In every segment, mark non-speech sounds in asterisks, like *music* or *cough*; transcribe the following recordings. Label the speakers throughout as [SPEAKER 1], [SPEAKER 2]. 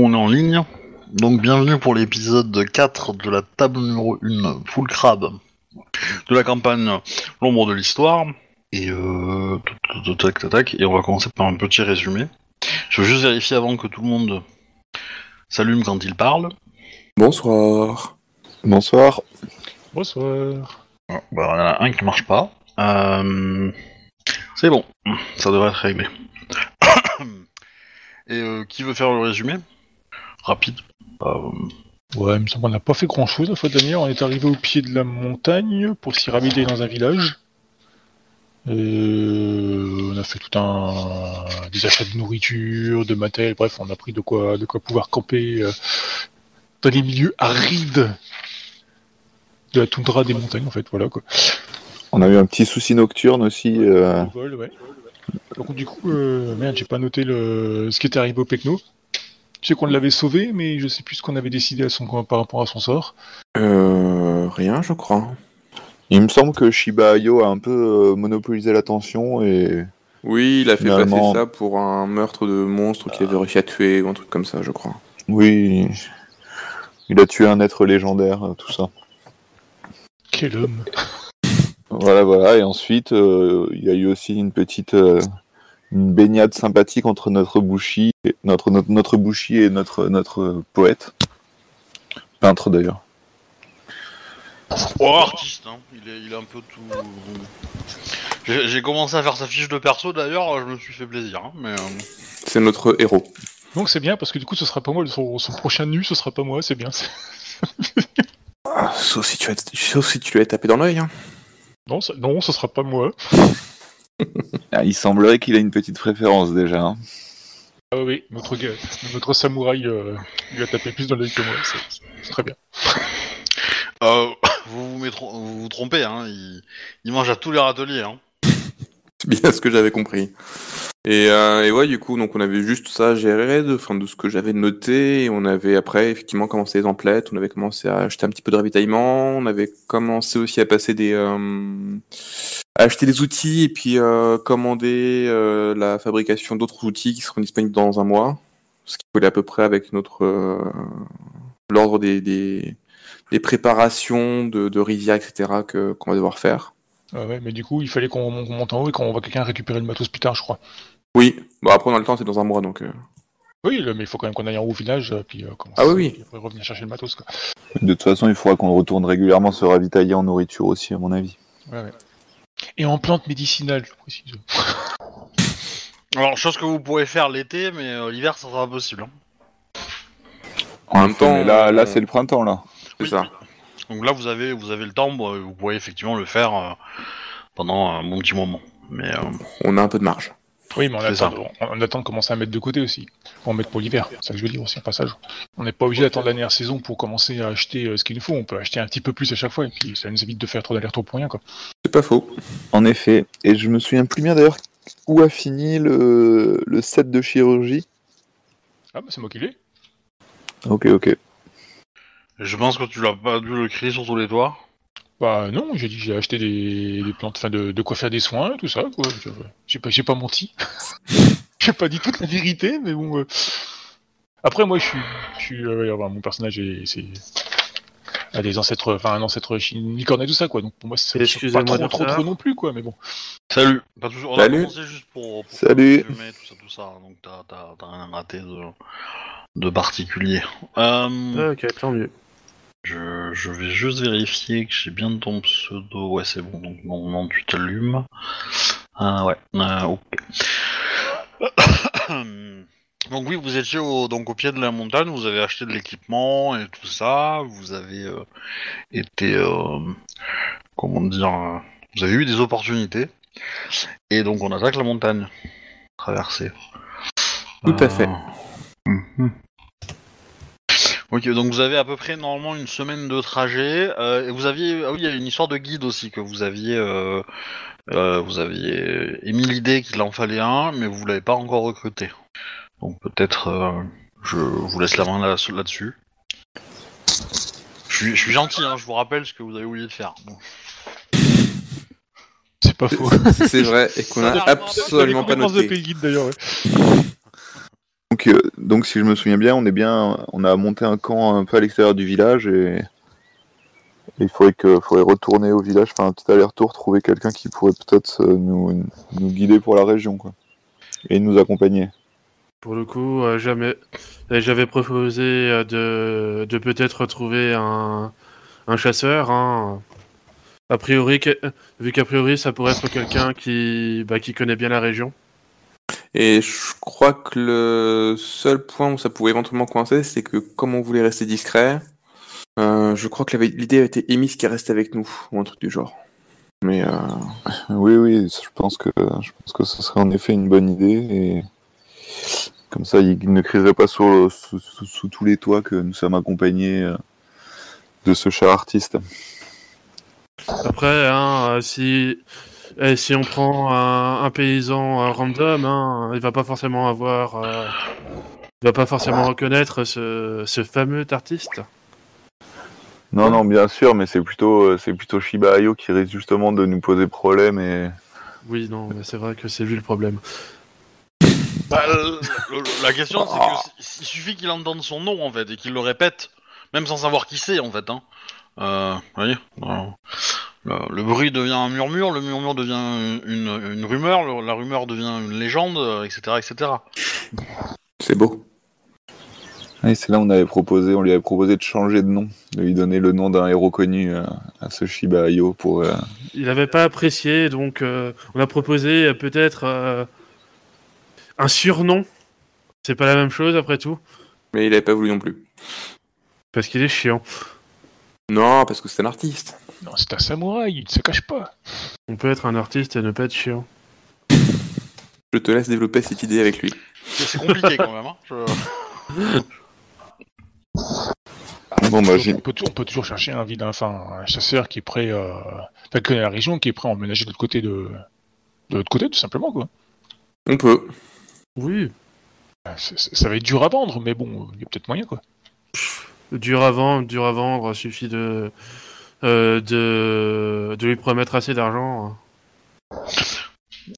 [SPEAKER 1] On est en ligne. Donc, bienvenue pour l'épisode 4 de la table numéro 1, Full Crab, de la campagne L'ombre de l'histoire. Et euh... tac, tac, tac, Et on va commencer par un petit résumé. Je veux juste vérifier avant que tout le monde s'allume quand il parle.
[SPEAKER 2] Bonsoir.
[SPEAKER 3] Bonsoir.
[SPEAKER 4] Bonsoir.
[SPEAKER 1] Ah, bah, il y en a un qui marche pas. Euh, C'est bon, ça devrait être réglé. *coughs* Et euh, qui veut faire le résumé? Rapide. Euh,
[SPEAKER 4] Ouais, il me semble qu'on n'a pas fait grand chose la fois dernière. On est arrivé au pied de la montagne pour s'y ravitailler dans un village. Euh, on a fait tout un des achats de nourriture, de matériel, bref, on a pris de quoi de quoi pouvoir camper euh, dans les milieux arides de la toundra des montagnes en fait, voilà quoi.
[SPEAKER 3] On a eu un petit souci nocturne aussi. euh,
[SPEAKER 4] Au vol, ouais. Donc du coup, euh, merde, j'ai pas noté le ce qui était arrivé au Pecno. Je sais qu'on l'avait sauvé, mais je sais plus ce qu'on avait décidé à son... par rapport à son sort.
[SPEAKER 2] Euh, rien, je crois.
[SPEAKER 3] Il me semble que Shiba Ayo a un peu euh, monopolisé l'attention et
[SPEAKER 2] Oui, il a fait
[SPEAKER 3] Finalement-
[SPEAKER 2] passer ça pour un meurtre de monstre qu'il avait réussi à tuer ou un truc comme ça, je crois.
[SPEAKER 3] oui, il a tué un être légendaire, euh, tout ça.
[SPEAKER 4] Quel homme
[SPEAKER 3] Voilà, voilà. Et ensuite, euh, il y a eu aussi une petite euh, une baignade sympathique entre notre bouchi, et- notre, notre notre bouchi et notre notre poète, peintre d'ailleurs.
[SPEAKER 1] Oh, artiste, hein. il, est, il est un peu tout. J'ai j'ai commencé à faire sa fiche de perso d'ailleurs, je me suis fait plaisir, hein, mais. euh,
[SPEAKER 2] C'est notre héros.
[SPEAKER 4] Donc c'est bien parce que du coup ce sera pas moi, son, son prochain nu ce sera pas moi, c'est bien. *laughs*
[SPEAKER 2] Ah, sauf, si tu as... sauf si tu lui as tapé dans l'œil. Hein.
[SPEAKER 4] Non, ça- non, ce sera pas moi. *laughs*
[SPEAKER 3] Ah, il semblerait qu'il ait une petite préférence déjà. hein.
[SPEAKER 4] Ah oui, notre samouraï euh, lui a tapé plus dans l'œil que moi, c'est- c'est très bien. *laughs*
[SPEAKER 1] euh, vous, vous, mettrez- vous vous trompez, hein, il, il mange à tous les râteliers. Hein. *laughs*
[SPEAKER 2] C'est bien ce que j'avais compris. Et, euh, ouais, du coup, donc on avait juste ça à gérer, de, ce que j'avais noté. On avait après effectivement commencé les emplettes, on avait commencé à acheter un petit peu de ravitaillement, on avait commencé aussi à passer des, euh, acheter des outils et puis euh, commander euh, la fabrication d'autres outils qui seront disponibles dans un mois, ce qui collait à peu près avec notre euh, l'ordre des, préparations de, de etc. que qu'on va devoir faire.
[SPEAKER 4] Ouais, mais du coup il fallait qu'on monte en haut et qu'on voit quelqu'un récupérer le matos plus tard, je crois.
[SPEAKER 2] Oui, bon après on a le temps, c'est dans un mois donc. euh,
[SPEAKER 4] Oui, mais il faut quand même qu'on aille en haut au village, euh, puis euh, commencer-
[SPEAKER 2] Ah oui, oui.
[SPEAKER 4] puis après revenir chercher le matos quoi.
[SPEAKER 3] De toute façon, il faudra qu'on retourne régulièrement se ravitailler en nourriture aussi, à mon avis.
[SPEAKER 4] Ouais, ouais. Et en plantes médicinales, je précise. *laughs*
[SPEAKER 1] Alors, chose que vous pourrez faire l'été, mais euh, l'hiver ça sera impossible. hein.
[SPEAKER 2] En même temps,
[SPEAKER 3] Mais là, là, c'est le printemps là.
[SPEAKER 2] C'est
[SPEAKER 1] Oui.
[SPEAKER 2] ça.
[SPEAKER 1] Donc là, vous avez, vous avez le temps, bon, vous pourrez effectivement le faire euh, pendant un bon petit moment. Mais euh,
[SPEAKER 2] On a un peu de marge.
[SPEAKER 4] Oui, mais on attend, on, on attend de commencer à mettre de côté aussi. Pour en mettre pour l'hiver. C'est ça que je veux dire aussi en passage. On n'est pas obligé d'attendre la dernière saison pour commencer à acheter euh, ce qu'il nous faut. On peut acheter un petit peu plus à chaque fois et puis ça nous évite de faire trop d'allers-retours pour rien quoi.
[SPEAKER 2] C'est pas faux.
[SPEAKER 3] En effet. Et je me souviens plus bien d'ailleurs où a fini le, le set de chirurgie.
[SPEAKER 4] Ah bah c'est moi qui l'ai.
[SPEAKER 3] Ok, ok.
[SPEAKER 1] je pense que tu l'as pas dû le crier sur tous les toits.
[SPEAKER 4] Bah non, j'ai dit que j'ai acheté des, des plantes, enfin de, de quoi faire des soins, tout ça. quoi. Je- J'ai pas, j'ai pas menti. *laughs* j'ai pas dit toute la vérité, mais bon. euh. Après moi je suis, je suis, euh, mon personnage est, c'est a des ancêtres, enfin un ancêtre chinicorne et tout ça quoi. Donc pour moi c'est pas
[SPEAKER 5] Excusez-moi,
[SPEAKER 4] trop, trop trop non plus quoi. Mais bon.
[SPEAKER 1] Salut. Pas toujours. On a
[SPEAKER 2] Salut.
[SPEAKER 1] commencé juste pour. pour
[SPEAKER 3] Salut.
[SPEAKER 1] tout ça, tout ça. Donc t'as, t'as, t'as rien raté de, de particulier. Euh,
[SPEAKER 5] Ok, tant mieux.
[SPEAKER 1] Je, je vais juste vérifier que j'ai bien ton pseudo. Ouais, c'est bon. Donc normalement tu t'allumes. Ah ouais. euh, ok. *coughs* Donc oui, vous étiez au, donc au pied de la montagne, vous avez acheté de l'équipement et tout ça, vous avez euh, été, euh, comment dire, euh, vous avez eu des opportunités, et donc on attaque la montagne, traversée.
[SPEAKER 2] Tout à fait.
[SPEAKER 1] mhm. Ok, donc vous avez à peu près normalement une semaine de trajet. euh, et vous aviez, ah oui, il y a une histoire de guide aussi que vous aviez, euh, euh, vous aviez émis l'idée qu'il en fallait un, mais vous l'avez pas encore recruté. Donc peut-être, euh, je vous laisse la main là- là-dessus. je, suis, je suis gentil, hein, je vous rappelle ce que vous avez oublié de faire. Bon.
[SPEAKER 4] C'est pas faux.
[SPEAKER 2] C'est vrai, et qu'on a absolument pas
[SPEAKER 4] de
[SPEAKER 2] noté.
[SPEAKER 4] pays guide d'ailleurs. ouais.
[SPEAKER 3] Donc, euh, donc, si je me souviens bien, on est bien, on a monté un camp un peu à l'extérieur du village et, il faudrait que, faudrait retourner au village, faire un petit aller-retour, trouver quelqu'un qui pourrait peut-être euh, nous, nous guider pour la région, quoi, et nous accompagner.
[SPEAKER 5] Pour le coup, euh, jamais. J'avais proposé euh, de, de peut-être trouver un, un chasseur. hein. A priori, vu qu'a priori, ça pourrait être quelqu'un qui, bah, qui connaît bien la région.
[SPEAKER 2] Et je crois que le seul point où ça pouvait éventuellement coincer, c'est que comme on voulait rester discret, euh, je crois que l'idée a été émise qu'il reste avec nous, ou un truc du genre. Mais euh,
[SPEAKER 3] Oui, oui, je pense que, je pense que ce serait en effet une bonne idée et comme ça, il ne crierait pas sous, sous, sous- sous tous les toits que nous sommes accompagnés euh, de ce cher artiste.
[SPEAKER 5] Après, hein, euh, si, eh, si on prend un, un paysan euh, random, hein, il va pas forcément avoir, euh, il va pas forcément reconnaître ce, ce fameux artiste.
[SPEAKER 3] Non, non, bien sûr, mais c'est plutôt, euh, c'est plutôt Shiba Ayo qui risque justement de nous poser problème et
[SPEAKER 5] Oui, non, mais c'est vrai que c'est lui le problème.
[SPEAKER 1] Bah, le- le- la question, c'est que s- il suffit qu'il entende son nom en fait et qu'il le répète, même sans savoir qui c'est en fait. Hein. Euh, vous voyez Alors, le, le bruit devient un murmure, le murmure devient une, une rumeur, le- la rumeur devient une légende, euh, etc., etc.
[SPEAKER 2] c'est beau.
[SPEAKER 3] Oui, c'est là où on avait proposé, on lui avait proposé de changer de nom, de lui donner le nom d'un héros connu euh, à ce Shiba Ayo pour. euh,
[SPEAKER 5] Il n'avait pas apprécié, donc euh, on a proposé euh, peut-être euh, un surnom. C'est pas la même chose après tout,
[SPEAKER 2] Mais il avait pas voulu non plus.
[SPEAKER 5] parce qu'il est chiant.
[SPEAKER 2] Non, parce que c'est un artiste.
[SPEAKER 4] Non, c'est un samouraï, il ne se cache pas.
[SPEAKER 5] On peut être un artiste et ne pas être chiant.
[SPEAKER 2] Je te laisse développer cette idée avec lui.
[SPEAKER 1] C'est compliqué quand même. Hein. Je-
[SPEAKER 3] Bon, bah,
[SPEAKER 4] on, peut, tou- on peut toujours chercher un, vide, enfin, un chasseur qui est prêt, euh, enfin, qui la région, qui est prêt à emménager de l'autre côté de, de l'autre côté, tout simplement, quoi.
[SPEAKER 2] On peut.
[SPEAKER 5] Oui,
[SPEAKER 4] c'est- Ça va être dur à vendre, mais bon, il y a peut-être moyen, quoi.
[SPEAKER 5] dur à vendre, dur à vendre, suffit de, euh, de, de lui promettre assez d'argent.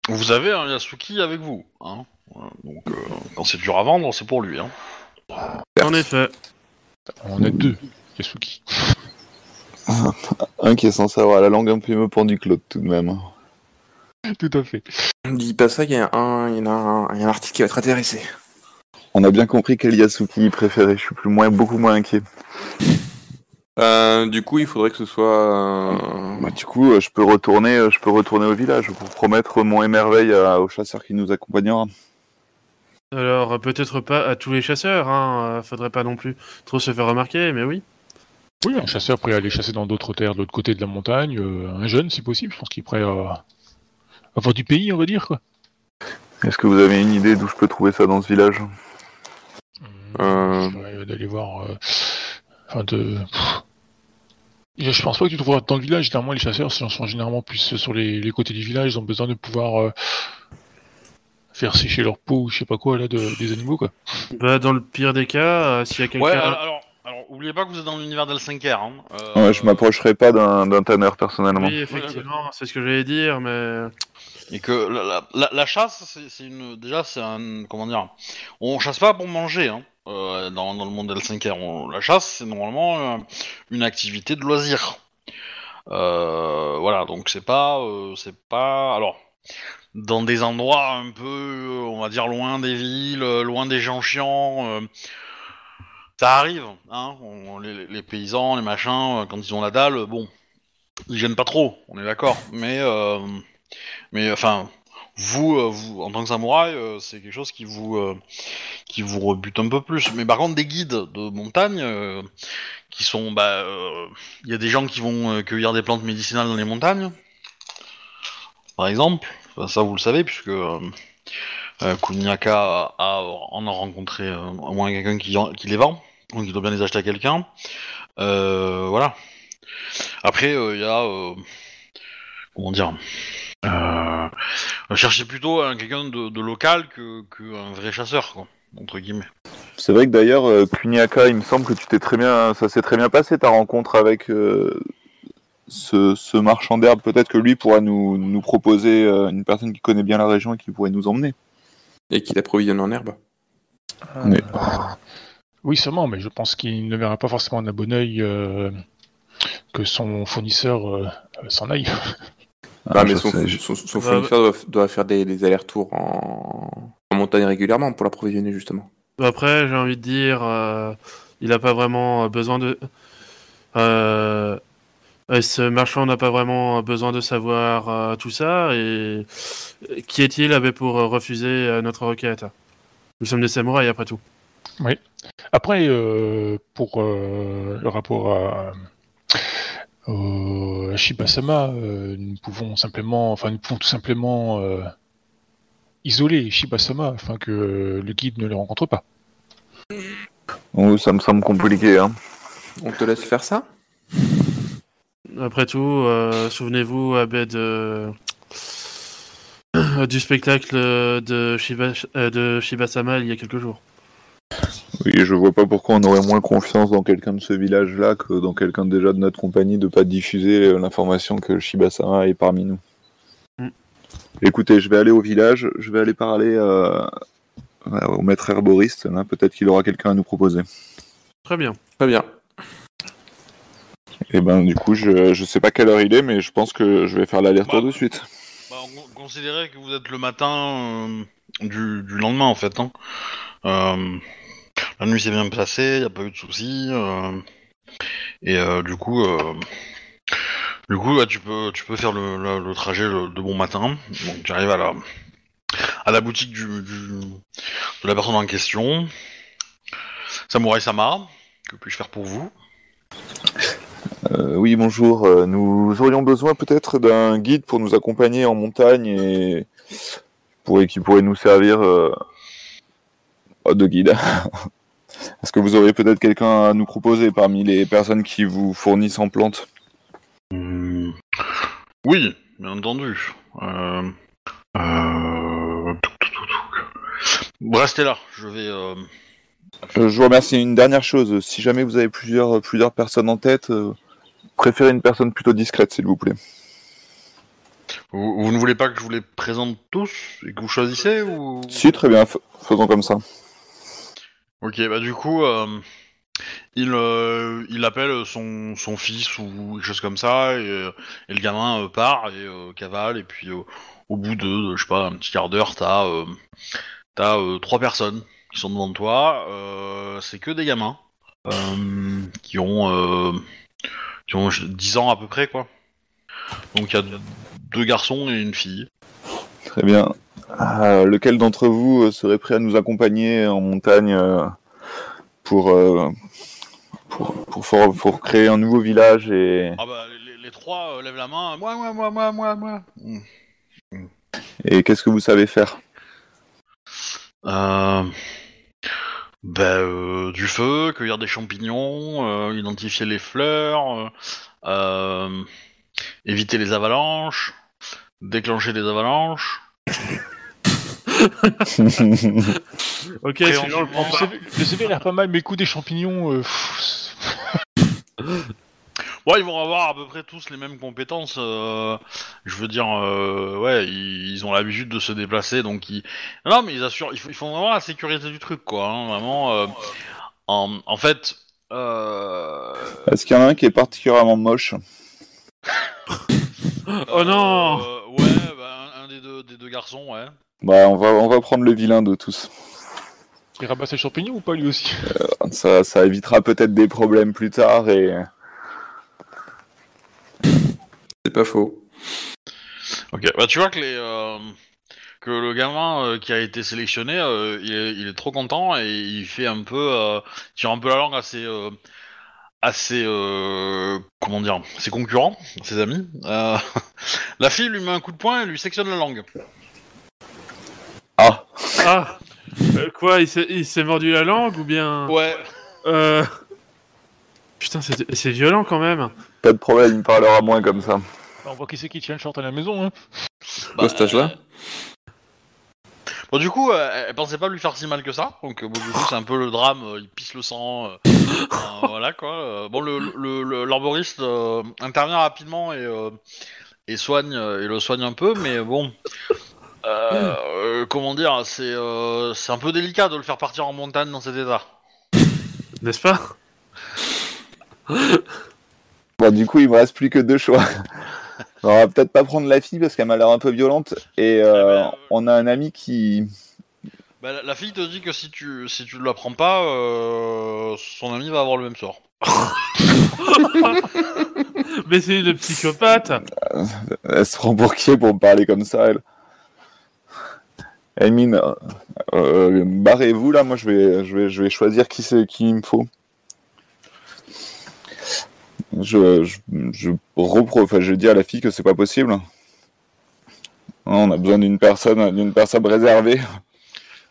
[SPEAKER 1] Vous avez un Yasuki avec vous. Hein. Donc, euh, quand c'est dur à vendre, c'est pour lui. Hein.
[SPEAKER 5] En effet,
[SPEAKER 4] On a deux, Yasuki.
[SPEAKER 3] un qui est censé avoir la langue un peu pendue que l'autre tout de même.
[SPEAKER 4] Tout à fait.
[SPEAKER 2] Dis pas ça, il y a un, il y a un, il y a un artiste qui va être intéressé.
[SPEAKER 3] On a bien compris quel Yasuki il préférait. Je suis plus moins, beaucoup moins inquiet.
[SPEAKER 2] Euh, du coup, il faudrait que ce soit. euh,
[SPEAKER 3] Bah, du coup, euh, je peux retourner, euh, je peux retourner au village pour promettre mon émerveil à- au chasseur qui nous accompagnera.
[SPEAKER 5] alors peut-être pas à tous les chasseurs, hein, faudrait pas non plus trop se faire remarquer, mais oui.
[SPEAKER 4] Oui, un chasseur prêt à aller chasser dans d'autres terres de l'autre côté de la montagne, euh, un jeune si possible, je pense qu'il est prêt à avoir du pays, on va dire, quoi.
[SPEAKER 3] Est-ce que vous avez une idée d'où je peux trouver ça dans ce village?
[SPEAKER 2] Euh.
[SPEAKER 4] D'aller voir. euh, Enfin, de. Pff. Je pense pas que tu trouveras dans le village. Généralement, les chasseurs sont sont généralement plus sur les, les côtés du village. Ils ont besoin de pouvoir euh, faire sécher leur peau ou je sais pas quoi là de- des animaux quoi.
[SPEAKER 5] Bah, dans le pire des cas, euh, s'il y a quelqu'un.
[SPEAKER 1] Ouais, alors, alors, alors, oubliez pas que vous êtes dans l'univers d'El5R. Hein. Euh,
[SPEAKER 3] Ouais, je m'approcherai pas d'un d'un tanneur personnellement.
[SPEAKER 5] Oui, effectivement, c'est ce que j'allais dire, mais
[SPEAKER 1] Et que la, la- la- la chasse, c'est c'est une. Déjà, c'est un. Comment dire On chasse pas pour manger, hein. Euh, dans, le monde L5R. On- la chasse, c'est normalement euh, une activité de loisir. Euh, voilà, donc c'est pas. c'est pas. Alors. Dans des endroits un peu, on va dire, loin des villes, loin des gens chiants. ça arrive, hein. les, paysans, les machins, quand ils ont la dalle, bon, ils gênent pas trop, on est d'accord. Mais. mais enfin, vous, euh, vous en tant que samouraï, euh, c'est quelque chose qui vous, euh, qui vous rebute un peu plus. Mais par contre, des guides de montagne, qui sont, bah, il y a des gens qui vont cueillir des plantes médicinales dans les montagnes, par exemple. Ça, vous le savez, puisque Kuniaka a, en a rencontré au moins quelqu'un qui, les vend. donc il doit bien les acheter à quelqu'un. Voilà. Après, il y a comment dire? Euh, chercher plutôt un quelqu'un de, de local que, que un vrai chasseur, quoi, entre guillemets.
[SPEAKER 3] C'est vrai que d'ailleurs, euh, Kuniaka, il me semble que tu t'es très bien, ça s'est très bien passé ta rencontre avec euh, ce, ce marchand d'herbe. Peut-être que lui pourra nous, nous proposer euh, une personne qui connaît bien la région et qui pourrait nous emmener.
[SPEAKER 2] Et qu'il approvisionne en herbe.
[SPEAKER 3] Mais-
[SPEAKER 4] Oui, sûrement, mais je pense qu'il ne verra pas forcément d'un bon oeil euh, que son fournisseur euh, s'en aille. *laughs*
[SPEAKER 2] Ah, mais son, son- son
[SPEAKER 5] Bah,
[SPEAKER 2] fournisseur doit, doit faire des, des allers-retours en... en montagne régulièrement pour l'approvisionner justement.
[SPEAKER 5] Après, j'ai envie de dire, euh, il n'a pas vraiment besoin de. Euh, euh, ce marchand n'a pas vraiment besoin de savoir euh, tout ça. Et qui est-il avait pour euh, refuser euh, notre requête? Nous sommes des samouraïs après tout.
[SPEAKER 4] Après, euh, pour euh, le rapport à, au- à Shibasama, euh, nous pouvons simplement, enfin, nous pouvons tout simplement euh, isoler Shibasama afin que euh, le guide ne le rencontre pas.
[SPEAKER 3] Oh, ça me semble compliqué. Hein.
[SPEAKER 2] On te laisse faire ça?
[SPEAKER 5] Après tout, euh, souvenez-vous, Abed, euh, du spectacle de, Shiba, euh, de Shibasama il y a quelques jours.
[SPEAKER 3] Oui, je vois pas pourquoi on aurait moins confiance dans quelqu'un de ce village-là que dans quelqu'un déjà de notre compagnie de pas diffuser euh, l'information que Shibasama est parmi nous.
[SPEAKER 5] Mm.
[SPEAKER 3] Écoutez, je vais aller au village, je vais aller parler euh, au maître herboriste. là. Peut-être qu'il aura quelqu'un à nous proposer.
[SPEAKER 5] Très bien.
[SPEAKER 2] Très bien.
[SPEAKER 3] Et ben, du coup, je, je sais pas quelle heure il est, mais je pense que je vais faire l'aller-retour
[SPEAKER 1] Bah.
[SPEAKER 3] de suite.
[SPEAKER 1] Bah, on considérait que vous êtes le matin euh, du, du lendemain en fait. Hein. Euh, la nuit s'est bien passée, il n'y a pas eu de soucis. euh, et euh, du coup, euh, du coup tu, peux, faire le, trajet de bon matin. Donc tu à la, à la boutique du, de la personne en question. Samouraï Sama, que puis-je faire pour vous?
[SPEAKER 3] Oui, bonjour. Nous aurions besoin peut-être d'un guide pour nous accompagner en montagne et qui pourrait nous servir de guide. *laughs* Est-ce que vous auriez peut-être quelqu'un à nous proposer parmi les personnes qui vous fournissent en plantes?
[SPEAKER 1] Hmm, Oui, bien entendu. Euh... Euh... Restez là, je vais. euh,
[SPEAKER 3] Je vous remercie. Une dernière chose, si jamais vous avez plusieurs, plusieurs personnes en tête, préférez une personne plutôt discrète, s'il vous plaît.
[SPEAKER 1] Vous, vous ne voulez pas que je vous les présente tous et que vous choisissez ou?
[SPEAKER 3] Si, très bien, f- faisons comme ça.
[SPEAKER 1] Ok, bah du coup, euh, il, euh, il appelle son, son fils ou quelque chose comme ça et, euh, et le gamin part et cavale et puis au bout de, je sais pas, un petit quart d'heure, t'as trois personnes qui sont devant toi. C'est que des gamins qui ont qui ont 10 ans à peu près quoi. Donc il y a deux garçons et une fille.
[SPEAKER 3] Très bien. Euh, lequel d'entre vous euh, serait prêt à nous accompagner en montagne euh, pour, euh, pour, pour, for- pour créer un nouveau village et,
[SPEAKER 1] Ah bah les, les trois lèvent la main. Moi moi moi moi moi moi.
[SPEAKER 3] Et qu'est-ce que vous savez faire?
[SPEAKER 1] Euh, ben, euh, du feu, cueillir des champignons, euh, identifier les fleurs, euh, éviter les avalanches, déclencher des avalanches. *laughs*
[SPEAKER 5] Ok,
[SPEAKER 1] Préhension.
[SPEAKER 5] celui-là, on le prend
[SPEAKER 4] Le
[SPEAKER 5] pas.
[SPEAKER 4] CV, le CV a l'air pas mal, mais écoute, des champignons. euh, pff, *laughs*
[SPEAKER 1] Bon, ils vont avoir à peu près tous les mêmes compétences. euh, je veux dire, euh, ouais, ils, ils ont l'habitude de se déplacer, donc ils. Non, mais ils assurent, ils, font- ils font vraiment la sécurité du truc, quoi. hein, vraiment. euh, en, en fait. Euh...
[SPEAKER 3] Est-ce qu'il y en a un qui est particulièrement moche? *laughs*
[SPEAKER 5] Oh non
[SPEAKER 1] Euh, Ouais, bah, un, un des, deux, des deux garçons, ouais.
[SPEAKER 3] Bah, on va, on va prendre le vilain de tous.
[SPEAKER 4] il ramasse les champignons ou pas lui aussi?
[SPEAKER 3] Ça, ça évitera peut-être des problèmes plus tard et
[SPEAKER 2] C'est pas faux.
[SPEAKER 1] Ok, bah tu vois que les euh, que le gamin euh, qui a été sélectionné, euh, il, est, il est trop content et il fait un peu, euh, tire un peu la langue à ses, euh, à ses, euh, comment dire, ses concurrents, ses amis. Euh, *laughs* la fille lui met un coup de poing et lui sectionne la langue.
[SPEAKER 3] ah,
[SPEAKER 5] Ah Euh, Quoi, il s'est il s'est mordu la langue ou bien?
[SPEAKER 1] Ouais.
[SPEAKER 5] Euh... Putain, c'est c'est violent quand même.
[SPEAKER 3] Pas de problème, il me parlera moins comme ça.
[SPEAKER 4] On voit qui c'est qui tient le short à la maison. Hein.
[SPEAKER 2] Au stage là
[SPEAKER 1] euh, Bon, du coup, euh, elle pensait pas lui faire si mal que ça, donc euh, bon, du coup, c'est un peu le drame, euh, il pisse le sang, euh, *laughs* euh, voilà quoi. euh. bon, le, le, le- l'arboriste euh, intervient rapidement et, euh, et soigne, euh, et le soigne un peu, mais bon, euh, euh, comment dire, c'est euh, c'est un peu délicat de le faire partir en montagne dans cet état.
[SPEAKER 5] N'est-ce pas?
[SPEAKER 3] Bon, du coup, il me reste plus que deux choix. Alors, on va peut-être pas prendre la fille parce qu'elle m'a l'air un peu violente. Et euh,
[SPEAKER 1] Ah ben, euh,
[SPEAKER 3] on a un ami qui.
[SPEAKER 1] Bah, la, la fille te dit que si tu si tu ne la prends pas, euh, son ami va avoir le même sort. *laughs*
[SPEAKER 5] Mais c'est une psychopathe
[SPEAKER 3] Elle se prend pour qui pour me parler comme ça, elle Emine, euh, euh, barrez-vous là, moi je vais, je vais, je vais choisir qui c'est qui il me faut. Je, enfin, je dis à la fille que c'est pas possible. On a besoin d'une personne, d'une personne réservée.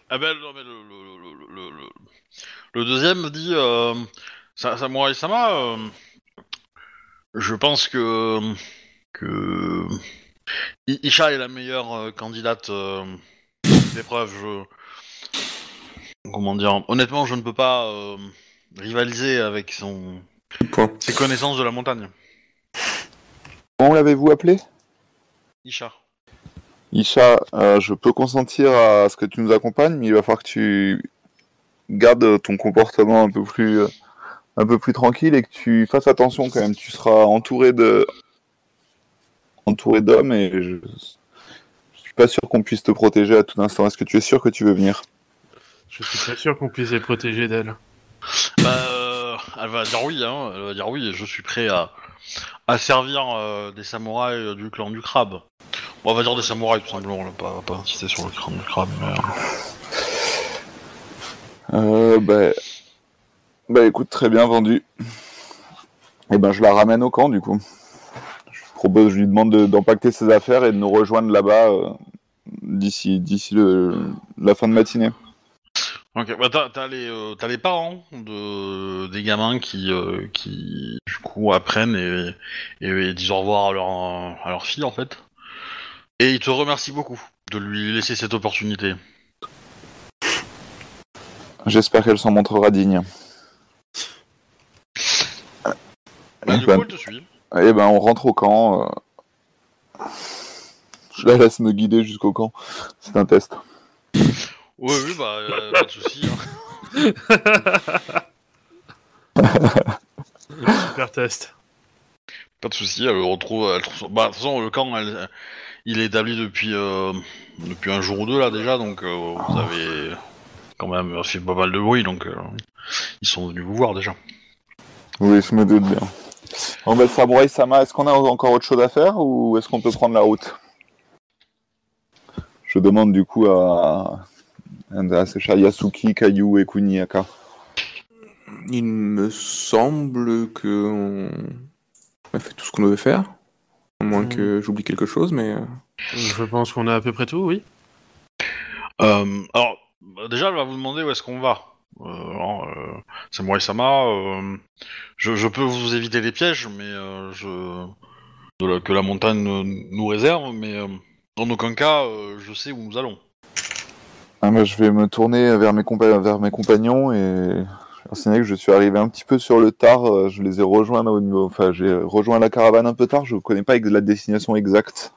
[SPEAKER 1] Ben le, deuxième me dit euh, Sa- Samurai Sama, euh, je pense que que Isha est la meilleure euh, candidate euh, d'épreuve. Comment dire Honnêtement, je ne peux pas euh, rivaliser avec son
[SPEAKER 2] Point.
[SPEAKER 1] ses connaissances de la montagne.
[SPEAKER 3] Comment l'avez-vous appelé?
[SPEAKER 1] Isha.
[SPEAKER 3] Isha, euh, je peux consentir à ce que tu nous accompagnes, mais il va falloir que tu gardes ton comportement un peu plus, euh, un peu plus tranquille et que tu fasses attention quand même. Tu seras entouré de, entouré d'hommes et je, je suis pas sûr qu'on puisse te protéger à tout instant. Est-ce que tu es sûr que tu veux venir?
[SPEAKER 5] Je suis pas sûr qu'on puisse les protéger d'elle.
[SPEAKER 1] Bah, euh, elle va dire oui, hein. Elle va dire oui, je suis prêt à, à servir euh, des samouraïs du clan du crabe. Bon, on va dire des samouraïs tout simplement, on va pas, insister sur le clan du crabe. Mais... euh,
[SPEAKER 3] bah, bah écoute, très bien vendu. Et ben je la ramène au camp du coup. Je propose, je lui demande de- d'empacter ses affaires et de nous rejoindre là-bas euh, d'ici, d'ici la fin de matinée.
[SPEAKER 1] Ok, bah t'as, t'as les, euh, t'as les parents de, des gamins qui, euh, qui du coup apprennent et, et, et disent au revoir à leur, à leur fille en fait. Et ils te remercient beaucoup de lui laisser cette opportunité.
[SPEAKER 3] J'espère qu'elle s'en montrera digne.
[SPEAKER 1] Bah, du
[SPEAKER 3] bah,
[SPEAKER 1] coup, elle te suit.
[SPEAKER 3] Eh ben, on rentre au camp. euh. Je la laisse me guider jusqu'au camp. C'est un test.
[SPEAKER 1] Oui, oui, bah, euh, *laughs* pas de soucis. hein. *laughs*
[SPEAKER 5] Super test.
[SPEAKER 1] Pas de souci, elle retrouve. Elle trouve- Bah, de toute façon, le camp, elle- il est établi depuis, euh, depuis un jour ou deux là déjà, donc euh, vous avez quand même fait pas mal de bruit, donc euh, ils sont venus vous voir déjà.
[SPEAKER 3] Oui, je me doute bien. Bon, ben, Samurai Sama, est-ce qu'on a encore autre chose à faire ou est-ce qu'on peut prendre la route? Je demande du coup à, Yasuki, Kayu et Kuniaka.
[SPEAKER 2] Il me semble que on a fait tout ce qu'on devait faire. À moins que j'oublie quelque chose, mais. euh,
[SPEAKER 5] Je pense qu'on a à peu près tout, oui.
[SPEAKER 1] Euh, alors, bah, déjà, elle va vous demander où est-ce qu'on va. Euh, euh, Samurai Sama, euh, je, je peux vous éviter les pièges, mais euh, je de la- que la montagne nous- réserve, mais euh, en aucun cas, euh, je sais où nous allons.
[SPEAKER 3] Ah, je vais me tourner vers mes, compa- vers mes compagnons et que je suis arrivé un petit peu sur le tard. euh, Je les ai rejoints au niveau, enfin, j'ai rejoint la caravane un peu tard. Je ne connais pas ex- la destination exacte.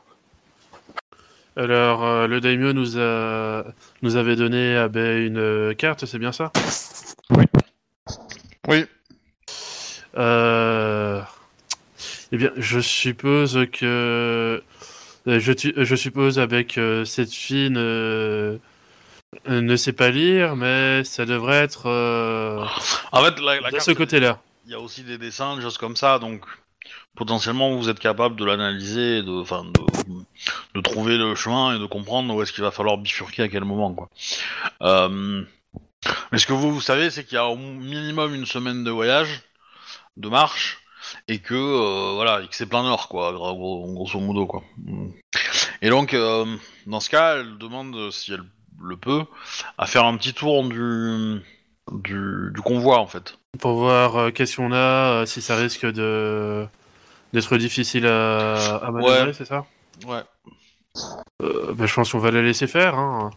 [SPEAKER 5] Alors, euh, le daimyo nous a nous avait donné ah ben, une euh, carte, c'est bien ça?
[SPEAKER 1] Oui.
[SPEAKER 5] Euh... Eh bien, je suppose que je, tu- je suppose avec euh, cette fille ne... euh, ne sait pas lire, mais ça devrait être euh,
[SPEAKER 1] En fait, la, la
[SPEAKER 5] de
[SPEAKER 1] carte,
[SPEAKER 5] ce côté-là.
[SPEAKER 1] il y a aussi des dessins, des choses comme ça, donc potentiellement vous êtes capable de l'analyser, de, enfin, de, de trouver le chemin et de comprendre où est-ce qu'il va falloir bifurquer à quel moment, quoi. Euh, mais ce que vous, vous savez, c'est qu'il y a au minimum une semaine de voyage, de marche, et que euh, voilà, et que c'est plein nord, quoi, gros- gros- grosso modo, quoi. Et donc, euh, dans ce cas, elle demande si elle le peut à faire un petit tour du du, du convoi en fait
[SPEAKER 5] Pour voir euh, qu'est-ce qu'on a, euh, si ça risque de d'être difficile à, à manœuvrer,
[SPEAKER 1] Ouais.
[SPEAKER 5] c'est ça?
[SPEAKER 1] Ouais.
[SPEAKER 5] Euh, bah, Je pense qu'on va la laisser faire. Hein.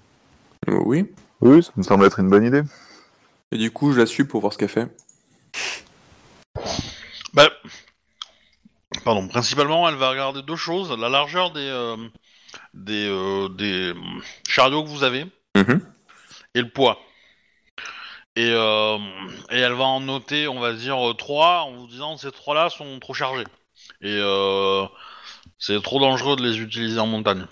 [SPEAKER 2] Oui.
[SPEAKER 3] Oui, ça me semble être une bonne idée.
[SPEAKER 2] Et du coup, je la suis pour voir ce qu'elle fait.
[SPEAKER 1] Bah, pardon. Principalement, elle va regarder deux choses la largeur des euh, des euh, des chariots que vous avez
[SPEAKER 2] Mhm.
[SPEAKER 1] et le poids. Et, euh, et elle va en noter, on va dire, euh, trois en vous disant ces trois-là sont trop chargés. Et c'est trop dangereux de les utiliser en montagne.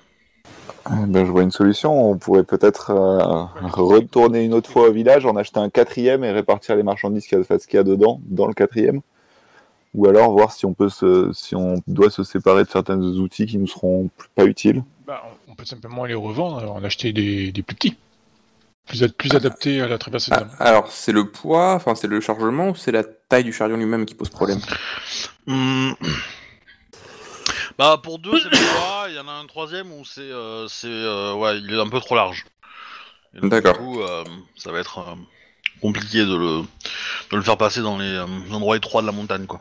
[SPEAKER 3] Eh Ben, je vois une solution. On pourrait peut-être euh, retourner une autre fois au village, en acheter un quatrième et répartir les marchandises qu'il y a, enfin, ce qu'il y a dedans dans le quatrième. Ou alors voir si on peut se, si on doit se séparer de certains outils qui nous seront pas utiles.
[SPEAKER 4] Bah, on- peut simplement les revendre, alors en acheter des, des plus petits. Plus, ad- plus adaptés à la traversée de
[SPEAKER 2] Ah, alors, c'est le poids, enfin, c'est le chargement ou c'est la taille du chariot lui-même qui pose problème?
[SPEAKER 1] Hmm. Bah pour deux c'est le poids, il y en a un troisième où c'est euh, c'est euh, ouais il est un peu trop large.
[SPEAKER 2] D'accord.
[SPEAKER 1] Du coup euh, ça va être euh, compliqué de le de le faire passer dans les euh, endroits étroits de la montagne quoi.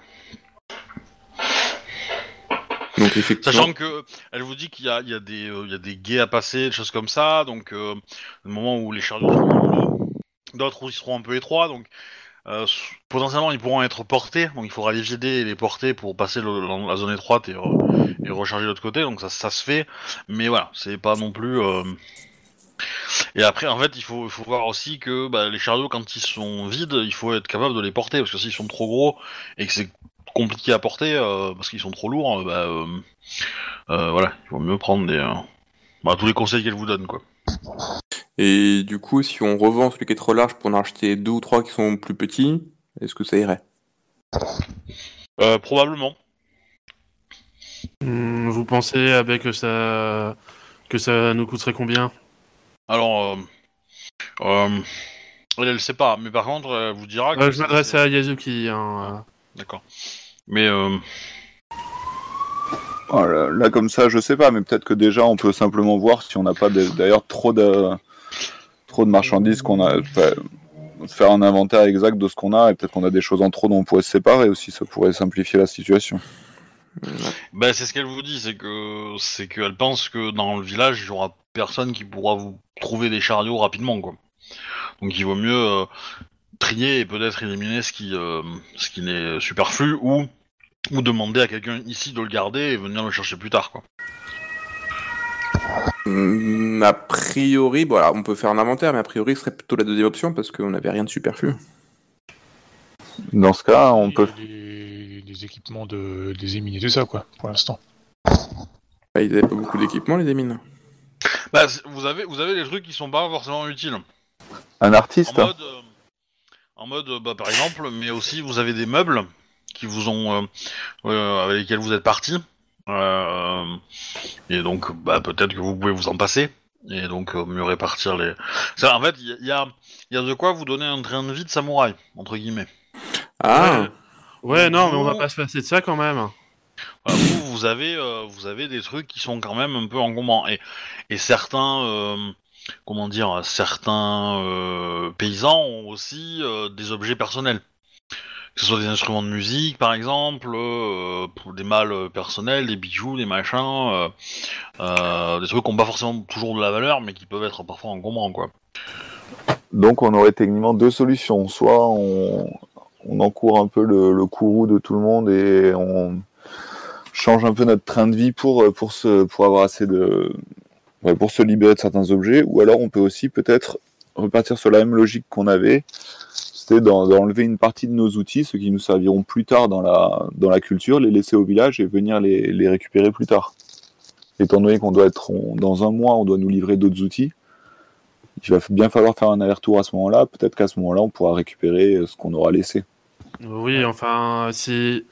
[SPEAKER 1] Sachant que elle vous dit qu'il y a des euh, à passer, des choses comme ça, donc euh, au moment où les chariots seront d'autres où ils seront un peu étroits, donc euh, potentiellement ils pourront être portés, donc il faudra les vider et les porter pour passer le- dans la zone étroite et, re- et recharger de l'autre côté, donc ça, se fait, mais voilà, c'est pas non plus. euh, Et après, en fait, il faut, il faut voir aussi que bah, les chariots, quand ils sont vides, il faut être capable de les porter, parce que s'ils sont trop gros et que c'est compliqué à porter, euh, parce qu'ils sont trop lourds, euh, bah, euh, euh, voilà, il vaut mieux prendre des, euh, bah, tous les conseils qu'elle vous donne, quoi.
[SPEAKER 2] Et du coup, si on revend celui qui est trop large pour en acheter deux ou trois qui sont plus petits, est-ce que ça irait?
[SPEAKER 1] Euh, probablement.
[SPEAKER 5] Hmm, Vous pensez que ça que ça nous coûterait combien?
[SPEAKER 1] Alors, euh, euh, elle, elle sait pas, mais par contre, elle vous dira. que
[SPEAKER 5] Euh, Je m'adresse à Yazuki. Hein.
[SPEAKER 1] D'accord. Mais euh,
[SPEAKER 3] Oh, là, là, comme ça, je sais pas, mais peut-être que déjà, on peut simplement voir si on n'a pas d'ailleurs trop de trop de marchandises qu'on a. enfin, faire un inventaire exact de ce qu'on a et peut-être qu'on a des choses en trop dont on pourrait se séparer aussi. Ça pourrait simplifier la situation.
[SPEAKER 1] bah, c'est ce qu'elle vous dit, c'est que c'est qu'elle pense que dans le village, il y aura personne qui pourra vous trouver des chariots rapidement, quoi. Donc, il vaut mieux euh, trier et peut-être éliminer ce qui euh, ce qui n'est superflu ou ou demander à quelqu'un ici de le garder et venir le chercher plus tard, quoi.
[SPEAKER 2] Hmm, A priori, bon, alors, on peut faire un inventaire, mais a priori, ce serait plutôt la deuxième option parce qu'on n'avait rien de superflu.
[SPEAKER 3] Dans ce cas, on peut.
[SPEAKER 4] Les, les équipements de, des émines et tout ça, quoi, pour l'instant.
[SPEAKER 2] Bah, ils avaient pas beaucoup d'équipement, les émines.
[SPEAKER 1] Bah, vous avez vous avez des trucs qui sont pas forcément utiles.
[SPEAKER 3] Un artiste
[SPEAKER 1] En mode, euh, en mode bah, par exemple, mais aussi vous avez des meubles qui vous ont, euh, euh, avec lesquels vous êtes partis, Euh, et donc bah, peut-être que vous pouvez vous en passer, et donc euh, mieux répartir les. Ça, en fait, il y, a- il y a, y a de quoi vous donner un train de vie de samouraï entre guillemets.
[SPEAKER 2] Ah
[SPEAKER 5] Ouais, non, mais on va pas se passer de ça quand même.
[SPEAKER 1] Voilà, vous, vous avez, euh, vous avez des trucs qui sont quand même un peu encombrants. Et, et certains, euh, comment dire, certains euh, paysans ont aussi euh, des objets personnels. Que ce soit des instruments de musique, par exemple, euh, pour des mâles personnels, des bijoux, des machins, euh, euh, des trucs qui n'ont pas forcément toujours de la valeur, mais qui peuvent être parfois encombrants, quoi.
[SPEAKER 3] Donc on aurait techniquement deux solutions. Soit on, on encourt un peu le, le courroux de tout le monde et on change un peu notre train de vie pour, pour, se, pour avoir assez de... pour se libérer de certains objets. Ou alors on peut aussi peut-être repartir sur la même logique qu'on avait. C'était d'en- d'enlever une partie de nos outils, ceux qui nous serviront plus tard dans la, dans la culture, les laisser au village et venir les, les récupérer plus tard. Étant donné qu'on doit être, dans un mois, on doit nous livrer d'autres outils, il va bien falloir faire un aller-retour à ce moment-là. Peut-être qu'à ce moment-là, on pourra récupérer euh, ce qu'on aura laissé.
[SPEAKER 5] Oui, enfin, si.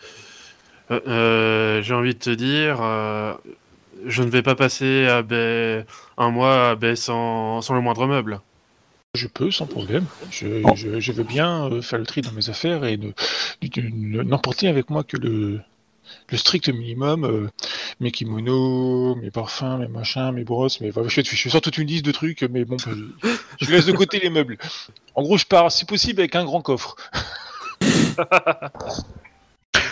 [SPEAKER 5] euh, euh, J'ai envie de te dire, je ne vais pas passer un mois sans, sans le moindre meuble.
[SPEAKER 4] Je peux, sans problème. Je,
[SPEAKER 3] Oh.
[SPEAKER 4] je, je veux bien euh, faire le tri dans mes affaires et ne- ne- n'emporter avec moi que le, le strict minimum. euh, mes kimonos, mes parfums, mes machins, mes brosses, mes... *laughs* Je, je sors toute une liste de trucs, mais bon, je, je laisse de côté les meubles. En gros, je pars, si possible, avec un grand coffre. *laughs*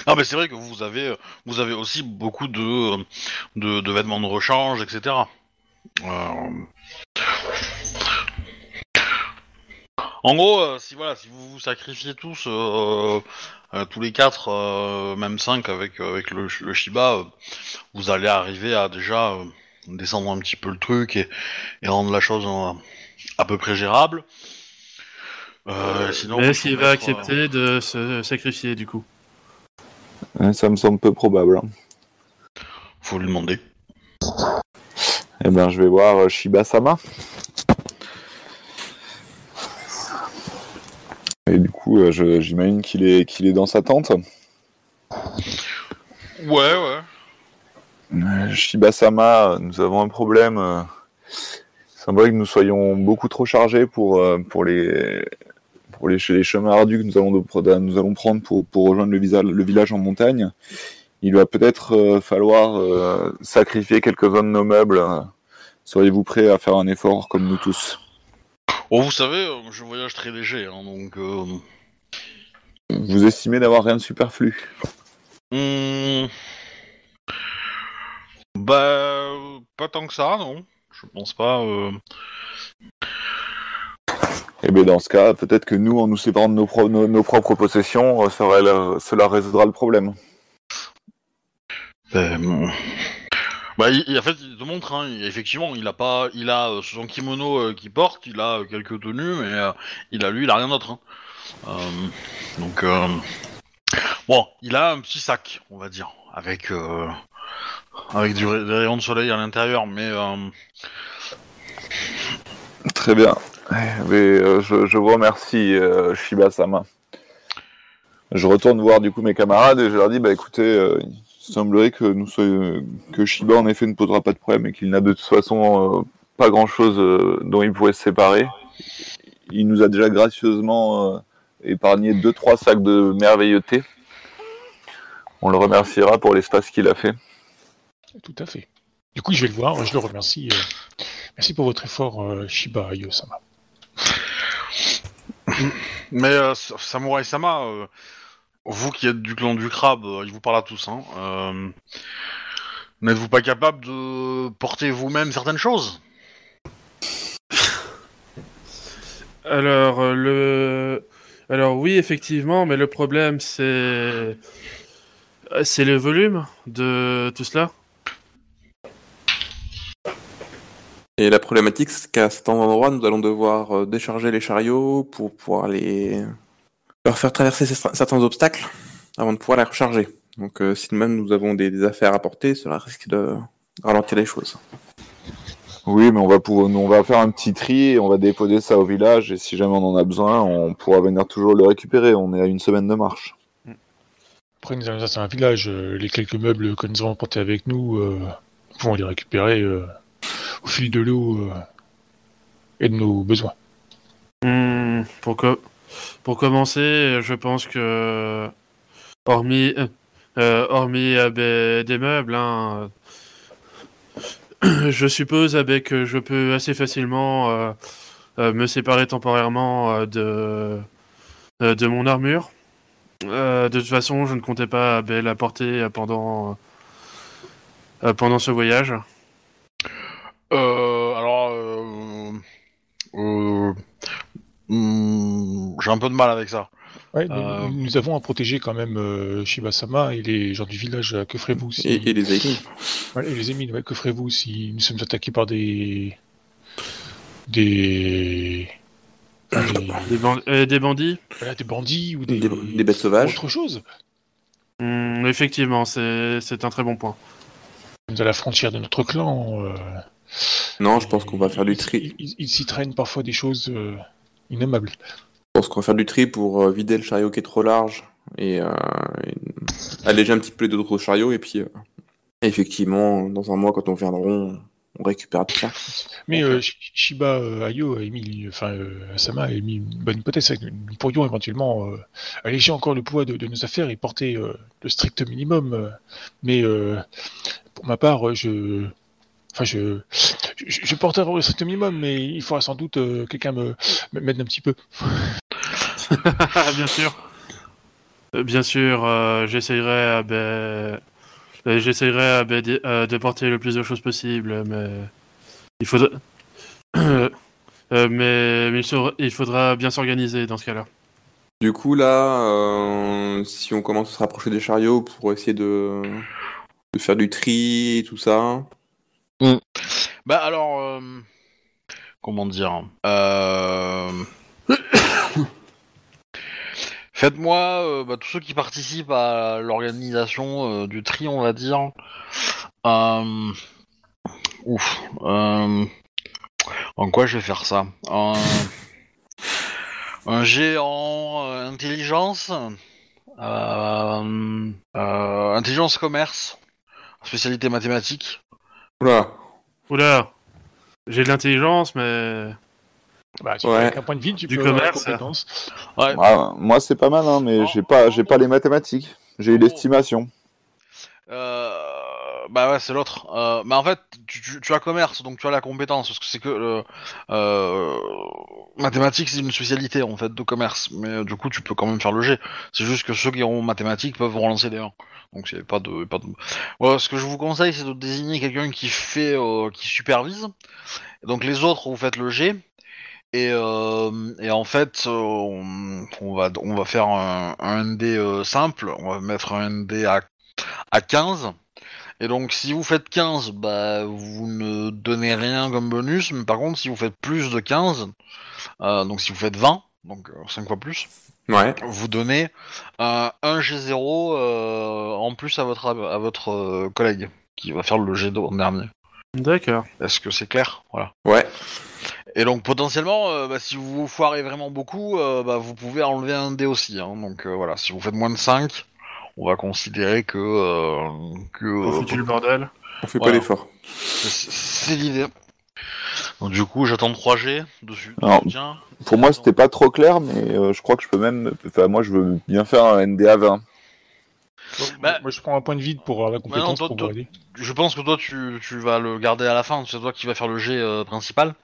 [SPEAKER 1] Ah mais c'est vrai que vous avez vous avez aussi beaucoup de de, de vêtements de rechange, etc. Euh, En gros, euh, si voilà, si vous vous sacrifiez tous, euh, euh, tous les quatre, euh, même cinq avec avec le, le Shiba, euh, vous allez arriver à déjà euh, descendre un petit peu le truc et, et rendre la chose euh, à peu près gérable. Euh, sinon,
[SPEAKER 5] est-ce qu'il va
[SPEAKER 1] mettre, euh,
[SPEAKER 5] accepter de se sacrifier du coup
[SPEAKER 3] Ça me semble peu probable. hein.
[SPEAKER 1] faut lui demander.
[SPEAKER 3] Eh ben, je vais voir euh, Shiba-sama. Et du coup, euh, j'imagine qu'il est, qu'il est dans sa tente.
[SPEAKER 1] Ouais, ouais.
[SPEAKER 3] Euh, Shiba-sama, nous avons un problème. Il semblerait que nous soyons beaucoup trop chargés pour, euh, pour, les, pour les, les chemins ardus que nous allons, de- nous allons prendre pour, pour rejoindre le, visa- le village en montagne. Il va peut-être euh, falloir euh, sacrifier quelques-uns de nos meubles. Seriez-vous prêts à faire un effort comme nous tous?
[SPEAKER 1] Bon, vous savez, euh, je voyage très léger, hein, donc. Euh...
[SPEAKER 3] Vous estimez d'avoir rien de superflu
[SPEAKER 1] hmm, Bah, pas tant que ça, non. Je pense pas. Euh...
[SPEAKER 3] Eh bien, dans ce cas, peut-être que nous, en nous séparant de nos, pro- nos- nos propres possessions, euh, cela résoudra le problème.
[SPEAKER 1] Euh, Bah, il, en fait, il te montre, hein, effectivement, il a pas, il a euh, son kimono euh, qu'il porte, il a euh, quelques tenues, mais il a lui, il a rien d'autre. hein. Donc, bon, il a un petit sac, on va dire, avec avec du des rayons de soleil à l'intérieur, mais
[SPEAKER 3] Très bien. Mais, je, je vous remercie, Shiba-sama. Je retourne voir du coup mes camarades et je leur dis, bah écoutez, semblerait que nous soyons, que Shiba en effet ne posera pas de problème et qu'il n'a de toute façon euh, pas grand chose dont il pourrait se séparer. Il nous a déjà gracieusement euh, épargné deux trois sacs de merveilleuté. On le remerciera pour l'espace qu'il a fait.
[SPEAKER 4] Tout à fait. Du coup, je vais le voir, je le remercie. euh, Merci pour votre effort, euh, Shiba Ayo-sama.
[SPEAKER 1] mais euh, vous qui êtes du clan du crabe, euh, il vous parle à tous. Hein, euh, N'êtes-vous pas capable de porter vous-même certaines choses?
[SPEAKER 5] Alors, euh, le... Alors oui, effectivement, mais le problème, c'est... C'est le volume de tout cela
[SPEAKER 2] Et la problématique, c'est qu'à cet endroit, nous allons devoir décharger les chariots pour pouvoir les leur faire traverser certains obstacles avant de pouvoir les recharger. Donc, euh, si nous-mêmes nous avons des, des affaires à porter, cela risque de ralentir les choses.
[SPEAKER 3] Oui, mais on va pouvoir, on va faire un petit tri et on va déposer ça au village et si jamais on en a besoin, on pourra venir toujours le récupérer. On est à une semaine de marche.
[SPEAKER 4] Après, nous allons dans un village, euh, les quelques meubles que nous avons portés avec nous, euh, nous pouvons les récupérer euh, au fil de l'eau euh, et de nos besoins.
[SPEAKER 5] Hmm, pour, co- pour commencer, je pense que, hormis, euh, euh, hormis des meubles, hein, euh, *clears throat* je suppose avec que je peux assez facilement me séparer temporairement de, de mon armure. De toute façon, je ne comptais pas la porter pendant, pendant ce voyage.
[SPEAKER 1] Alors, hmm, j'ai un peu de mal avec ça.
[SPEAKER 4] Ouais,
[SPEAKER 1] Euh.
[SPEAKER 4] nous avons à protéger quand même euh, Shiba-sama et les gens du village. euh, Que ferez-vous si...
[SPEAKER 2] Et, et les.
[SPEAKER 4] Ouais, et les émines, ouais, que ferez-vous si nous sommes attaqués par des... des... des...
[SPEAKER 5] Des, ban- euh, des bandits
[SPEAKER 4] voilà, des bandits ou des...
[SPEAKER 2] Des, des bêtes sauvages.
[SPEAKER 4] Autre chose
[SPEAKER 5] Hmm, Effectivement, c'est c'est un très bon point.
[SPEAKER 4] Nous sommes à la frontière de notre clan. euh,
[SPEAKER 2] Non, je pense qu'on va faire du tri.
[SPEAKER 4] Il, il- il s'y traîne parfois des choses
[SPEAKER 2] pense qu'on va faire du tri pour euh, vider le chariot qui est trop large et, euh, et alléger un petit peu les deux autres chariots. Et puis, euh, effectivement, dans un mois, quand on viendra, on, on récupère tout ça.
[SPEAKER 4] Mais euh, Sh- Shiba Ayo a émis, enfin euh, Asama a émis une bonne hypothèse. Nous pourrions éventuellement euh, alléger encore le poids de, de nos affaires et porter euh, le strict minimum. mais euh, pour ma part, je, enfin je, je, je porterai le strict minimum, mais il faudra sans doute euh, quelqu'un me me- m'aide un petit peu. *laughs*
[SPEAKER 5] Bien sûr. Euh, Bien sûr, euh, j'essayerai euh, ben, j'essayerai ben, de, porter le plus de choses possible, mais il faudra, *coughs* Euh, mais, mais il, saura- il faudra bien s'organiser dans ce cas-là.
[SPEAKER 2] Du coup, là, euh, si on commence à se rapprocher des chariots pour essayer de, de faire du tri et tout ça.
[SPEAKER 1] Bah alors, euh, comment dire euh, *coughs* Faites-moi, euh, bah, tous ceux qui participent à l'organisation du tri, on va dire. Ouf. En quoi je vais faire ça? Un, euh, intelligence, intelligence commerce, spécialité mathématique.
[SPEAKER 2] Oula.
[SPEAKER 5] Oula, j'ai de l'intelligence, mais
[SPEAKER 4] Bah, si
[SPEAKER 2] Ouais.
[SPEAKER 4] avec un point de vide, tu
[SPEAKER 5] Du
[SPEAKER 4] peux avoir la
[SPEAKER 5] commerce.
[SPEAKER 4] compétence.
[SPEAKER 1] Ouais.
[SPEAKER 3] Ah, moi, c'est pas mal, hein, mais j'ai pas, j'ai pas les mathématiques. J'ai eu
[SPEAKER 1] Non.
[SPEAKER 3] l'estimation.
[SPEAKER 1] Euh, bah ouais, c'est l'autre. Euh, mais en fait, tu, as commerce, donc tu as la compétence, parce que c'est que euh, mathématiques, c'est une spécialité en fait de commerce. Mais euh, du coup, tu peux quand même faire le G. C'est juste que ceux qui ont mathématiques peuvent relancer des 1. Donc c'est pas de, pas de. Ce que je vous conseille, c'est de désigner quelqu'un qui fait, qui supervise. Donc les autres, vous faites le G. Et, en fait, on, va, faire un, un ND simple. On va mettre un ND à à 15. Et donc si vous faites 15, bah vous ne donnez rien comme bonus, mais par contre si vous faites plus de 15, euh, donc si vous faites 20, donc 5 fois plus,
[SPEAKER 2] Ouais.
[SPEAKER 1] vous donnez euh, un G0 euh, en plus à votre, à votre euh, collègue qui va faire le G2 en dernier.
[SPEAKER 5] d'accord.
[SPEAKER 1] Est-ce que c'est clair? Voilà.
[SPEAKER 2] Ouais.
[SPEAKER 1] Et donc potentiellement, euh, bah, si vous vous foirez vraiment beaucoup, euh, bah, vous pouvez enlever un dé aussi. hein. Donc euh, voilà, si vous faites moins de 5, on va considérer que... euh, que
[SPEAKER 5] On
[SPEAKER 1] euh,
[SPEAKER 5] le bordel.
[SPEAKER 2] On fait
[SPEAKER 1] Voilà.
[SPEAKER 2] pas l'effort.
[SPEAKER 1] C'est l'idée. Donc du coup, j'attends 3G dessus.
[SPEAKER 3] Alors,
[SPEAKER 1] Tiens.
[SPEAKER 3] Pour moi, c'était pas trop clair, mais euh, je crois que je peux même. Enfin, moi, je veux bien faire un NDA 20.
[SPEAKER 1] Bah-
[SPEAKER 4] Moi, je prends un point de vide pour la
[SPEAKER 1] non,
[SPEAKER 4] compétence
[SPEAKER 1] toi-
[SPEAKER 4] pour
[SPEAKER 1] toi-
[SPEAKER 4] vous aider.
[SPEAKER 1] Je pense que toi, tu, tu vas le garder à la fin. C'est toi qui vas faire le G euh, principal.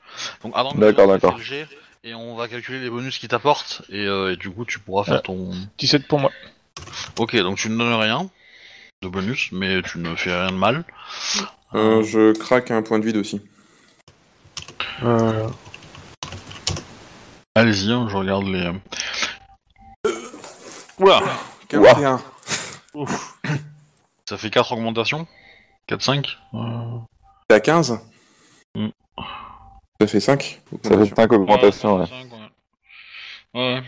[SPEAKER 1] Donc
[SPEAKER 3] d'accord.
[SPEAKER 1] aient fait le G, et on va calculer les bonus qu'il t'apporte. Et, euh, et du coup, tu pourras faire
[SPEAKER 4] Ouais.
[SPEAKER 1] ton...
[SPEAKER 4] 17 pour moi.
[SPEAKER 1] Ok, donc tu ne donnes rien de bonus, mais tu ne fais rien de mal.
[SPEAKER 2] Euh, je craque un point de vide aussi.
[SPEAKER 5] Euh,
[SPEAKER 1] Allez-y, hein, je regarde les... Oula
[SPEAKER 2] 41.
[SPEAKER 5] ouf.
[SPEAKER 1] Ça fait 4 augmentations 4-5 euh...
[SPEAKER 2] T'es à 15
[SPEAKER 1] Mm.
[SPEAKER 2] Ça fait 5
[SPEAKER 3] Ça fait 5 augmentations, ouais.
[SPEAKER 1] cinq, ouais. Ouais.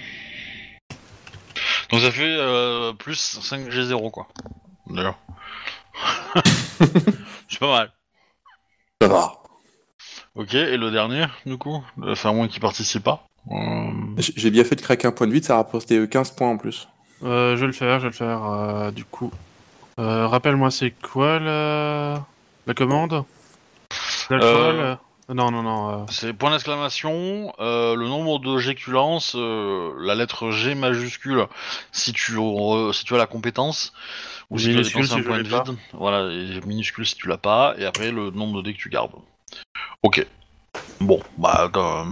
[SPEAKER 1] Donc ça fait euh, plus 5 G0 quoi. D'ailleurs. *laughs* C'est pas mal.
[SPEAKER 2] Ça va.
[SPEAKER 1] Ok, et le dernier, du coup? Enfin, moins qui participe pas? Euh,
[SPEAKER 2] J'ai bien fait de craquer un point de vide, ça a rapporté 15 points en plus.
[SPEAKER 5] Euh, je vais le faire, je vais le faire. euh, du coup, Euh, rappelle-moi, c'est quoi la, la commande? Non, non, non. euh,
[SPEAKER 1] C'est point d'exclamation, euh, le nombre de G que tu lances, euh, la lettre G majuscule si tu, re- si tu as la compétence, ou si tu as
[SPEAKER 5] Minuscule
[SPEAKER 1] dépensé
[SPEAKER 5] si
[SPEAKER 1] un
[SPEAKER 5] je
[SPEAKER 1] point
[SPEAKER 5] l'ai
[SPEAKER 1] de
[SPEAKER 5] pas.
[SPEAKER 1] vide. Voilà, et minuscule si tu l'as pas, et après le nombre de dés que tu gardes. Ok. Bon, bah. euh,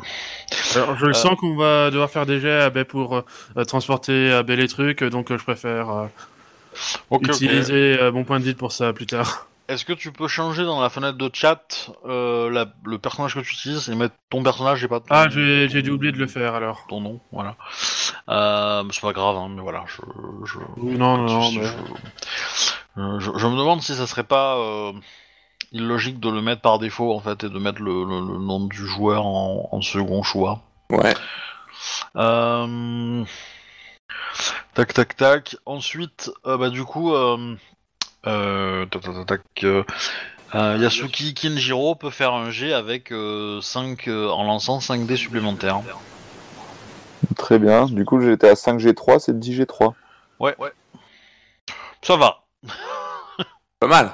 [SPEAKER 5] Alors, je le sens qu'on va devoir faire des jets ben, pour euh, transporter ah, ben, les trucs, donc euh, je préfère euh,
[SPEAKER 1] ok, ok.
[SPEAKER 5] utiliser euh, mon point de vide pour ça plus tard.
[SPEAKER 1] Est-ce que tu peux changer dans la fenêtre de chat euh, la- le personnage que tu utilises et mettre ton personnage et pas ton,
[SPEAKER 5] Ah, j'ai j'ai dû oublier de le faire alors.
[SPEAKER 1] ton nom Voilà. Euh, c'est pas grave, hein, mais voilà, je. je...
[SPEAKER 5] Oui, non, non, non,
[SPEAKER 1] je,
[SPEAKER 5] mais...
[SPEAKER 1] je- je- je me demande si ça serait pas euh, illogique de le mettre par défaut en fait et de mettre le, le- le nom du joueur en, en second choix.
[SPEAKER 2] Ouais.
[SPEAKER 1] Euh, Tac tac tac. Ensuite, euh, bah du coup, euh, Yasuki Kinjiro peut faire un G avec 5 en lançant 5 dés supplémentaires.
[SPEAKER 3] Très bien. Du coup, j'étais à 5G3, c'est 10G3.
[SPEAKER 1] Ouais, ouais. Ça va. *laughs*
[SPEAKER 2] Pas mal.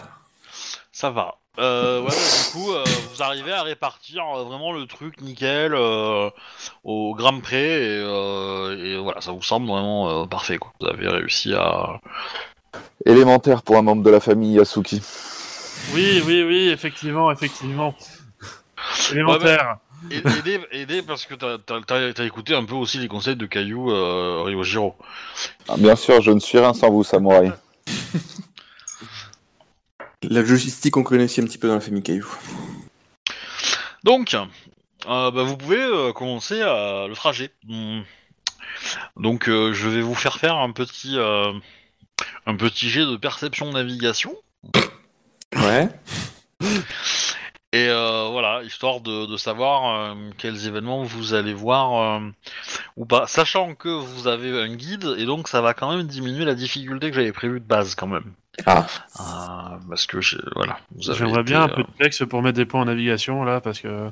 [SPEAKER 1] Ça va. Euh, ouais, du coup, euh, vous arrivez à répartir euh, vraiment le truc nickel euh, au gramme près et, euh, et voilà, ça vous semble vraiment euh, parfait quoi. Vous avez réussi à.
[SPEAKER 3] Élémentaire pour un membre de la famille Yasuki.
[SPEAKER 5] Oui, oui, oui, effectivement, effectivement. Élémentaire.
[SPEAKER 1] aider, aider parce que t'as écouté un peu aussi les conseils de Caillou euh, Ryojiro.
[SPEAKER 3] Ah, Bien sûr, je ne suis rien sans vous, samouraï. *laughs*
[SPEAKER 2] La logistique, on connaît aussi un petit peu dans la famille Caillou.
[SPEAKER 1] Donc, euh, bah, vous pouvez euh, commencer à le trajet. Hmm. Donc, euh, je vais vous faire faire un petit, euh, un petit jet de perception navigation.
[SPEAKER 2] Ouais. *laughs*
[SPEAKER 1] Et euh, voilà, histoire de, de savoir euh, quels événements vous allez voir euh, ou pas. Sachant que vous avez un guide, et donc ça va quand même diminuer la difficulté que j'avais prévue de base quand même.
[SPEAKER 2] Ah.
[SPEAKER 1] Euh, parce que, voilà,
[SPEAKER 5] J'aimerais bien un
[SPEAKER 1] euh,
[SPEAKER 5] peu de texte pour mettre des points en navigation là, parce que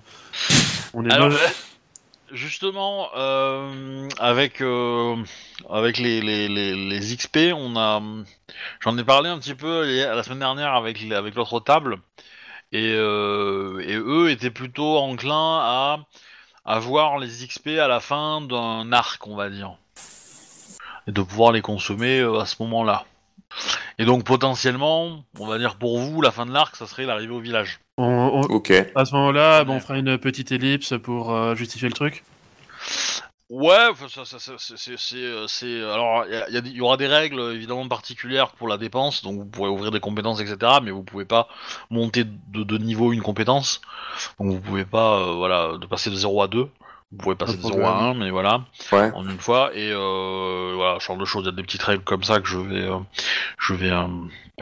[SPEAKER 5] on est
[SPEAKER 1] Alors,
[SPEAKER 5] mauvais.
[SPEAKER 1] Justement, euh, avec euh, avec les, les, XP, on a, j'en ai parlé un petit peu la semaine dernière avec avec l'autre table, et, euh, et eux étaient plutôt enclins à avoir les XP à la fin d'un arc, on va dire, et de pouvoir les consommer à ce moment-là. Et donc potentiellement, on va dire pour vous, la fin de l'arc, ça serait l'arrivée au village.
[SPEAKER 5] On- on-
[SPEAKER 2] Ok.
[SPEAKER 5] à ce moment-là, bon, on fera une petite ellipse pour euh, justifier le truc.
[SPEAKER 1] Ouais, enfin, ça, ça, ça, c'est- c'est, c'est, euh, c'est- alors il y, aura des règles évidemment particulières pour la dépense, donc vous pourrez ouvrir des compétences, etc. Mais vous pouvez pas monter de, de niveau une compétence, donc vous pouvez pas, euh, voilà, de passer de 0 à 2. Vous pouvez passer de
[SPEAKER 5] Pas de
[SPEAKER 1] 0 à
[SPEAKER 5] problème.
[SPEAKER 1] 1, mais voilà,
[SPEAKER 2] Ouais.
[SPEAKER 1] en une fois. Et euh, voilà, ce genre de choses, il y a des petites règles comme ça que je vais, euh, je vais euh,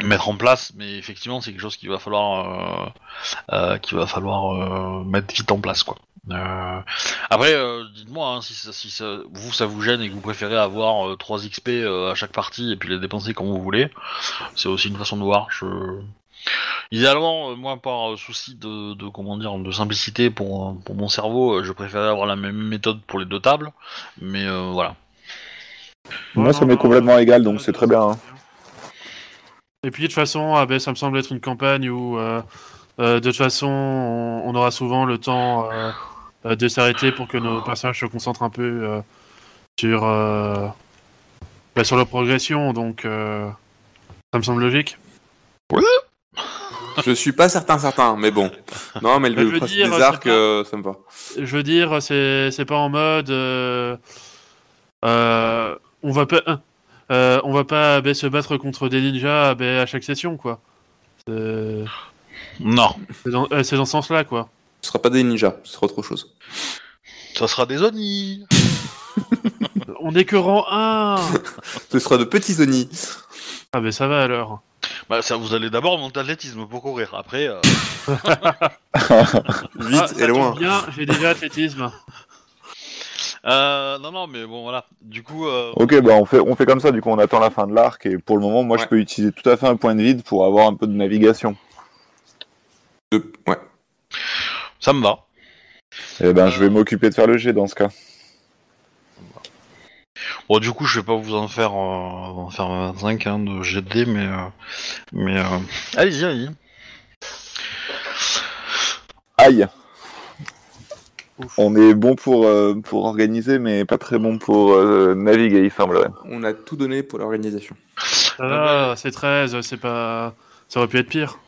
[SPEAKER 1] mettre en place. Mais effectivement, c'est quelque chose qu'il va falloir, euh, euh, qu'il va falloir euh, mettre vite en place, quoi. Euh, après, euh, dites-moi hein, si, ça, si ça, vous ça vous gêne et que vous préférez avoir euh, 3 XP euh, à chaque partie et puis les dépenser quand vous voulez. C'est aussi une façon de voir. Je... Idéalement, euh, moi par euh, souci de, de comment dire de simplicité pour, euh, pour mon cerveau, euh, je préférais avoir la même méthode pour les deux tables. Mais euh, voilà.
[SPEAKER 3] Moi, ça m'est complètement égal, donc c'est très bien. hein.
[SPEAKER 5] Et puis de toute façon, ah ben, ça me semble être une campagne où euh, euh, de toute façon, on, on aura souvent le temps de s'arrêter pour que nos personnages se concentrent un peu euh, sur euh, bah, sur leur progression. Donc, euh, ça me semble logique.
[SPEAKER 2] Je suis pas certain, certain, mais bon. Non, mais
[SPEAKER 5] je
[SPEAKER 2] le
[SPEAKER 5] veux
[SPEAKER 2] principe
[SPEAKER 5] dire,
[SPEAKER 2] des
[SPEAKER 5] c'est
[SPEAKER 2] arcs,
[SPEAKER 5] pas-
[SPEAKER 2] euh, ça me va.
[SPEAKER 5] Je veux dire, c'est c'est pas en mode euh, euh, on va pas euh, on va pas se battre contre des ninjas à chaque session quoi. C'est
[SPEAKER 1] Non,
[SPEAKER 5] c'est dans, euh, c'est dans ce sens-là quoi.
[SPEAKER 2] Ce sera pas des ninjas, ce sera autre chose.
[SPEAKER 1] ça sera des Oni. *laughs*
[SPEAKER 5] On est que rang 1 *laughs*
[SPEAKER 2] Ce sera de petits Oni.
[SPEAKER 5] Ah ben ça va alors.
[SPEAKER 1] Bah ça, vous allez d'abord monter athlétisme pour courir. Après, euh, *laughs*
[SPEAKER 2] Vite
[SPEAKER 5] Ah, ça
[SPEAKER 2] et loin.
[SPEAKER 5] Bien, j'ai déjà athlétisme.
[SPEAKER 1] euh, non non mais bon voilà. Du coup. Euh...
[SPEAKER 3] Ok, bah on fait, on fait comme ça, du coup on attend la fin de l'arc, et pour le moment, moi
[SPEAKER 2] Ouais.
[SPEAKER 3] je peux utiliser tout à fait un point de vide pour avoir un peu de navigation.
[SPEAKER 2] Ouais.
[SPEAKER 1] Ça me va.
[SPEAKER 3] Et ben je
[SPEAKER 1] Euh.
[SPEAKER 3] vais m'occuper de faire le jet dans ce cas.
[SPEAKER 1] Bon, du coup, je vais pas vous en faire, euh, en faire 25 hein, de GD, mais, euh, mais euh, allez-y, allez-y.
[SPEAKER 3] Aïe
[SPEAKER 5] Ouf.
[SPEAKER 3] On est bon pour, euh, pour organiser, mais pas très bon pour euh, naviguer, il semblerait.
[SPEAKER 2] On a tout donné pour l'organisation.
[SPEAKER 5] Ça va, c'est 13, c'est pas. Ça aurait pu être pire.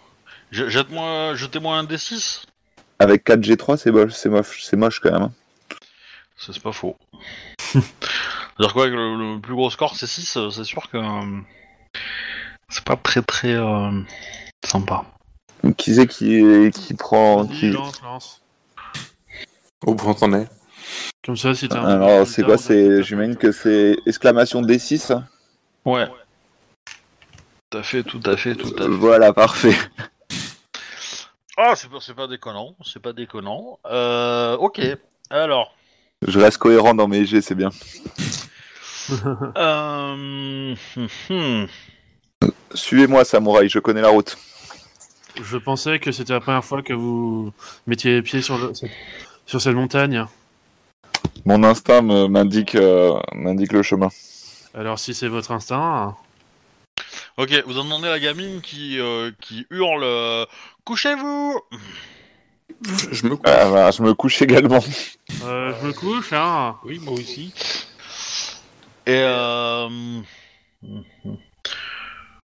[SPEAKER 1] Je- Jette-moi, jetez-moi un D6.
[SPEAKER 3] Avec 4G3, c'est moche, c'est moche, c'est moche quand même. hein.
[SPEAKER 1] Ça, C'est pas faux. *laughs* C'est-à-dire quoi, que le, le plus gros score c'est 6, euh, c'est sûr que euh, c'est pas très très euh, sympa.
[SPEAKER 3] Qui c'est qui, qui prend... Qui...
[SPEAKER 5] lance, lance.
[SPEAKER 2] Au point t'en es.
[SPEAKER 5] Comme ça, si t'as un.
[SPEAKER 3] Alors c'est quoi c'est... J'imagine que c'est exclamation D6 hein
[SPEAKER 1] Ouais. Tout à fait, tout à fait, tout à fait.
[SPEAKER 3] Voilà, parfait.
[SPEAKER 1] Ah, c'est pas, c'est pas déconnant, c'est pas déconnant. Euh, ok, alors.
[SPEAKER 3] Je reste cohérent dans mes jets, c'est bien. *laughs*
[SPEAKER 1] Euh, hum, hum.
[SPEAKER 3] Suivez-moi, samouraï, je connais la route.
[SPEAKER 5] Je pensais que c'était la première fois que vous mettiez les pieds sur, le- sur cette montagne.
[SPEAKER 3] Mon instinct m'indique euh, m'indique le chemin.
[SPEAKER 5] Alors, si c'est votre instinct.
[SPEAKER 1] Ok, vous entendez la gamine qui, euh, qui hurle euh, Couchez-vous
[SPEAKER 2] Je, je me couche.
[SPEAKER 3] Ah, bah, je me couche également.
[SPEAKER 5] Euh, je me couche, hein.
[SPEAKER 4] Oui, moi aussi.
[SPEAKER 1] Et euh...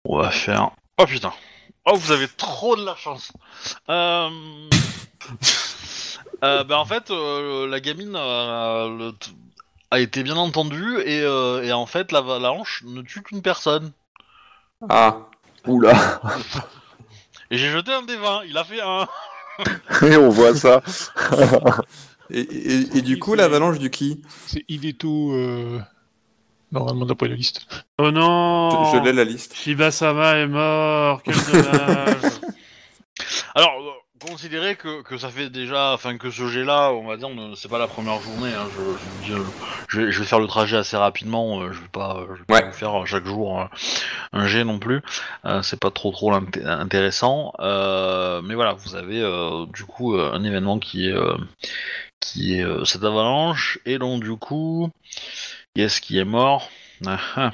[SPEAKER 1] On va faire... Oh putain Oh, vous avez trop de la chance euh... Euh, bah, en fait, euh, la gamine euh, le t- a été bien entendue et, euh, et en fait, l'avalanche ne tue qu'une personne.
[SPEAKER 2] Ah,
[SPEAKER 3] Oula,
[SPEAKER 1] Et j'ai jeté un des 20, il a fait un. *laughs*
[SPEAKER 3] et on voit ça.
[SPEAKER 2] et, et- et du coup, l'avalanche du qui?
[SPEAKER 4] C'est Hideto. Euh... Normalement, d'après la liste.
[SPEAKER 5] Oh non
[SPEAKER 2] Je, je l'ai la liste.
[SPEAKER 5] Shibasama est mort, quel dommage *laughs*
[SPEAKER 1] Alors, considérez que, que ça fait déjà, enfin que ce jet-là, on va dire, c'est pas la première journée. hein, je, euh, je vais, je vais faire le trajet assez rapidement. euh, je vais pas, euh, je vais pas vous faire chaque jour euh, un jet non plus. Euh, c'est pas trop trop int- intéressant. Euh, mais voilà, vous avez euh, du coup un événement qui est euh, qui est euh, cette avalanche et donc du coup, qui est-ce qui est mort? Ah, ah.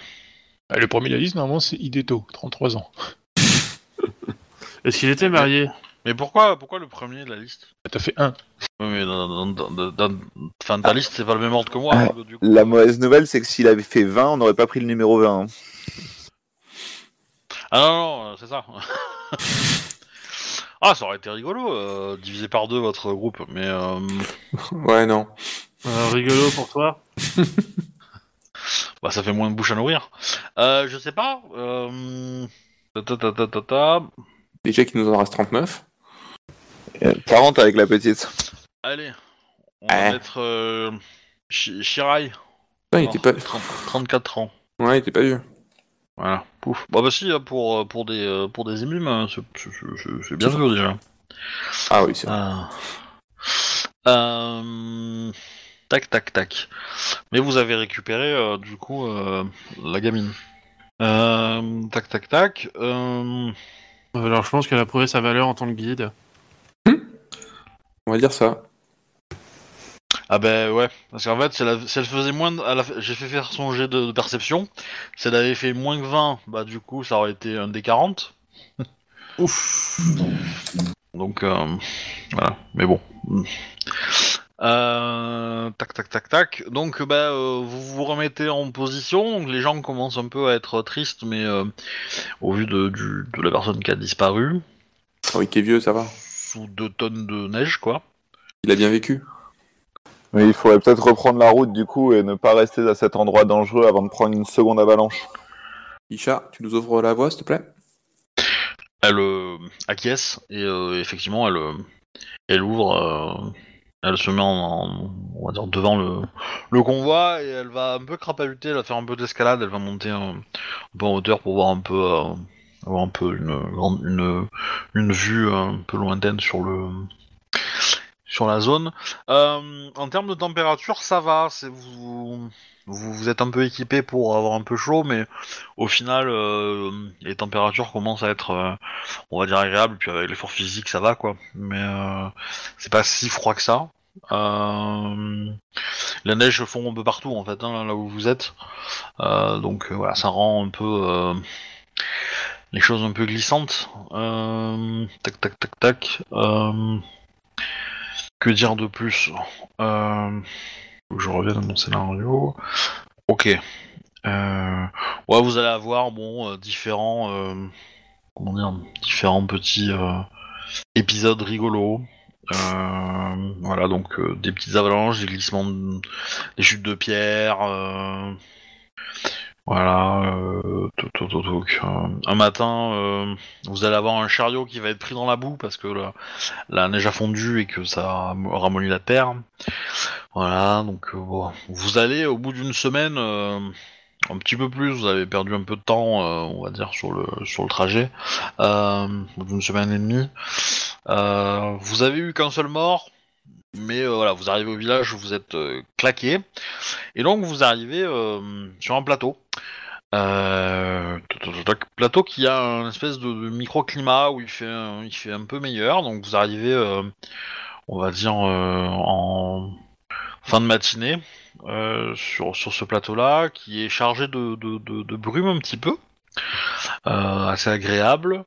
[SPEAKER 4] Ah, le premier de la liste, normalement, c'est Hideto, 33 ans. *laughs*
[SPEAKER 5] Est-ce qu'il était marié?
[SPEAKER 1] Mais pourquoi pourquoi le premier de la liste?
[SPEAKER 4] Ah, T'as fait un.
[SPEAKER 1] Oui, mais dans, dans, dans, dans- enfin, ta liste, c'est pas le même ordre que moi.
[SPEAKER 3] Ah,
[SPEAKER 1] du coup.
[SPEAKER 3] La mauvaise nouvelle, c'est que s'il avait fait 20, on n'aurait pas pris le numéro 20. hein.
[SPEAKER 1] Ah non, non, euh, c'est ça. *laughs* ah, ça aurait été rigolo, euh, diviser par deux votre groupe, mais euh,
[SPEAKER 2] Ouais, non.
[SPEAKER 5] Euh, Rigolo pour toi? *laughs*
[SPEAKER 1] bah, ça fait moins de bouche à nourrir. Euh, je sais pas. Euh... ta, ta, ta, ta, ta.
[SPEAKER 2] Déjà qu'il nous en reste 39.
[SPEAKER 3] Euh, 40 avec la petite.
[SPEAKER 1] Allez, on va
[SPEAKER 2] Ouais.
[SPEAKER 1] mettre euh, Shi- Shirai.
[SPEAKER 2] Ouais, il était pas...
[SPEAKER 1] 30 34 ans.
[SPEAKER 2] Ouais, il était pas vieux.
[SPEAKER 1] Voilà, pouf. Bah, bah si, pour, euh, pour des, euh, pour des émumes, hein, c'est- c'est c'est- c'est bien sûr déjà.
[SPEAKER 2] Ah oui, c'est vrai.
[SPEAKER 1] Euh, Tac, tac, tac. Mais vous avez récupéré, euh, du coup, euh, la gamine. Euh, tac, tac, tac. Euh,
[SPEAKER 5] Alors je pense qu'elle a prouvé sa valeur en tant que guide.
[SPEAKER 2] On va dire ça.
[SPEAKER 1] Ah ben ouais, parce qu'en fait, si elle, a- si elle faisait moins... de- elle a- J'ai fait faire son jet de, de perception. Si elle avait fait moins que 20, bah du coup, ça aurait été un des 40.
[SPEAKER 5] Ouf
[SPEAKER 1] Donc, euh, voilà. Mais bon. Euh, tac, tac, tac, tac. Donc, bah, euh, vous vous remettez en position. Donc, les gens commencent un peu à être tristes, mais euh, au vu de, du- de la personne qui a disparu,
[SPEAKER 2] Ah oui, qui est vieux, ça va.
[SPEAKER 1] sous deux tonnes de neige, quoi.
[SPEAKER 2] Il a bien vécu.
[SPEAKER 3] Mais il faudrait peut-être reprendre la route du coup et ne pas rester à cet endroit dangereux avant de prendre une seconde avalanche.
[SPEAKER 2] Isha, tu nous ouvres la voie, s'il te plaît?
[SPEAKER 1] Elle euh, acquiesce et euh, effectivement, elle, euh, elle ouvre. Elle se met en, on va dire devant le, convoi et elle va un peu crapahuter, elle va faire un peu d'escalade, elle va monter un, peu en hauteur pour voir un peu, euh, avoir un peu une, une, une vue un peu lointaine sur le sur la zone. Euh, en termes de température, ça va. C'est vous, vous vous êtes un peu équipé pour avoir un peu chaud, mais au final, euh, les températures commencent à être, euh, on va dire agréables. Puis avec l'effort physique, ça va quoi. Mais euh, c'est pas si froid que ça. La neige fond un peu partout en fait, hein, là où vous êtes. Donc voilà, ça rend un peu les choses un peu glissantes. Tac tac tac tac. Que dire de plus? Je reviens à mon scénario. Ok. Euh, ouais, vous allez avoir bon euh, différents, euh, comment dire, différents petits épisodes rigolos. Voilà, donc des petites avalanches, des glissements, de- des chutes de pierre. Voilà. euh, toc, toc. Euh, un matin, euh, vous allez avoir un chariot qui va être pris dans la boue parce que la, la neige a fondu et que ça a la terre. Voilà, donc euh, bon. vous allez au bout d'une semaine, euh, un petit peu plus, vous avez perdu un peu de temps, on va dire, sur le, sur le trajet, au d'une semaine et demie. Vous avez eu qu'un seul mort, mais euh, voilà, vous arrivez au village, vous êtes euh, claqué, et donc vous arrivez euh, sur un plateau. Plateau qui a un espèce de, microclimat où il fait, un, il fait un peu meilleur, donc vous arrivez, on va dire, en fin de matinée sur, sur ce plateau-là, qui est chargé de, de, brume un petit peu, assez agréable.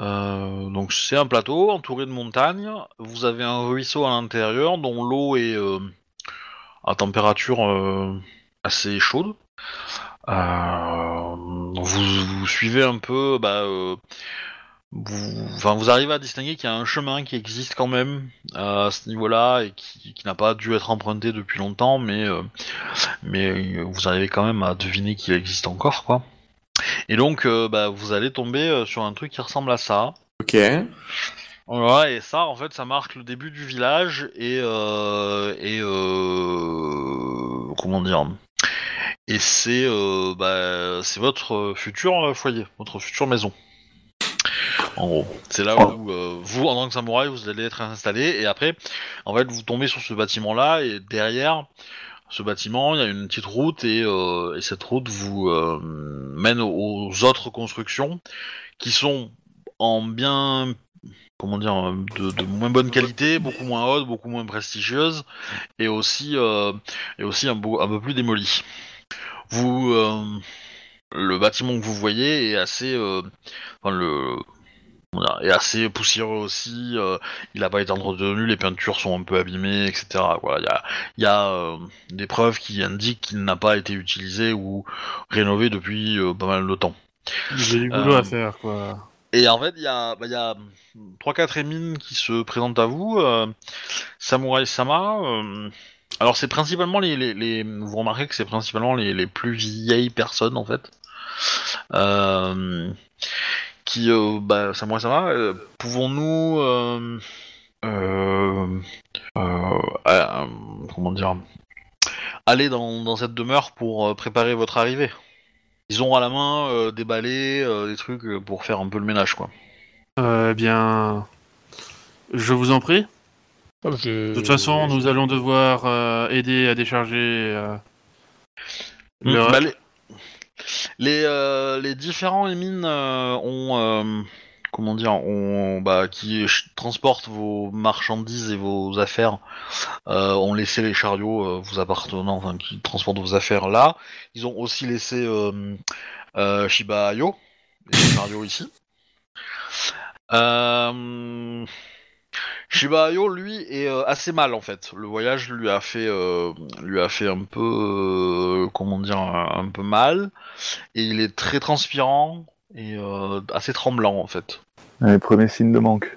[SPEAKER 1] Euh, donc c'est un plateau entouré de montagnes. Vous avez un ruisseau à l'intérieur dont l'eau est euh, à température euh, assez chaude. Vous, suivez un peu bah, vous, enfin, vous arrivez à distinguer qu'il y a un chemin qui existe quand même à ce niveau-là et qui, n'a pas dû être emprunté depuis longtemps, mais mais vous arrivez quand même à deviner qu'il existe encore, quoi. Et donc, euh, bah, vous allez tomber euh, sur un truc qui ressemble à ça.
[SPEAKER 2] Ok.
[SPEAKER 1] Voilà, et ça, en fait, ça marque le début du village et euh, et comment dire? Et c'est bah, c'est votre futur foyer, votre future maison. En gros, c'est là où vous, en tant que samouraï, vous allez être installé et après, en fait, vous tombez sur ce bâtiment-là et derrière ce bâtiment, il y a une petite route et, euh, et cette route vous euh, mène aux autres constructions qui sont en bien comment dire, de, moins bonne qualité, beaucoup moins haute, beaucoup moins prestigieuse, et aussi, euh, et aussi un, beau- un peu plus démolie. Vous, le bâtiment que vous voyez est assez, enfin le, dire, est assez poussiéreux aussi. euh, il n'a pas été entretenu, les peintures sont un peu abîmées, etc. Voilà, il y a, il y a euh, des preuves qui indiquent qu'il n'a pas été utilisé ou rénové depuis euh, pas mal de temps.
[SPEAKER 5] J'ai du boulot à faire, quoi.
[SPEAKER 1] Et en fait, il y a, bah, y a 3-4 émines qui se présentent à vous. Samurai Sama. alors, c'est principalement les, les, les- Vous remarquez que c'est principalement les, les plus vieilles personnes, en fait. Euh, qui. Euh, bah, Samurai Sama, euh, pouvons-nous. Euh, euh, euh, euh, comment dire Aller dans, dans cette demeure pour préparer votre arrivée? Ils ont à la main euh, des balais, euh, des trucs pour faire un peu le ménage, quoi.
[SPEAKER 5] Euh, eh bien, je vous en prie.
[SPEAKER 4] Ah, je-
[SPEAKER 5] De toute façon, nous allons devoir euh, aider à décharger. le-
[SPEAKER 1] Bah, les les, euh, les différents mines euh, ont, euh, comment dire, bah, qui transportent vos marchandises et vos affaires, euh, ont laissé les chariots vous appartenant, enfin, qui transportent vos affaires là. Ils ont aussi laissé Shiba Ayo, les chariots ici. Shiba Ayo, lui, est euh, assez mal en fait. Le voyage lui a fait, euh, lui a fait un peu, euh, comment dire, un, un peu mal. Et il est très transpirant et euh, assez tremblant en fait.
[SPEAKER 3] Les premiers signes de manque.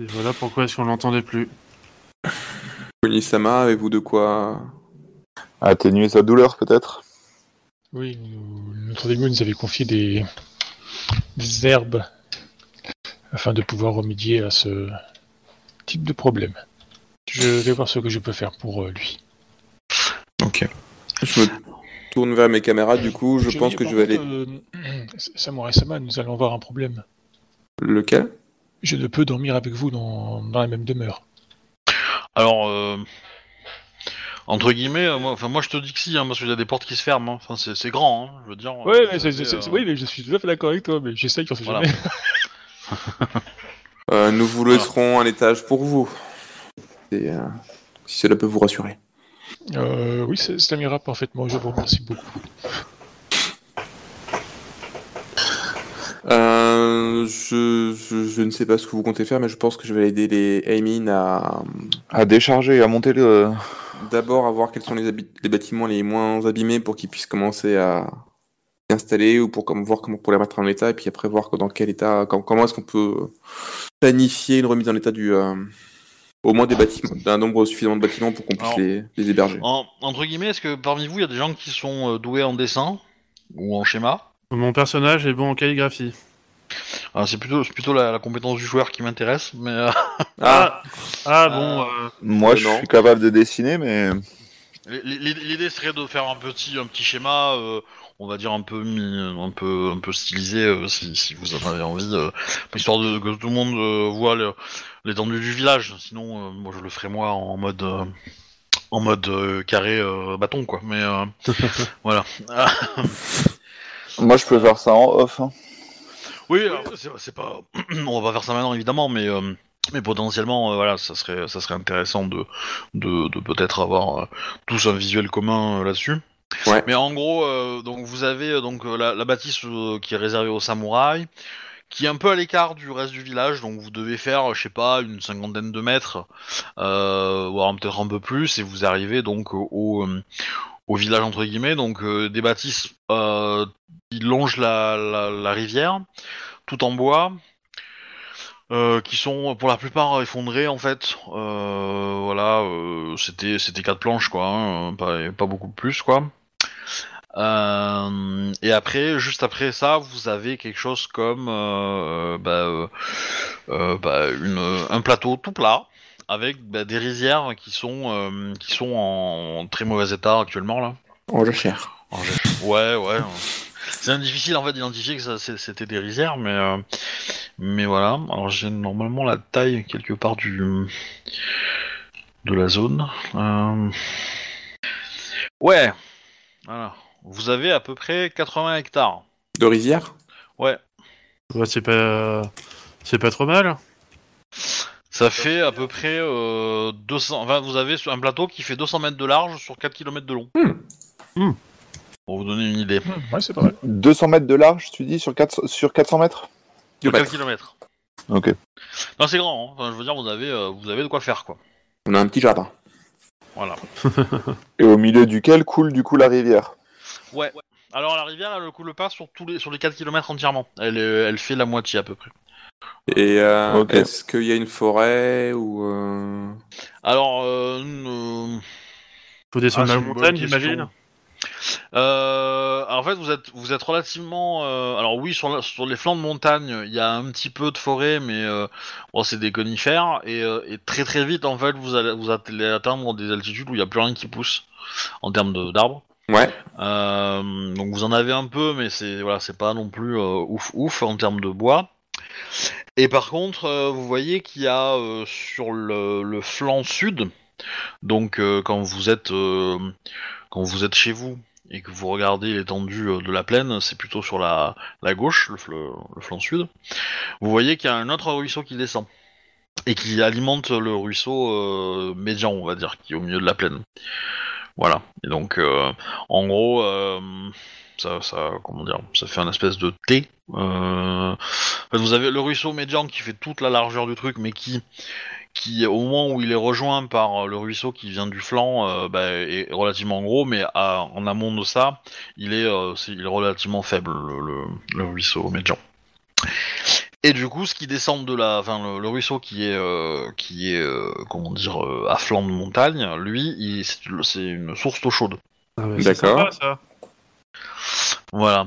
[SPEAKER 5] et voilà pourquoi est-ce qu'on l'entendait plus.
[SPEAKER 2] Kunisama, avez-vous de quoi
[SPEAKER 3] Atténuer sa douleur, peut-être?
[SPEAKER 4] Oui, notre démon nous avait confié des, des herbes afin de pouvoir remédier à ce type de problème. Je vais voir ce que je peux faire pour euh, lui.
[SPEAKER 2] Ok. Je me tourne vers mes caméras, du coup, je, pense que je vais aller.
[SPEAKER 4] euh, *clears throat* Samurai Sama, nous allons avoir un problème.
[SPEAKER 2] Lequel?
[SPEAKER 4] Je ne peux dormir avec vous dans, dans la même demeure.
[SPEAKER 1] Alors, euh, entre guillemets, euh, moi, enfin moi je te dis que si, hein, parce qu'il y a des portes qui se ferment. hein. Enfin c'est c'est grand, hein, je veux dire.
[SPEAKER 4] Ouais, mais, c'est-
[SPEAKER 1] c'est,
[SPEAKER 4] c'est-
[SPEAKER 1] euh,
[SPEAKER 4] c'est- oui, mais je suis tout à fait d'accord avec toi, mais j'essaye, on sait
[SPEAKER 1] Voilà.
[SPEAKER 4] jamais. *laughs*
[SPEAKER 2] Euh, Nous vous laisserons un étage pour vous. Et, euh, si cela peut vous rassurer.
[SPEAKER 4] Euh, oui, ça, m'ira parfaitement, je vous remercie beaucoup.
[SPEAKER 2] Euh, je, je, je ne sais pas ce que vous comptez faire, mais je pense que je vais aider les Aimin à
[SPEAKER 3] À décharger, à monter le.
[SPEAKER 2] d'abord à voir quels sont les bâtiments les moins abîmés pour qu'ils puissent commencer à s'installer ou pour comme, voir comment pour les mettre en état et puis après voir dans quel état, com- comment est-ce qu'on peut planifier une remise en état du euh, au moins des bâtiments, d'un nombre suffisamment de bâtiments pour qu'on puisse
[SPEAKER 1] Alors,
[SPEAKER 2] les, les héberger.
[SPEAKER 1] en- entre guillemets, est-ce que parmi vous il y a des gens qui sont euh, doués en dessin ou en schéma?
[SPEAKER 5] Mon personnage est bon en calligraphie.
[SPEAKER 1] Alors, C'est plutôt, c'est plutôt la, la compétence du joueur qui m'intéresse, mais euh,
[SPEAKER 2] Ah,
[SPEAKER 5] Ah bon, euh,
[SPEAKER 3] Moi, je
[SPEAKER 2] non.
[SPEAKER 3] suis capable de dessiner, mais.
[SPEAKER 1] L'idée serait de faire un petit, un petit schéma, euh, on va dire un peu, mis, un peu, un peu stylisé, euh, si, si vous en avez envie, euh, histoire de que tout le monde euh, voit l'étendue du village. Sinon, euh, moi je le ferai moi en mode, euh, en mode euh, carré euh, bâton quoi. Mais euh, *laughs* voilà.
[SPEAKER 3] Moi, je peux faire ça en off. hein.
[SPEAKER 1] Oui, c'est pas, *clears throat* on va pas faire ça maintenant évidemment, mais euh, mais potentiellement, euh, voilà, ça serait, ça serait intéressant de, de, de peut-être avoir euh, tous un visuel commun euh, là-dessus.
[SPEAKER 2] Ouais.
[SPEAKER 1] Mais en gros, donc vous avez donc la, la bâtisse qui est réservée aux samouraïs, qui est un peu à l'écart du reste du village, donc vous devez faire, je sais pas, une cinquantaine de mètres, voire peut-être un peu plus, et vous arrivez donc au, au, village entre guillemets, donc des bâtisses qui longent la, la, la rivière, tout en bois. Euh, qui sont pour la plupart effondrés en fait. Euh, voilà, euh, c'était c'était quatre planches quoi, hein, pas, pas beaucoup plus quoi. Et après, juste après ça, vous avez quelque chose comme bah, bah, une, un plateau tout plat avec bah, des rizières qui sont qui sont en très mauvais état actuellement là. Alors, j'ai- Ouais, ouais. C'est difficile en fait d'identifier que c'était des rizières, mais euh, mais voilà. Alors j'ai normalement la taille quelque part du de la zone. Euh, Ouais. Voilà. Vous avez à peu près 80 hectares.
[SPEAKER 2] De rizière
[SPEAKER 1] Ouais.
[SPEAKER 5] Ouais, c'est pas, c'est pas trop mal.
[SPEAKER 1] Ça fait à peu près euh, 200. Enfin, vous avez un plateau qui fait 200 mètres de large sur 4 km de long.
[SPEAKER 2] Hmm.
[SPEAKER 1] Pour vous donner une idée.
[SPEAKER 4] Hmm, ouais, c'est pas mal.
[SPEAKER 3] 200 mètres de large, tu dis, sur, 4, sur 400 mètres
[SPEAKER 1] Sur 4
[SPEAKER 2] Kilomètres.
[SPEAKER 1] km.
[SPEAKER 3] Ok.
[SPEAKER 1] Non, c'est grand. hein. Enfin, je veux dire, vous avez, euh, vous avez de quoi faire, quoi.
[SPEAKER 2] On a un petit jardin.
[SPEAKER 1] Voilà. *laughs*
[SPEAKER 3] Et au milieu duquel coule du coup la rivière.
[SPEAKER 1] Ouais. Alors la rivière, elle ne coule pas sur tous les sur les 4 km entièrement. Elle, est- elle fait la moitié à peu près.
[SPEAKER 2] Et euh, est-ce qu'il y a une forêt ou... euh,
[SPEAKER 1] Alors, euh, euh,
[SPEAKER 5] Faut descendre
[SPEAKER 1] ah,
[SPEAKER 5] la montagne, j'imagine.
[SPEAKER 1] Euh, en fait, vous êtes vous êtes relativement. euh, alors oui, sur, la- sur les flancs de montagne, il y a un petit peu de forêt, mais euh, bon, c'est des conifères et, et très très vite en fait, vous allez vous allez atteindre des altitudes où il y a plus rien qui pousse en termes d'arbres.
[SPEAKER 2] Ouais.
[SPEAKER 1] Donc vous en avez un peu, mais c'est voilà, c'est pas non plus ouf ouf en termes de bois. Et par contre, vous voyez qu'il y a sur le, le flanc sud, donc quand vous êtes quand vous êtes chez vous et que vous regardez l'étendue euh, de la plaine, c'est plutôt sur la, gauche, le, fl- le flanc sud. Vous voyez qu'il y a un autre ruisseau qui descend et qui alimente le ruisseau euh, médian, on va dire, qui est au milieu de la plaine. Voilà. Et donc, euh, en gros, ça, comment dire, ça fait un espèce de T. Vous avez le ruisseau médian qui fait toute la largeur du truc, mais qui, qui au moment où il est rejoint par le ruisseau qui vient du flanc, euh, bah, est relativement gros, mais à- en amont de ça, il est, euh, il est relativement faible le, le, le ruisseau médian. Et du coup, ce qui descend de la, enfin, le, le ruisseau qui est, euh, qui est, euh, comment dire, euh, à flanc de montagne, lui, il- c'est c'est une source d'eau chaude.
[SPEAKER 5] Ah ouais,
[SPEAKER 2] D'accord.
[SPEAKER 1] Voilà.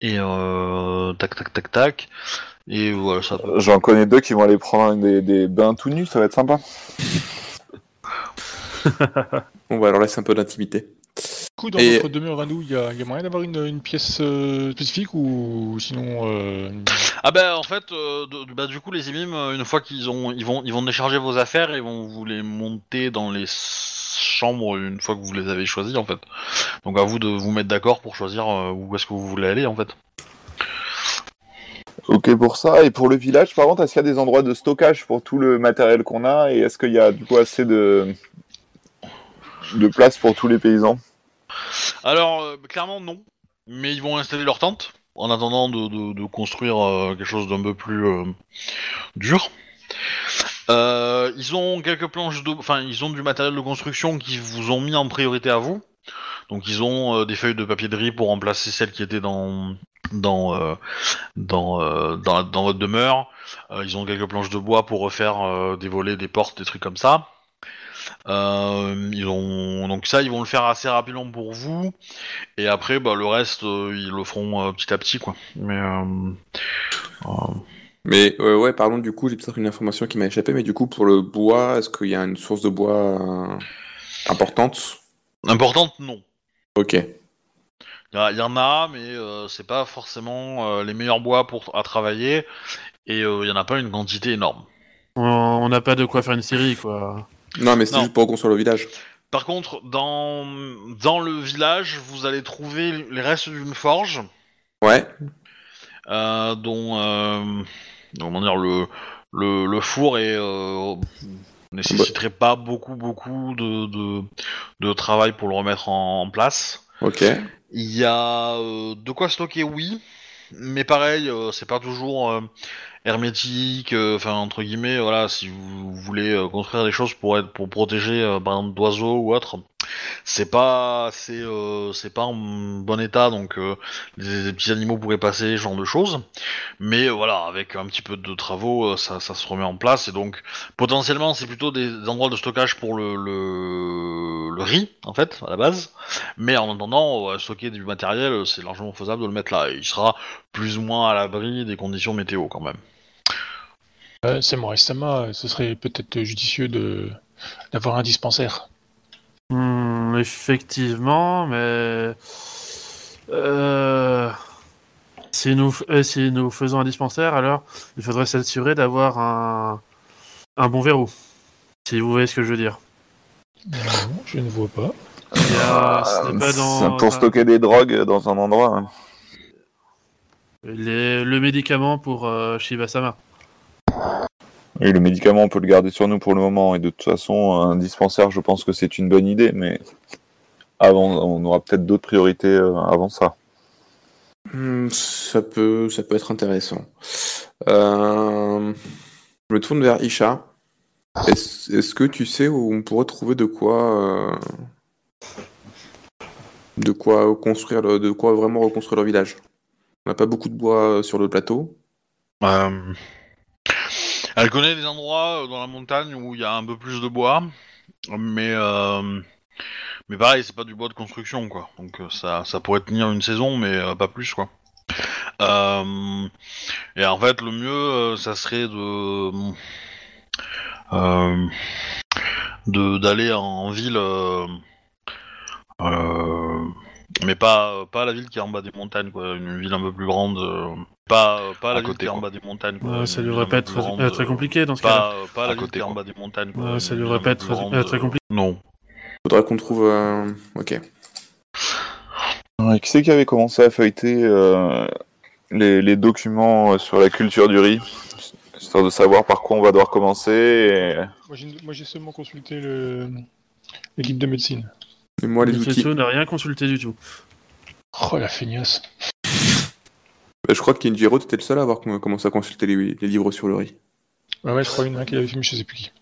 [SPEAKER 1] Et euh, tac, tac, tac, tac. Et voilà, ça.
[SPEAKER 3] J'en connais deux qui vont aller prendre des, des bains tout nus, ça va être sympa. *laughs*
[SPEAKER 2] On va leur laisser un peu d'intimité.
[SPEAKER 4] Du coup, dans
[SPEAKER 2] Et-
[SPEAKER 4] notre demeure à nous, il y y a moyen d'avoir une, une pièce euh, spécifique ou sinon. euh,
[SPEAKER 1] Ah ben en fait, euh, de- bah, du coup les émimes, euh, une fois qu'ils ont, ils vont, ils vont décharger vos affaires et vont vous les monter dans les chambres une fois que vous les avez choisies en fait. Donc à vous de vous mettre d'accord pour choisir euh, où est-ce que vous voulez aller en fait.
[SPEAKER 3] Ok pour ça. Et pour le village, par contre, est-ce qu'il y a des endroits de stockage pour tout le matériel qu'on a? Et est-ce qu'il y a du coup assez de, de place pour tous les paysans?
[SPEAKER 1] Alors euh, clairement non, mais ils vont installer leur tente en attendant de, de- de construire euh, quelque chose d'un peu plus euh, dur. Ils ont quelques planches de, enfin ils ont du matériel de construction qui vous ont mis en priorité à vous. Donc ils ont euh, des feuilles de papier de riz pour remplacer celles qui étaient dans dans euh, euh, dans dans votre demeure. Ils ont quelques planches de bois pour refaire des volets, des portes, des trucs comme ça. Ils ont donc ça, ils vont le faire assez rapidement pour vous. Et après, bah, le reste, ils le feront petit à petit, quoi. Mais
[SPEAKER 2] Mais ouais, pardon, du coup, j'ai peut-être une information qui m'a échappé, mais du coup, pour le bois, est-ce qu'il y a une source de bois importante?
[SPEAKER 1] Importante, non.
[SPEAKER 2] Ok.
[SPEAKER 1] Il y, en a, mais euh, c'est pas forcément euh, les meilleurs bois pour à travailler. Et euh, il y en a pas une quantité énorme.
[SPEAKER 5] On on n'a pas de quoi faire une série, quoi.
[SPEAKER 2] Non, mais c'est juste pour reconstruire le village.
[SPEAKER 1] Par contre, dans dans le village, vous allez trouver les restes d'une forge.
[SPEAKER 2] Ouais.
[SPEAKER 1] euh, dont euh, comment dire le le, le four est euh, nécessiterait pas beaucoup beaucoup de, de de travail pour le remettre en, en place.
[SPEAKER 2] Ok.
[SPEAKER 1] Il y a euh, de quoi stocker, oui, mais pareil, euh, c'est pas toujours euh, hermétique. Enfin, entre guillemets, voilà, si vous voulez construire des choses pour être pour protéger, par exemple, d'oiseaux ou autre, c'est pas euh, c'est pas en bon état, donc euh, des, petits animaux pourraient passer, ce genre de choses. Mais euh, voilà, avec un petit peu de travaux, euh, ça, ça se remet en place. Et donc, potentiellement, c'est plutôt des, endroits de stockage pour le, le, riz, en fait, à la base. Mais en attendant, stocker du matériel, c'est largement faisable de le mettre là. Et il sera plus ou moins à l'abri des conditions météo, quand même.
[SPEAKER 4] Euh, c'est mon Sama, ce serait peut-être judicieux de d'avoir un dispensaire.
[SPEAKER 5] Hmm, effectivement, mais euh, si nous euh, si nous faisons un dispensaire, alors il faudrait s'assurer d'avoir un un bon verrou. Si vous voyez ce que je veux dire.
[SPEAKER 4] Non, je ne vois pas.
[SPEAKER 5] A- ce n'est pas dans-
[SPEAKER 3] C'est pour stocker des drogues dans un endroit. hein.
[SPEAKER 5] Les- le médicament pour euh, Shiba-sama.
[SPEAKER 3] Et le médicament, on peut le garder sur nous pour le moment. Et de toute façon, un dispensaire, je pense que c'est une bonne idée. Mais avant, on aura peut-être d'autres priorités euh, avant ça.
[SPEAKER 2] Hmm, ça peut, ça peut être intéressant. Euh, je me tourne vers Isha. Est-ce que tu sais où on pourrait trouver de quoi, euh, de quoi construire, le- de quoi vraiment reconstruire le village? On n'a pas beaucoup de bois sur le plateau.
[SPEAKER 1] Euh, Elle connaît des endroits euh, dans la montagne où il y a un peu plus de bois, mais euh, mais pareil, c'est pas du bois de construction quoi. Donc euh, ça ça pourrait tenir une saison, mais euh, pas plus quoi. Et en fait, le mieux, ça serait de d'aller en ville. Euh, euh, mais pas pas la ville qui est en bas des montagnes quoi, une ville un peu plus grande. euh, pas pas la
[SPEAKER 2] À
[SPEAKER 1] ville
[SPEAKER 2] côté,
[SPEAKER 1] qui est en bas des montagnes. Quoi,
[SPEAKER 5] Euh,
[SPEAKER 1] une
[SPEAKER 5] ça devrait pas être
[SPEAKER 1] grande,
[SPEAKER 5] euh, très
[SPEAKER 1] euh,
[SPEAKER 5] compliqué dans ce cas-là.
[SPEAKER 1] Pas, euh, pas
[SPEAKER 2] À
[SPEAKER 1] la ville
[SPEAKER 2] côté,
[SPEAKER 1] qui est en bas des montagnes. Quoi.
[SPEAKER 5] Ouais, ça devrait pas être très-
[SPEAKER 1] grande,
[SPEAKER 5] euh, très
[SPEAKER 1] euh,
[SPEAKER 5] compliqué.
[SPEAKER 1] Non.
[SPEAKER 2] Faudra qu'on trouve. euh, Ok.
[SPEAKER 3] Ouais, qui c'est qui avait commencé à feuilleter euh, les, les documents euh, sur la culture du riz? Histoire de savoir par quoi on va devoir commencer. et-
[SPEAKER 4] Moi, j'ai seulement consulté le l'équipe de médecine.
[SPEAKER 2] Et moi, les outils.
[SPEAKER 5] N'a rien consulté du tout.
[SPEAKER 4] Oh la feignasse.
[SPEAKER 2] Bah, je crois que Kinjiro, t'étais le seul à avoir com- commencé à consulter les, les livres sur le riz.
[SPEAKER 4] Ouais, ouais, je crois qu'il y en a un qui l'avait fait, mais je sais plus qui.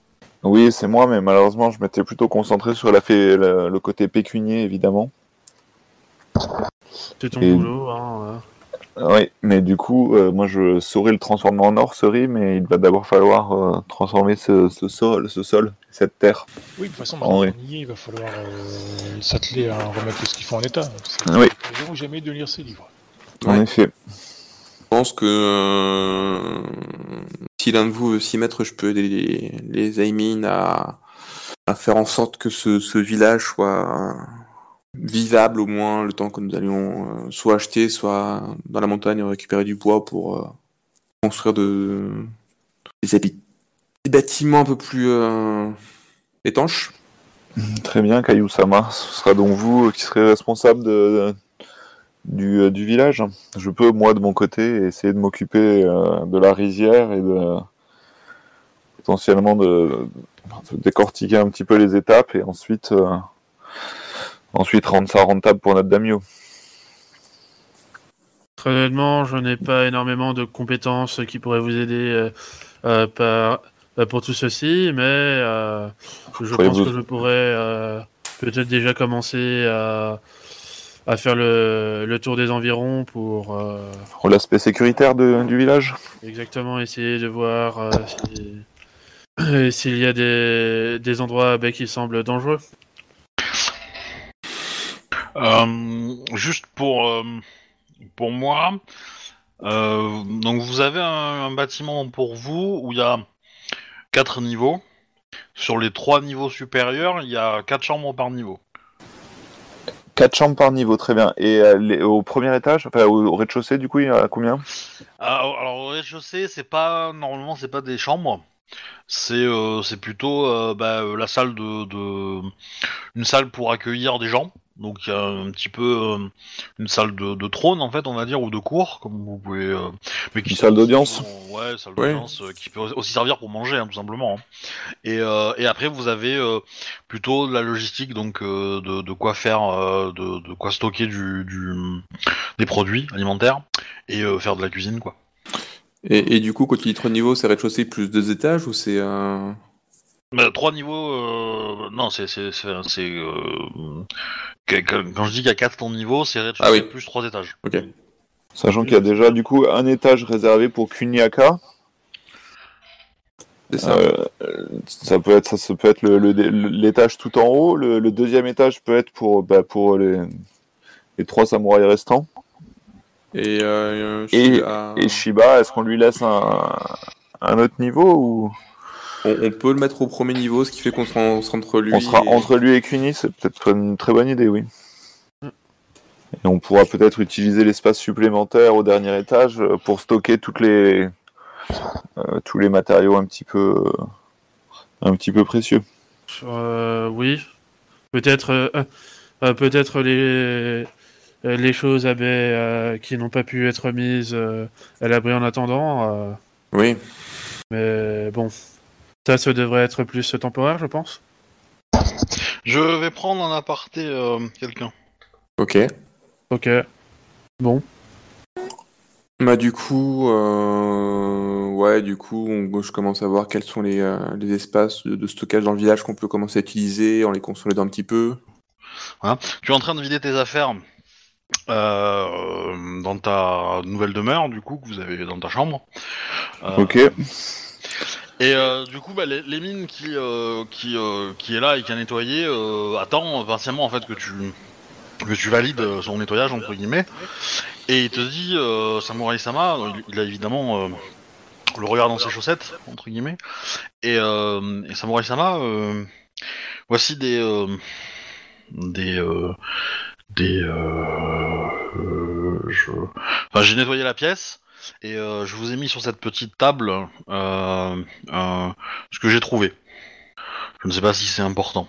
[SPEAKER 3] Oui, c'est moi, mais malheureusement, je m'étais plutôt concentré sur la fait, le, le côté pécunier, évidemment.
[SPEAKER 5] C'est ton
[SPEAKER 3] Et-
[SPEAKER 5] boulot. Hein,
[SPEAKER 3] Oui, mais du coup, euh, moi, je saurais le transformer en or, ce riz, mais il va d'abord falloir euh, transformer ce, ce sol, ce sol, cette terre.
[SPEAKER 4] Oui, de toute façon, maintenant
[SPEAKER 3] ouais.
[SPEAKER 4] qu'on y est, il va falloir euh, s'atteler à remettre ce qu'il faut en état.
[SPEAKER 3] Oui.
[SPEAKER 4] ou jamais de lire ces livres.
[SPEAKER 3] En
[SPEAKER 2] Ouais.
[SPEAKER 3] effet.
[SPEAKER 2] Je pense que euh, si l'un de vous veut s'y mettre, je peux aider les, les Aimin à, à faire en sorte que ce, ce village soit vivable au moins le temps que nous allions euh, soit acheter, soit dans la montagne récupérer du bois pour euh, construire de, des, des bâtiments un peu plus euh, étanches.
[SPEAKER 3] Très bien, Caillou-sama. Ce sera donc vous qui serez responsable du, village. Je peux, moi, de mon côté, essayer de m'occuper de la rizière et de potentiellement de, décortiquer un petit peu les étapes et ensuite, ensuite rendre ça rentable pour notre Damio.
[SPEAKER 5] Très honnêtement, je n'ai pas énormément de compétences qui pourraient vous aider euh, euh, par- euh, pour tout ceci, mais euh, je pense
[SPEAKER 3] vous-
[SPEAKER 5] que je pourrais euh, peut-être déjà commencer à, à faire le, le tour des environs pour
[SPEAKER 3] Pour l'aspect sécuritaire de- du village
[SPEAKER 5] exactement essayer de voir si- *clears throat* s'il y a des, des endroits bah, qui semblent dangereux.
[SPEAKER 1] Euh, juste pour euh, pour moi, euh, donc vous avez un, un bâtiment pour vous où il y a quatre niveaux. Sur les trois niveaux supérieurs, il y a quatre chambres par niveau.
[SPEAKER 3] Quatre chambres par niveau, très bien. Et euh, les- au premier étage, enfin au, au rez-de-chaussée, du coup, il y a combien?
[SPEAKER 1] Ah, alors au rez-de-chaussée, c'est pas normalement c'est pas des chambres, c'est euh, c'est plutôt bah, la salle de, de une salle pour accueillir des gens. Donc il y a un petit peu euh, une salle de, de trône en fait, on va dire, ou de cour, comme vous pouvez. euh, mais
[SPEAKER 3] Une salle d'audience
[SPEAKER 1] Ouais, salle
[SPEAKER 2] Ouais.
[SPEAKER 1] d'audience euh, qui peut aussi servir pour manger, hein, tout simplement. hein. Et, euh, et après vous avez euh, plutôt de la logistique, donc euh, de, de quoi faire, euh, de, de quoi stocker du, du des produits alimentaires et euh, faire de la cuisine quoi.
[SPEAKER 2] Et, et du coup, quand tu dis trois niveaux, c'est rez-de-chaussée plus deux étages ou c'est euh,
[SPEAKER 1] Bah, trois niveaux, euh, non, c'est c'est c'est c'est, euh, quand je dis qu'il y a quatre niveaux, c'est rez-de-chaussée
[SPEAKER 2] Ah oui.
[SPEAKER 1] plus trois étages.
[SPEAKER 2] Ok.
[SPEAKER 3] Sachant qu'il y a déjà du coup un étage réservé pour Kunyaka.
[SPEAKER 2] C'est ça.
[SPEAKER 3] Euh, ça peut être, ça, ça peut être le- l'étage tout en haut. Le, le deuxième étage peut être pour, bah, pour les, les trois samouraïs restants.
[SPEAKER 2] Et, euh,
[SPEAKER 3] Et-
[SPEAKER 2] Shiba-
[SPEAKER 3] Et Shiba, est-ce qu'on lui laisse un, un autre niveau ou?
[SPEAKER 2] On, on peut le mettre au premier niveau, ce qui fait qu'on sera en- entre lui.
[SPEAKER 3] on sera
[SPEAKER 2] et-
[SPEAKER 3] entre lui et Kuni C'est peut-être une très bonne idée, oui. Et on pourra peut-être utiliser l'espace supplémentaire au dernier étage euh, pour stocker toutes les, euh, tous les matériaux un petit peu, euh, un petit peu précieux.
[SPEAKER 5] Euh, oui. Peut-être euh, euh, peut-être les les choses à baie, euh, qui n'ont pas pu être mises euh, à l'abri en attendant. euh,
[SPEAKER 2] Oui.
[SPEAKER 5] mais bon, ça, ça devrait être plus temporaire, je pense.
[SPEAKER 1] Je vais prendre en aparté euh, quelqu'un.
[SPEAKER 2] Ok.
[SPEAKER 5] Ok. Bon.
[SPEAKER 2] Bah du coup, euh, ouais, du coup, on- je commence à voir quels sont les, euh, les espaces de, de stockage dans le village qu'on peut commencer à utiliser en les consolidant un petit peu.
[SPEAKER 1] Tu es en train de vider tes affaires euh, dans ta nouvelle demeure, du coup, que vous avez dans ta chambre. Euh,
[SPEAKER 3] Ok.
[SPEAKER 1] Et euh, du coup, bah, les, les mines qui, euh, qui, euh, qui est là et qui a nettoyé euh, attend patiemment en fait que tu que tu valides euh, son nettoyage entre guillemets. Et il te dit, euh, Samurai Sama, il, a évidemment euh, le regard dans ses chaussettes entre guillemets. Et, euh, et Samurai Sama, euh, voici des euh, des euh, des euh, euh, je... enfin j'ai nettoyé la pièce et euh, je vous ai mis sur cette petite table euh, euh, ce que j'ai trouvé. Je ne sais pas si c'est important.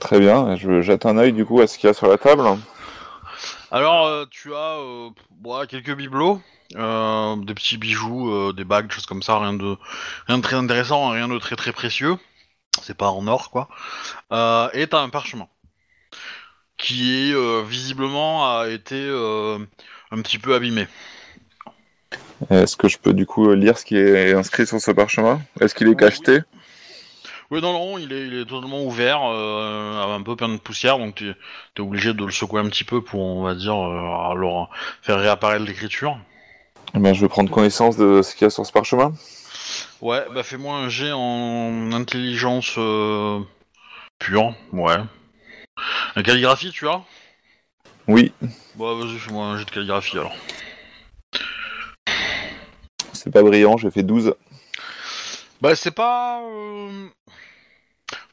[SPEAKER 3] Très bien. Je jette un œil du coup à ce qu'il y a sur la table.
[SPEAKER 1] Alors tu as quelques bibelots, des petits bijoux, des bagues, des choses comme ça, rien de rien de très intéressant, rien de très très précieux. C'est pas en or quoi. Et t'as un parchemin qui est euh, visiblement a été euh, un petit peu abîmé.
[SPEAKER 3] Est-ce que je peux du coup lire ce qui est inscrit sur ce parchemin? Est-ce qu'il est cacheté?
[SPEAKER 1] Oui, non, non, il est, il est totalement ouvert, euh, un peu plein de poussière, donc tu es obligé de le secouer un petit peu pour, on va dire, euh, alors, faire réapparaître l'écriture.
[SPEAKER 3] Eh ben, Je vais prendre connaissance de ce qu'il y a sur ce parchemin.
[SPEAKER 1] Ouais, bah fais-moi un jet en intelligence euh, pure, ouais. La calligraphie, tu as?
[SPEAKER 3] Oui,
[SPEAKER 1] Bah vas-y, fais-moi un jet de calligraphie alors.
[SPEAKER 3] C'est pas brillant, j'ai fait 12.
[SPEAKER 1] Bah c'est pas... euh,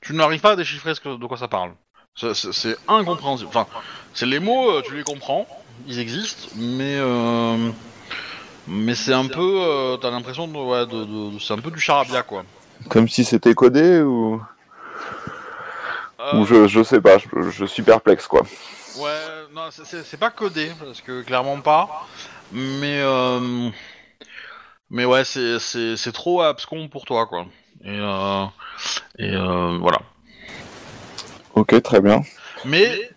[SPEAKER 1] Tu n'arrives pas à déchiffrer ce que- de quoi ça parle. C'est- C'est c'est incompréhensible. Enfin, c'est les mots, euh, tu les comprends, ils existent, mais... euh, Mais c'est un peu... euh, T'as l'impression de... Ouais, de, de- de- c'est un peu du charabia, quoi.
[SPEAKER 3] Comme si c'était codé ou,
[SPEAKER 1] Euh,
[SPEAKER 3] ou je, je sais pas, je, je suis perplexe quoi.
[SPEAKER 1] Ouais, non, c'est- c'est c'est pas codé, parce que clairement pas. Mais, euh, mais ouais, c'est- c'est c'est trop abscon pour toi, quoi. Et, euh, et euh, voilà.
[SPEAKER 3] Ok, très bien.
[SPEAKER 1] Mais,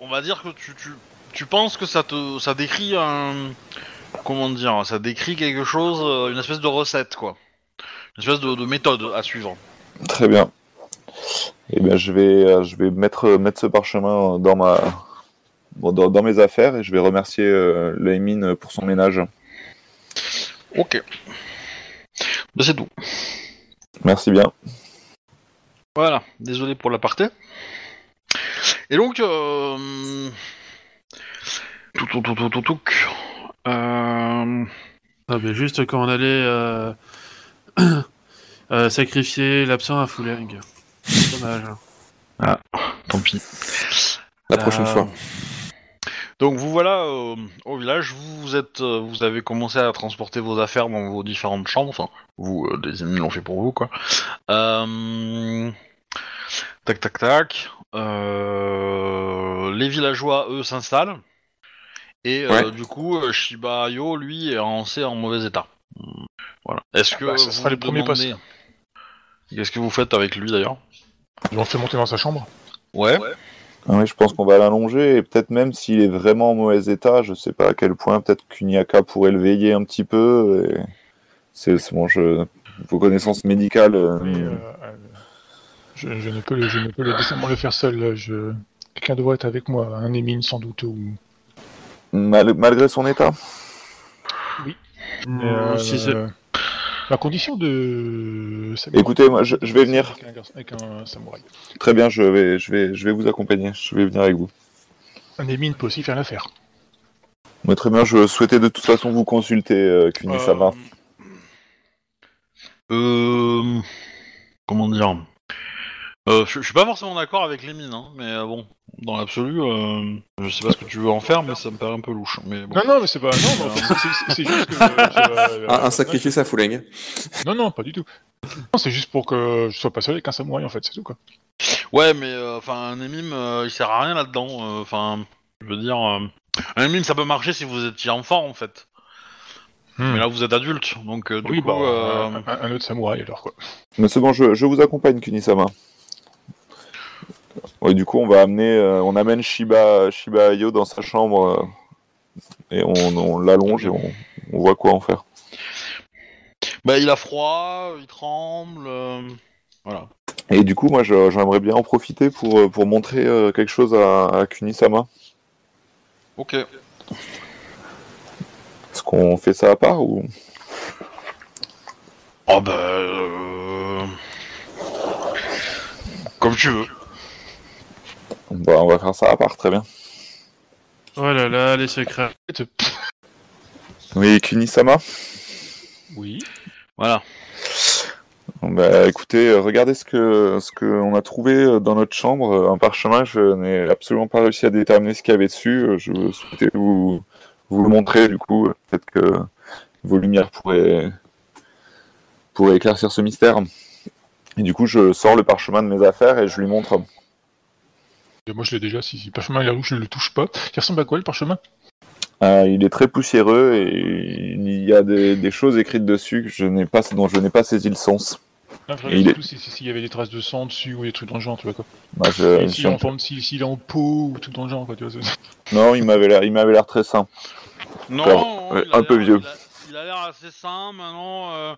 [SPEAKER 1] on va dire que tu, tu, tu penses que ça te ça décrit un... Comment dire Ça décrit quelque chose, euh, une espèce de recette, quoi. Une espèce de, de méthode à suivre.
[SPEAKER 3] Très bien. Et ben je vais, je vais mettre, mettre ce parchemin dans ma, dans, dans mes affaires et je vais remercier euh, Laimine pour son ménage.
[SPEAKER 1] Ok. Bah, c'est tout.
[SPEAKER 3] Merci bien.
[SPEAKER 1] Voilà, désolé pour l'aparté. Et donc, euh... tout, tout, tout, tout, tout, tout. Euh...
[SPEAKER 5] Ah, mais juste quand on allait euh, *coughs* euh, sacrifier l'absent à Fuleng. Dommage.
[SPEAKER 1] Tant pis.
[SPEAKER 2] La prochaine
[SPEAKER 1] Euh,
[SPEAKER 2] fois.
[SPEAKER 1] Donc vous voilà euh, au village, vous, vous êtes, euh, vous avez commencé à transporter vos affaires dans vos différentes chambres. Enfin, vous, euh, des ennemis l'ont fait pour vous, quoi. Euh... Tac, tac, tac. Euh... Les villageois, eux, s'installent. Et euh,
[SPEAKER 2] Ouais.
[SPEAKER 1] du coup, euh, Shiba Yo, lui, est en, mauvais état. Voilà. Est-ce que
[SPEAKER 4] bah, ça
[SPEAKER 1] vous
[SPEAKER 4] sera le
[SPEAKER 1] lui
[SPEAKER 4] premier
[SPEAKER 1] demandez- Qu'est-ce que vous faites avec lui d'ailleurs?
[SPEAKER 4] Je le fais monter dans sa chambre?
[SPEAKER 1] Ouais.
[SPEAKER 3] Ah oui, je pense qu'on va l'allonger et peut-être même s'il est vraiment en mauvais état, je sais pas à quel point, peut-être qu'Unyaka pourrait le veiller un petit peu. et C'est bon, je, vos connaissances médicales. euh,
[SPEAKER 4] Mais, euh, euh, je, je ne peux le, je ne peux le, décemment le faire seul. Je... Quelqu'un devrait être avec moi, un émine sans doute. Ou...
[SPEAKER 3] Mal- malgré son état?
[SPEAKER 4] Euh,
[SPEAKER 5] si c'est-
[SPEAKER 4] La condition de.
[SPEAKER 3] Écoutez, moi, je, je vais venir.
[SPEAKER 4] Avec un, garçon- avec un samouraï.
[SPEAKER 3] Très bien, je vais, je vais, je vais vous accompagner. Je vais venir avec vous.
[SPEAKER 4] Un émine peut aussi faire l'affaire.
[SPEAKER 3] Mais très bien, je souhaitais de toute façon vous consulter, euh, Kunisama.
[SPEAKER 1] Euh... Comment dire? Euh, je, je suis pas forcément d'accord avec les mines, hein, mais euh, bon, dans l'absolu, euh, je sais pas ce que tu veux en faire, mais ça me paraît un peu louche. Mais bon.
[SPEAKER 4] Non, non, mais c'est pas. Non, mais en fait, c'est- c'est- c'est juste que. euh, *laughs*
[SPEAKER 2] Un, un sacrifice à Fouling.
[SPEAKER 4] Non, non, pas du tout. Non, c'est juste pour que je sois pas seul avec un samouraï en fait, c'est tout quoi.
[SPEAKER 1] Ouais, mais euh, enfin, un émime, euh, il sert à rien là-dedans. euh, Enfin, je veux dire, euh, un émime, ça peut marcher si vous étiez enfant en fait. Mais là, vous êtes adulte, donc euh, du
[SPEAKER 4] oui,
[SPEAKER 1] coup,
[SPEAKER 4] bah,
[SPEAKER 1] euh,
[SPEAKER 4] un, un autre samouraï alors quoi.
[SPEAKER 3] Mais c'est bon, je, je vous accompagne, Kunisama. Ouais, du coup, on va amener, euh, on amène Shiba, Shiba Ayo dans sa chambre euh, et on, on l'allonge et on, on voit quoi en faire.
[SPEAKER 1] bah, il a froid, il tremble, euh, voilà.
[SPEAKER 3] Et du coup, moi, j'aimerais bien en profiter pour, pour montrer quelque chose à, à Kunisama.
[SPEAKER 1] Ok.
[SPEAKER 3] Est-ce qu'on fait ça à part ou?
[SPEAKER 1] Oh bah, euh... comme tu veux.
[SPEAKER 3] Bah, on va faire ça à part, très bien.
[SPEAKER 5] Oh là là, les secrets.
[SPEAKER 3] Oui, Kunisama
[SPEAKER 4] Oui.
[SPEAKER 1] Voilà.
[SPEAKER 3] Bah écoutez, euh, regardez ce que ce que on a trouvé euh, dans notre chambre, euh, un parchemin. Je n'ai absolument pas réussi à déterminer ce qu'il y avait dessus. Je souhaitais vous vous le montrer. Du coup, peut-être que vos lumières pourraient pourraient éclaircir ce mystère. Et du coup, je sors le parchemin de mes affaires et je lui montre.
[SPEAKER 4] Et moi je l'ai déjà, si, si le parchemin il est rouge, je le touche pas. Il ressemble à quoi le parchemin?
[SPEAKER 3] Euh, il est très poussiéreux et il y a des, des choses écrites dessus que je n'ai pas dont je n'ai pas saisi le sens. Et
[SPEAKER 4] regarde
[SPEAKER 3] il est-
[SPEAKER 4] surtout si- si- s'il y avait des traces de sang dessus ou des trucs dans le genre, tu vois quoi.
[SPEAKER 3] Moi, je-
[SPEAKER 4] Et s'il est en forme, s'il s'il est en peau ou tout dans le genre, quoi, tu vois. c'est- *laughs*
[SPEAKER 3] Non, il m'avait l'air, il m'avait l'air très sain.
[SPEAKER 1] Non.
[SPEAKER 3] Ouais, un peu
[SPEAKER 1] l'air-
[SPEAKER 3] vieux.
[SPEAKER 1] Il a- il a l'air assez sain maintenant. euh,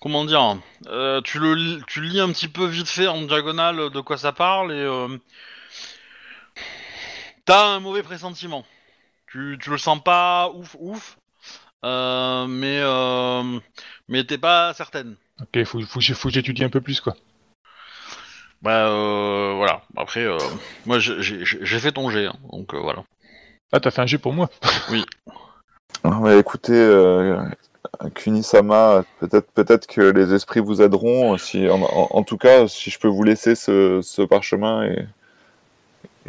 [SPEAKER 1] Comment dire euh, tu, le, lis- tu lis un petit peu vite fait en diagonale de quoi ça parle et euh, t'as un mauvais pressentiment. Tu, tu le sens pas ouf ouf, euh, mais euh, mais t'es pas certaine.
[SPEAKER 4] Ok, faut, faut, que j'ai- faut que j'étudie un peu plus quoi.
[SPEAKER 1] Bah euh, voilà. Après, euh, moi j'ai- fait ton jet, hein, donc euh, voilà.
[SPEAKER 4] Ah, t'as fait un jet pour moi
[SPEAKER 3] Ah, mais écoutez, euh, Kunisama, peut-être peut-être que les esprits vous aideront. Si, en, en- en tout cas, si je peux vous laisser ce, ce parchemin et,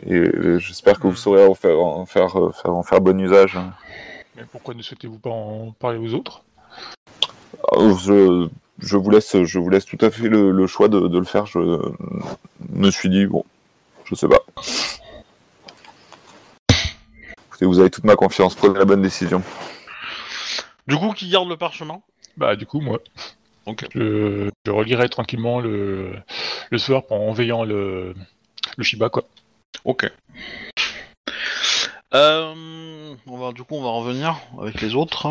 [SPEAKER 3] et j'espère que vous saurez en faire, en faire, euh, faire- en faire bon usage.
[SPEAKER 4] Mais pourquoi ne souhaitez-vous pas en parler aux autres?
[SPEAKER 3] Ah, Je, je vous laisse, je vous laisse tout à fait le, le choix de, de le faire. Je me suis dit bon, je sais pas. Écoutez, vous avez toute ma confiance. Prenez la bonne décision.
[SPEAKER 1] Du coup, qui garde le parchemin?
[SPEAKER 4] Bah, du coup, moi.
[SPEAKER 1] Ok.
[SPEAKER 4] Je, je relirai tranquillement le, le soir en veillant le, le Shiba, quoi.
[SPEAKER 1] Ok. Euh, on va, du coup, on va revenir avec les autres.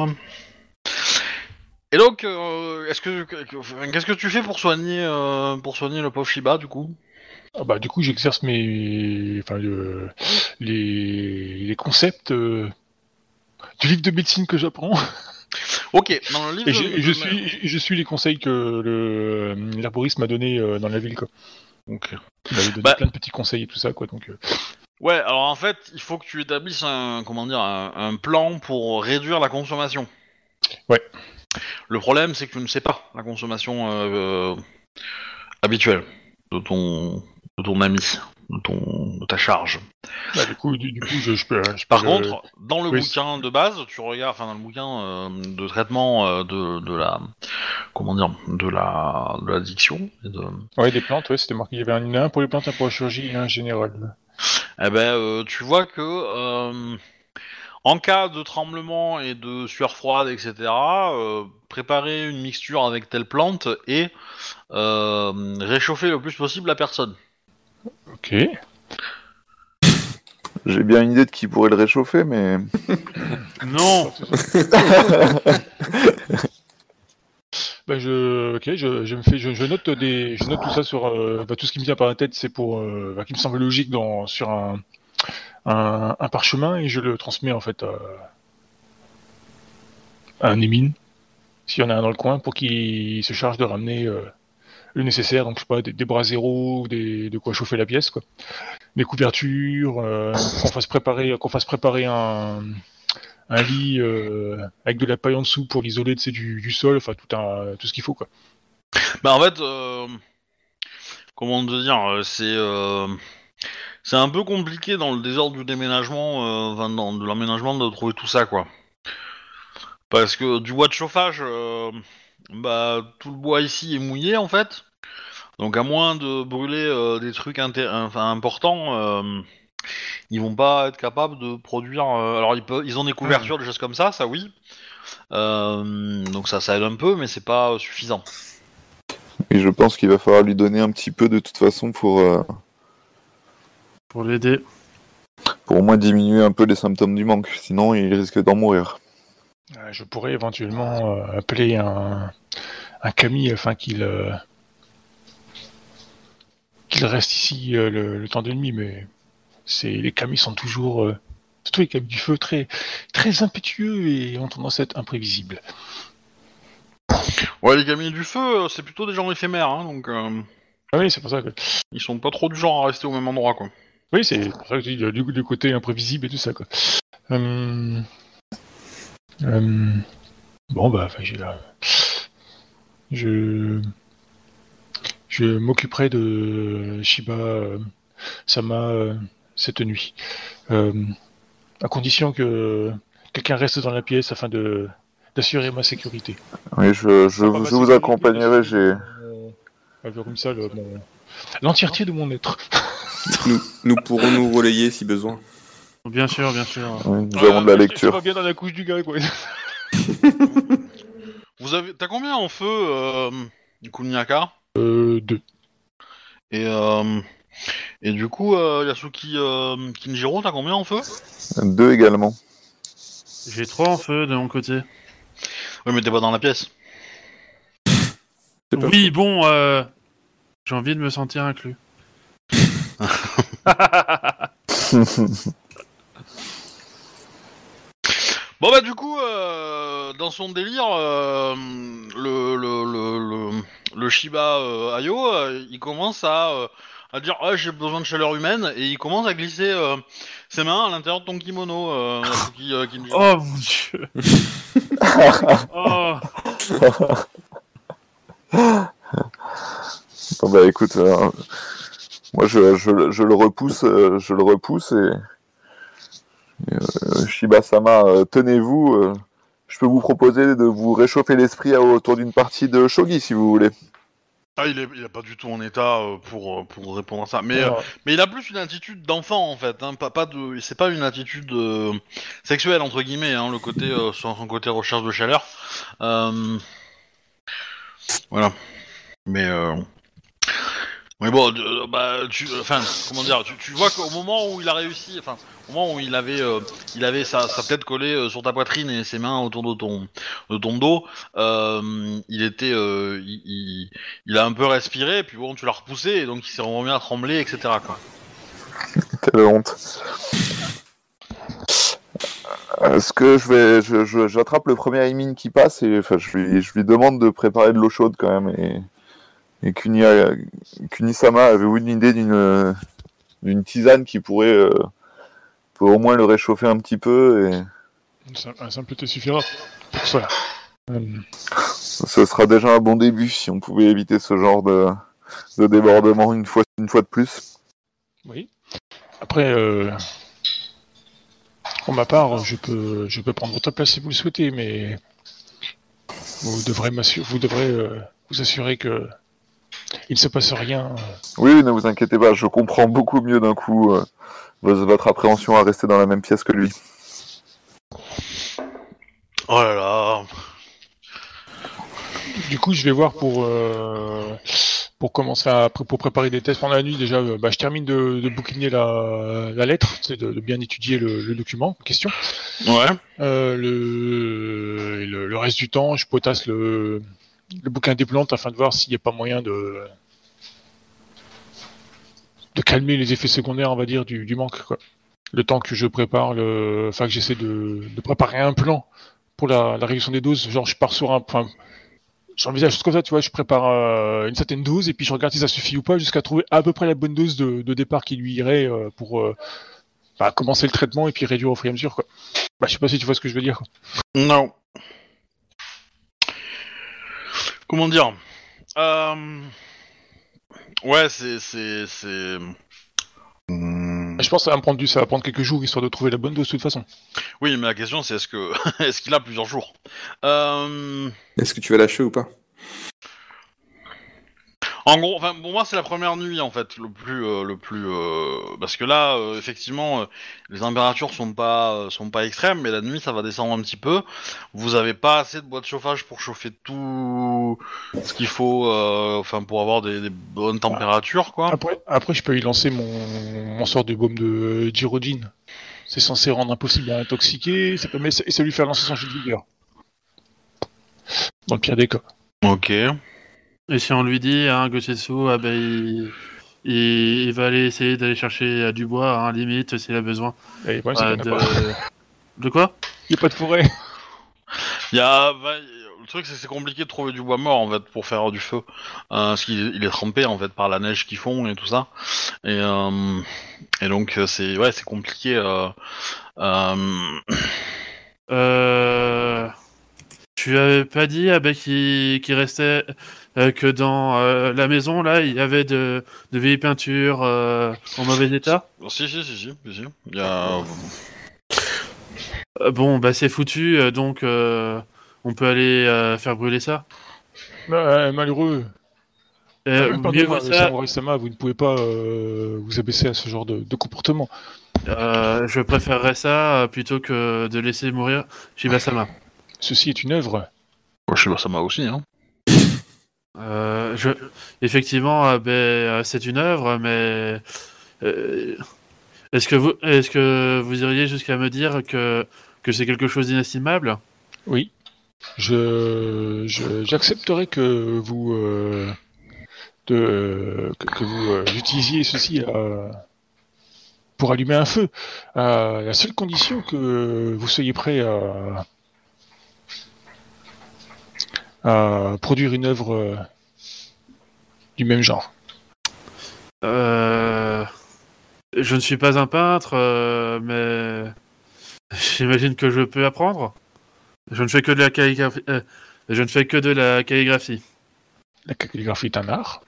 [SPEAKER 1] Et donc, euh, est-ce que, que- qu'est-ce que tu fais pour soigner, euh, pour soigner le pauvre Shiba, du coup?
[SPEAKER 4] Ah bah, du coup, j'exerce mes. Enfin, le- les, les concepts euh, du livre de médecine que j'apprends. *laughs*
[SPEAKER 1] Ok. Dans le livre,
[SPEAKER 4] Et je, je suis, je suis les conseils que le l'herboriste m'a donné euh, dans la ville, quoi.
[SPEAKER 1] Ok.
[SPEAKER 4] Il m'avait donné
[SPEAKER 1] Bah-
[SPEAKER 4] plein de petits conseils et tout ça, quoi. Donc, euh,
[SPEAKER 1] Ouais. Alors en fait, il faut que tu établisses un, comment dire, un, un plan pour réduire la consommation.
[SPEAKER 4] Ouais.
[SPEAKER 1] Le problème, c'est que tu ne sais pas la consommation euh, euh, habituelle de ton, de ton ami, ton, de ta charge.
[SPEAKER 4] bah, du coup, du, du coup, je, je peux. je peux
[SPEAKER 1] Par contre, dans le
[SPEAKER 4] oui.
[SPEAKER 1] bouquin de base, tu regardes, enfin dans le bouquin euh, de traitement euh, de, de la, comment dire, de la, de l'addiction, de,
[SPEAKER 4] ouais, des plantes, ouais, c'était marqué. Il y avait un, un pour les plantes, un pour la chirurgie et un général.
[SPEAKER 1] eh ben, euh, tu vois que euh, en cas de tremblement et de sueur froide, etc., euh, préparer une mixture avec telle plante et euh, réchauffer le plus possible la personne.
[SPEAKER 4] Ok.
[SPEAKER 3] J'ai bien une idée de qui pourrait le réchauffer, mais
[SPEAKER 1] Non. *laughs*
[SPEAKER 4] Bah je, ok, je, je me fais, je, je note des, je note tout ça sur, euh, bah, tout ce qui me vient par la tête, c'est pour, euh, bah, qui me semble logique dans sur un, un, un parchemin et je le transmets en fait à, à un émine, s'il y en a un dans le coin, pour qu'il se charge de ramener euh, le nécessaire, donc je sais pas, des, bras zéro, des, de quoi chauffer la pièce, quoi. Des couvertures, euh, qu'on fasse préparer, qu'on fasse préparer un, un lit euh, avec de la paille en dessous pour l'isoler du, sol, enfin tout, un, tout ce qu'il faut, quoi.
[SPEAKER 1] Bah en fait, euh, comment te dire, euh, c'est c'est un peu compliqué dans le désordre du déménagement, de l'aménagement de trouver tout ça quoi. Parce que du bois de chauffage, bah tout le bois ici est mouillé en fait. Donc à moins de brûler euh, des trucs enfin, importants, euh, ils vont pas être capables de produire. euh, alors ils peuvent, ils ont des couvertures, des choses comme ça, ça oui. Euh, donc ça, ça aide un peu, mais c'est pas suffisant.
[SPEAKER 3] Et je pense qu'il va falloir lui donner un petit peu de toute façon pour, euh,
[SPEAKER 5] Pour l'aider.
[SPEAKER 3] pour au moins diminuer un peu les symptômes du manque. Sinon, il risque d'en mourir.
[SPEAKER 4] Euh, je pourrais éventuellement euh, appeler un, un Camille afin qu'il euh, qu'il reste ici euh, le, le temps de nuit, mais c'est les Camilles sont toujours, euh, surtout les Camilles du feu, très très impétueux et ont tendance à être imprévisibles.
[SPEAKER 1] Ouais, les gamins du feu, euh, c'est plutôt des gens éphémères, hein, donc euh,
[SPEAKER 4] Ah oui, c'est pour ça que
[SPEAKER 1] ils sont pas trop du genre à rester au même endroit, quoi.
[SPEAKER 4] oui, c'est pour ça que dis euh, du, du côté imprévisible et tout ça quoi. Hum, hum, bon bah, enfin, j'ai là, je je m'occuperai de Shiba euh, Sama euh, cette nuit. Euh, à condition que quelqu'un reste dans la pièce afin de d'assurer ma sécurité.
[SPEAKER 3] Oui, je, je, vous accompagnerai. J'ai
[SPEAKER 4] l'entièreté de mon être. *laughs*
[SPEAKER 2] nous, nous, pourrons nous relayer si besoin.
[SPEAKER 5] Bien sûr, bien sûr.
[SPEAKER 3] Nous avons de la
[SPEAKER 4] ah,
[SPEAKER 3] lecture.
[SPEAKER 4] Bien dans la couche du gars, quoi. *laughs*
[SPEAKER 1] vous avez, t'as combien en feu, euh,
[SPEAKER 4] Kounyaka 2.
[SPEAKER 1] Et, euh, et du coup, euh, Yasuki euh, Kinjiro, t'as combien en feu?
[SPEAKER 3] 2 également.
[SPEAKER 5] J'ai 3 en feu de mon côté.
[SPEAKER 1] Oui, mais t'es pas dans la pièce.
[SPEAKER 5] Oui, bon, j'ai envie de me sentir inclus. *laughs*
[SPEAKER 1] bon bah du coup, dans son délire, euh, le, le, le, le, le Shiba euh, Ayo, euh, il commence à, euh, à dire ah j'ai besoin de chaleur humaine et il commence à glisser euh, ses mains à l'intérieur de ton kimono, euh, *laughs* euh.
[SPEAKER 5] Oh mon dieu. *laughs* oh.
[SPEAKER 3] Bon, bah écoute, euh, moi je, je, je le repousse, je le repousse et, euh, Shiba-sama, euh, tenez-vous. Je peux vous proposer de vous réchauffer l'esprit autour d'une partie de shogi si vous voulez.
[SPEAKER 1] Ah, il est, il est pas du tout en état euh, pour, euh, pour répondre à ça. Mais, euh, mais il a plus une attitude d'enfant en fait. Hein, pas, pas de, c'est pas une attitude euh, sexuelle entre guillemets. Hein, le côté, euh, son, son côté recherche de chaleur. Euh, voilà. Mais mais bon, bah, tu, enfin, comment dire, tu, vois qu'au moment où il a réussi, enfin, au moment où il avait, euh, il avait sa, tête collée euh, sur ta poitrine et ses mains autour de ton, de ton dos, euh, il était, il, il- a un peu respiré, puis bon, tu l'as repoussé, et donc il s'est remis à trembler, etc. Quoi.
[SPEAKER 3] Quelle honte. Euh, Ce que je vais, je- je- j'attrape le premier Aimin qui passe et enfin, je lui, je lui demande de préparer de l'eau chaude quand même et, et Kunia- Kunisama avait-vous une idée d'une d'une tisane qui pourrait, euh, pourrait au moins le réchauffer un petit peu et
[SPEAKER 4] un sim- un simple te suffira pour cela. Euh,
[SPEAKER 3] ce sera déjà un bon début si on pouvait éviter ce genre de, de débordement une fois, une fois de plus.
[SPEAKER 4] oui. Après, euh, pour ma part, je peux, je peux prendre votre place si vous le souhaitez, mais vous devrez m'assurer, vous devrez euh, vous assurer que il ne se passe rien.
[SPEAKER 3] Oui, ne vous inquiétez pas, je comprends beaucoup mieux d'un coup euh, votre appréhension à rester dans la même pièce que lui.
[SPEAKER 1] Oh là là.
[SPEAKER 4] Du coup, je vais voir pour euh, pour commencer à pour préparer des tests pendant la nuit. Déjà, euh, bah, je termine de, de bouquiner la, la lettre, c'est de, de bien étudier le, le document en question.
[SPEAKER 1] Ouais.
[SPEAKER 4] Euh, le le reste du temps, je potasse le le bouquin des plantes afin de voir s'il n'y a pas moyen de de calmer les effets secondaires, on va dire, du, du manque. Le temps que je prépare enfin que j'essaie de, de préparer un plan pour la, la réduction des doses. Genre je pars sur un, enfin, j'envisage juste comme ça, tu vois, je prépare euh, une certaine dose et puis je regarde si ça suffit ou pas jusqu'à trouver à peu près la bonne dose de, de départ qui lui irait euh, pour euh, bah, commencer le traitement et puis réduire au fur et à mesure quoi. Bah je sais pas si tu vois ce que je veux dire.
[SPEAKER 1] Non. Comment dire Euh, Ouais, c'est c'est c'est.
[SPEAKER 4] Je pense que ça va me prendre du, ça va prendre quelques jours histoire de trouver la bonne dose de toute façon.
[SPEAKER 1] Oui, mais la question c'est est-ce que *laughs* est-ce qu'il a plusieurs jours? Euh,
[SPEAKER 2] Est-ce que tu vas lâcher ou pas?
[SPEAKER 1] En gros, enfin, pour moi, c'est la première nuit en fait, le plus, euh, le plus, euh, parce que là, euh, effectivement, les températures sont pas, sont pas extrêmes, mais la nuit, ça va descendre un petit peu. Vous avez pas assez de bois de chauffage pour chauffer tout ce qu'il faut, enfin, pour avoir des, des bonnes températures, quoi.
[SPEAKER 4] Après, après je peux lui lancer mon, mon sort de baume de Gyrogine. C'est censé rendre impossible à intoxiquer, ça permet et ça lui faire lancer son jet de vigueur. Dans le pire des cas.
[SPEAKER 1] Ok.
[SPEAKER 5] Et si on lui dit, hein, Gossetsu, ah ben, il, il, il va aller essayer d'aller chercher euh, du bois, hein, limite, s'il a besoin.
[SPEAKER 4] Et
[SPEAKER 5] Euh,
[SPEAKER 4] a
[SPEAKER 5] de...
[SPEAKER 4] pas.
[SPEAKER 5] de quoi?
[SPEAKER 4] Il n'y a pas de forêt.
[SPEAKER 1] Il y a, bah, le truc, c'est que c'est compliqué de trouver du bois mort en fait pour faire du feu, euh, parce qu'il il est trempé en fait par la neige qui fond et tout ça. Et, euh, et donc c'est, ouais, c'est compliqué. Euh, euh,
[SPEAKER 5] Euh... Tu avais pas dit ah ben, qu'il restait euh, que dans euh, la maison là il y avait de, de vieilles peintures euh, en mauvais état?
[SPEAKER 1] Si, si, si, si, si, si. Il y a...
[SPEAKER 5] Bon bah c'est foutu donc euh, on peut aller euh, faire brûler ça.
[SPEAKER 4] Euh, malheureux.
[SPEAKER 5] Euh,
[SPEAKER 4] Euh,
[SPEAKER 5] mieux vaut ça,
[SPEAKER 4] Sama, vous ne pouvez pas euh, vous abaisser à ce genre de, de comportement.
[SPEAKER 5] euh, je préférerais ça plutôt que de laisser mourir Shibasama.
[SPEAKER 4] Ceci est une œuvre.
[SPEAKER 1] Ouais, je sais pas, ça m'a aussi, hein. *laughs*
[SPEAKER 5] Euh, je... Effectivement, euh, ben, euh, c'est une œuvre, mais euh, est-ce que vous est-ce que vous iriez jusqu'à me dire que que c'est quelque chose d'inestimable?
[SPEAKER 4] Oui. Je, j'accepterai que vous euh, de, que, que vous euh, utilisiez ceci euh, pour allumer un feu. À la seule condition que vous soyez prêt à, à produire une œuvre euh, du même genre.
[SPEAKER 5] Euh, Je ne suis pas un peintre, euh, mais *laughs* j'imagine que je peux apprendre. Je ne fais que de la calligraphie. euh, je ne fais que de la calligraphie.
[SPEAKER 4] La calligraphie est un art.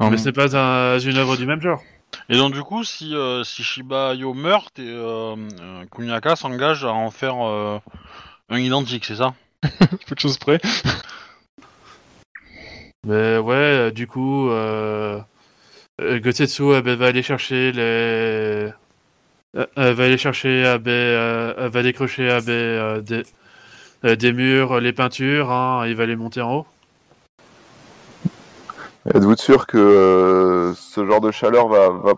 [SPEAKER 5] Mais ce n'est pas un- une œuvre du même genre.
[SPEAKER 1] Et donc du coup, si, euh, si Shiba Yo meurt, et, Kunyaka s'engage à en faire euh, un identique, c'est ça?
[SPEAKER 4] Peu de choses près.
[SPEAKER 5] Mais ouais, euh, du coup, euh, euh, Gotetsu va aller chercher les. euh, va aller chercher, euh, euh, va décrocher euh, des, euh, des murs, les peintures, hein, il va les monter en haut.
[SPEAKER 3] Êtes-vous sûr que euh, ce genre de chaleur va, va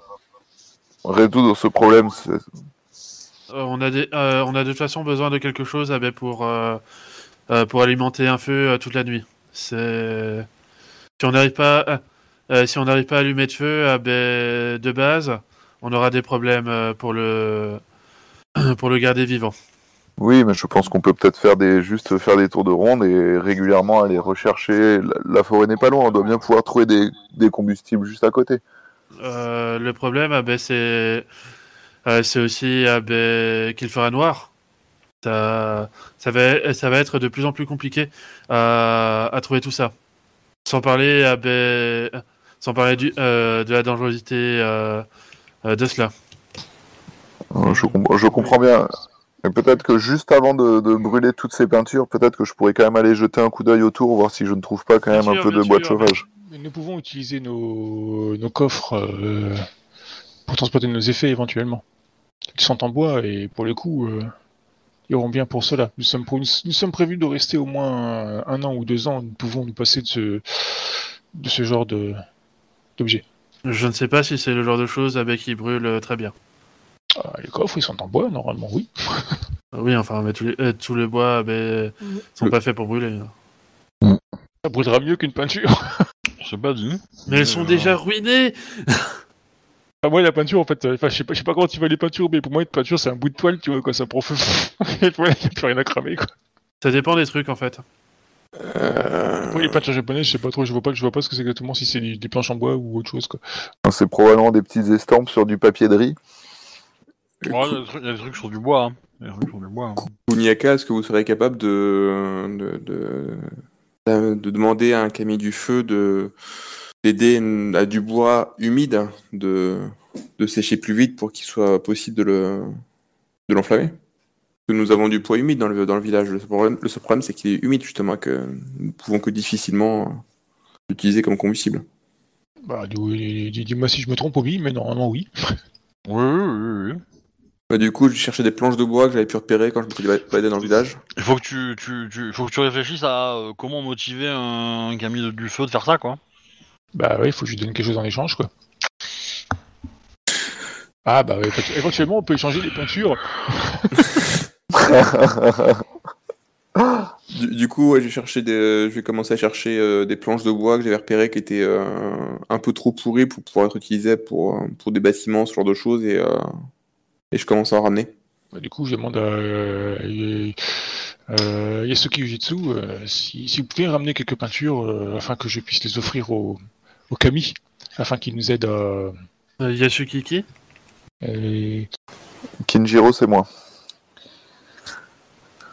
[SPEAKER 3] résoudre ce problème?
[SPEAKER 5] Euh, on, a des, euh, on a de toute façon besoin de quelque chose pour, euh, pour alimenter un feu euh, toute la nuit. C'est si on n'arrive pas, euh, euh, si on n'arrive pas à allumer de feu, ben, de base, on aura des problèmes pour le *clears throat* pour le garder vivant.
[SPEAKER 3] Oui, mais je pense qu'on peut peut-être faire des juste faire des tours de ronde et régulièrement aller rechercher. La, la forêt n'est pas loin, on doit bien pouvoir trouver des, des combustibles juste à côté.
[SPEAKER 5] Euh, le problème, ah ben, c'est euh, c'est aussi ah ben, qu'il fera noir. Ça, ça, va, ça va être de plus en plus compliqué à, à trouver tout ça. Sans parler, ah ben, sans parler du, euh, de la dangerosité euh, euh, de cela.
[SPEAKER 3] Euh, Je, com- je comprends bien. Mais peut-être que juste avant de, de brûler toutes ces peintures, peut-être que je pourrais quand même aller jeter un coup d'œil autour, voir si je ne trouve pas quand
[SPEAKER 5] Bien
[SPEAKER 3] même un
[SPEAKER 5] sûr,
[SPEAKER 3] peu de bois de chauffage.
[SPEAKER 4] Nous pouvons utiliser nos, nos coffres euh, pour transporter nos effets éventuellement. Ils sont en bois et pour le coup, euh, auront bien pour cela. Nous sommes, pour- nous, nous sommes prévus de rester au moins un an ou deux ans. Nous pouvons nous passer de ce, de ce genre de d'objet.
[SPEAKER 5] Je ne sais pas si c'est le genre de choses ben, qui brûle euh, très bien.
[SPEAKER 4] Ah, les coffres, ils sont en bois normalement, oui. *laughs*
[SPEAKER 5] Oui, enfin, mais tous les, euh, tous les bois ah ben, sont pas faits pour brûler.
[SPEAKER 4] Ça brûlera mieux qu'une peinture.
[SPEAKER 1] C'est pas dit.
[SPEAKER 5] Mais elles sont
[SPEAKER 1] Euh,
[SPEAKER 5] déjà ruinées *laughs*
[SPEAKER 4] Ah, moi, la peinture, en fait, euh, enfin, je sais pas, je sais pas comment tu vois les peintures, mais pour moi, une peinture, c'est un bout de toile, tu vois, quoi, ça prend feu. Et voilà, y a plus rien à cramer, quoi.
[SPEAKER 5] Ça dépend des trucs en fait.
[SPEAKER 2] Euh,
[SPEAKER 4] Moi, les peintures japonaises, je sais pas trop, je vois pas, je vois pas ce que c'est exactement, si c'est des, des planches en bois ou autre chose, quoi.
[SPEAKER 3] C'est probablement des petites estampes sur du papier de riz.
[SPEAKER 1] Ouais, il y a des trucs- il y a des trucs sur du bois. Hein. Il y a des trucs sur du bois. hein.
[SPEAKER 2] Kuniaka, est-ce que vous serez capable de, de, de, de- de demander à un camion du feu de d'aider une- à du bois humide de, de sécher plus vite pour qu'il soit possible de le de l'enflammer nous avons du poids humide dans le, dans le village. Le seul problème, le seul problème, c'est qu'il est humide justement, que nous ne pouvons que difficilement l'utiliser comme combustible.
[SPEAKER 4] Bah, dis- dis- dis-moi si je me trompe, oui, mais normalement, *laughs* oui.
[SPEAKER 1] Oui, oui, oui.
[SPEAKER 2] Bah, du coup, je cherchais des planches de bois que j'avais pu repérer quand je me suis baladé dans le village.
[SPEAKER 1] Il faut que tu, tu, tu, faut que tu réfléchisses à euh, comment motiver un camion de- du feu de faire ça, quoi.
[SPEAKER 4] Bah, ouais, il faut que je lui donne quelque chose en échange, quoi. Ah, bah, éventu- éventuellement, on peut échanger les peintures. *laughs*
[SPEAKER 2] Du, du coup, ouais, j'ai cherché des, je vais commencer à chercher euh, des planches de bois que j'avais repérées qui étaient euh, un peu trop pourries pour pouvoir être utilisées pour, euh, pour des bâtiments, ce genre de choses, et, euh, et je commence à en ramener.
[SPEAKER 4] Bah, du coup, je demande à euh, euh, Yasuki Ujitsu euh, si, si vous pouvez ramener quelques peintures euh, afin que je puisse les offrir au, au Kami, afin qu'il nous aide à.
[SPEAKER 5] Euh, Yasukiki
[SPEAKER 4] euh,
[SPEAKER 3] Kinjiro, c'est moi.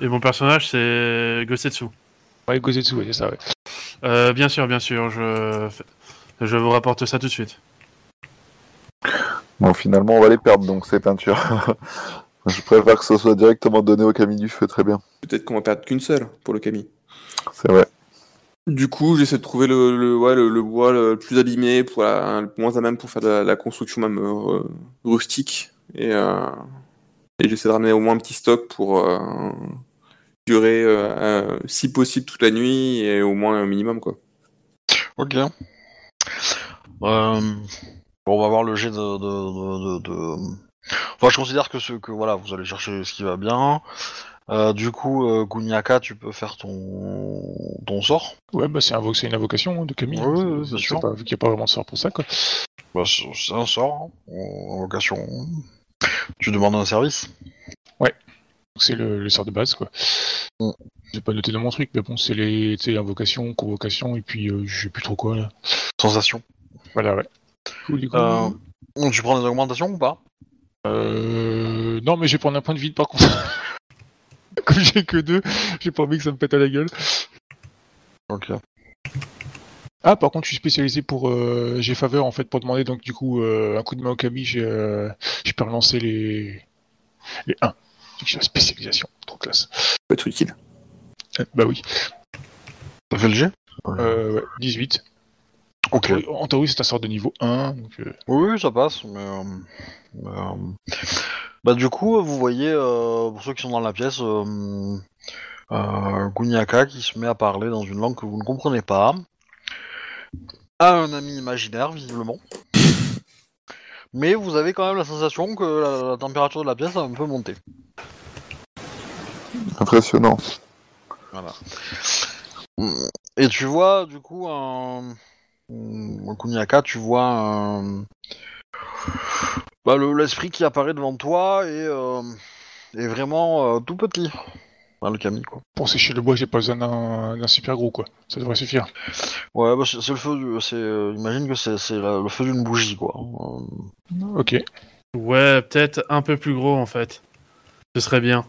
[SPEAKER 5] Et mon personnage c'est Gosetsu.
[SPEAKER 4] ouais, Gozetsu, ouais, c'est ça, ouais.
[SPEAKER 5] Euh, bien sûr, bien sûr, je, je vous rapporte ça tout de suite.
[SPEAKER 3] Bon, finalement, on va les perdre, donc ces peintures. *laughs* Je préfère que ce soit directement donné au Camille du Feu, très bien.
[SPEAKER 2] Peut-être qu'on va perdre qu'une seule pour le Kami.
[SPEAKER 3] C'est vrai.
[SPEAKER 2] Du coup, j'essaie de trouver le, bois le plus abîmé, pour le moins à même pour faire de la, construction même euh, rustique. Et, euh, et j'essaie de ramener au moins un petit stock pour euh, durer, si possible, toute la nuit et au moins un minimum, quoi.
[SPEAKER 1] Ok. Bon, on va voir le jet de- de- Enfin, je considère que ce que voilà, vous allez chercher ce qui va bien. Euh, du coup, euh, Kuniaka, tu peux faire ton ton sort.
[SPEAKER 4] Ouais, bah, c'est invo- c'est une invocation hein, de Kami.
[SPEAKER 1] Ouais,
[SPEAKER 4] hein.
[SPEAKER 1] ouais,
[SPEAKER 4] C'est-
[SPEAKER 1] ouais, sûr.
[SPEAKER 4] pas- vu qu'il n'y a pas vraiment de sort pour ça, quoi.
[SPEAKER 1] Bah, c'est un sort, hein, en en vocation. Tu demandes un service.
[SPEAKER 4] Donc, C'est le, le sort de base, quoi.
[SPEAKER 1] Mm.
[SPEAKER 4] J'ai pas noté dans mon truc, mais bon, c'est les tu sais, invocation, convocation, et puis euh, je sais plus trop quoi, là.
[SPEAKER 1] Sensation.
[SPEAKER 4] Voilà, ouais. Cool, du coup.
[SPEAKER 1] Euh, tu prends des augmentations ou pas?
[SPEAKER 4] Euh... Non, mais je vais prendre un point de vide par contre. *laughs* Comme j'ai que deux, j'ai pas envie que ça me pète à la gueule.
[SPEAKER 1] Ok.
[SPEAKER 4] Ah, par contre, je suis spécialisé pour. Euh... J'ai faveur en fait pour demander donc du coup euh, un coup de main au Kami. J'ai, euh... je peux relancer les les 1. J'ai la spécialisation, trop classe.
[SPEAKER 2] Ça peut être utile.
[SPEAKER 4] Euh, bah oui.
[SPEAKER 1] T'as fait le
[SPEAKER 4] Euh, ouais, 18.
[SPEAKER 1] Ok.
[SPEAKER 4] En théorie, c'est un sort de niveau 1. Donc, euh,
[SPEAKER 1] Oui, ça passe, mais... euh, euh, Bah du coup, vous voyez, euh, pour ceux qui sont dans la pièce, euh, euh, Kuniaka qui se met à parler dans une langue que vous ne comprenez pas, à un ami imaginaire, visiblement. Mais vous avez quand même la sensation que la, la température de la pièce a un peu monté.
[SPEAKER 3] Impressionnant.
[SPEAKER 1] Voilà. Et tu vois, du coup, un... un Kuniaka, tu vois. Bah, le- l'esprit qui apparaît devant toi est, euh, est vraiment euh, tout petit. Le Kami, quoi.
[SPEAKER 4] pour sécher le bois, j'ai pas besoin d'un super gros quoi. Ça devrait suffire.
[SPEAKER 1] Ouais, bah, c'est le feu du... c'est, euh, Imagine que c'est le feu d'une bougie, quoi. Euh,
[SPEAKER 4] Ok.
[SPEAKER 5] Ouais, peut-être un peu plus gros en fait. Ce serait bien.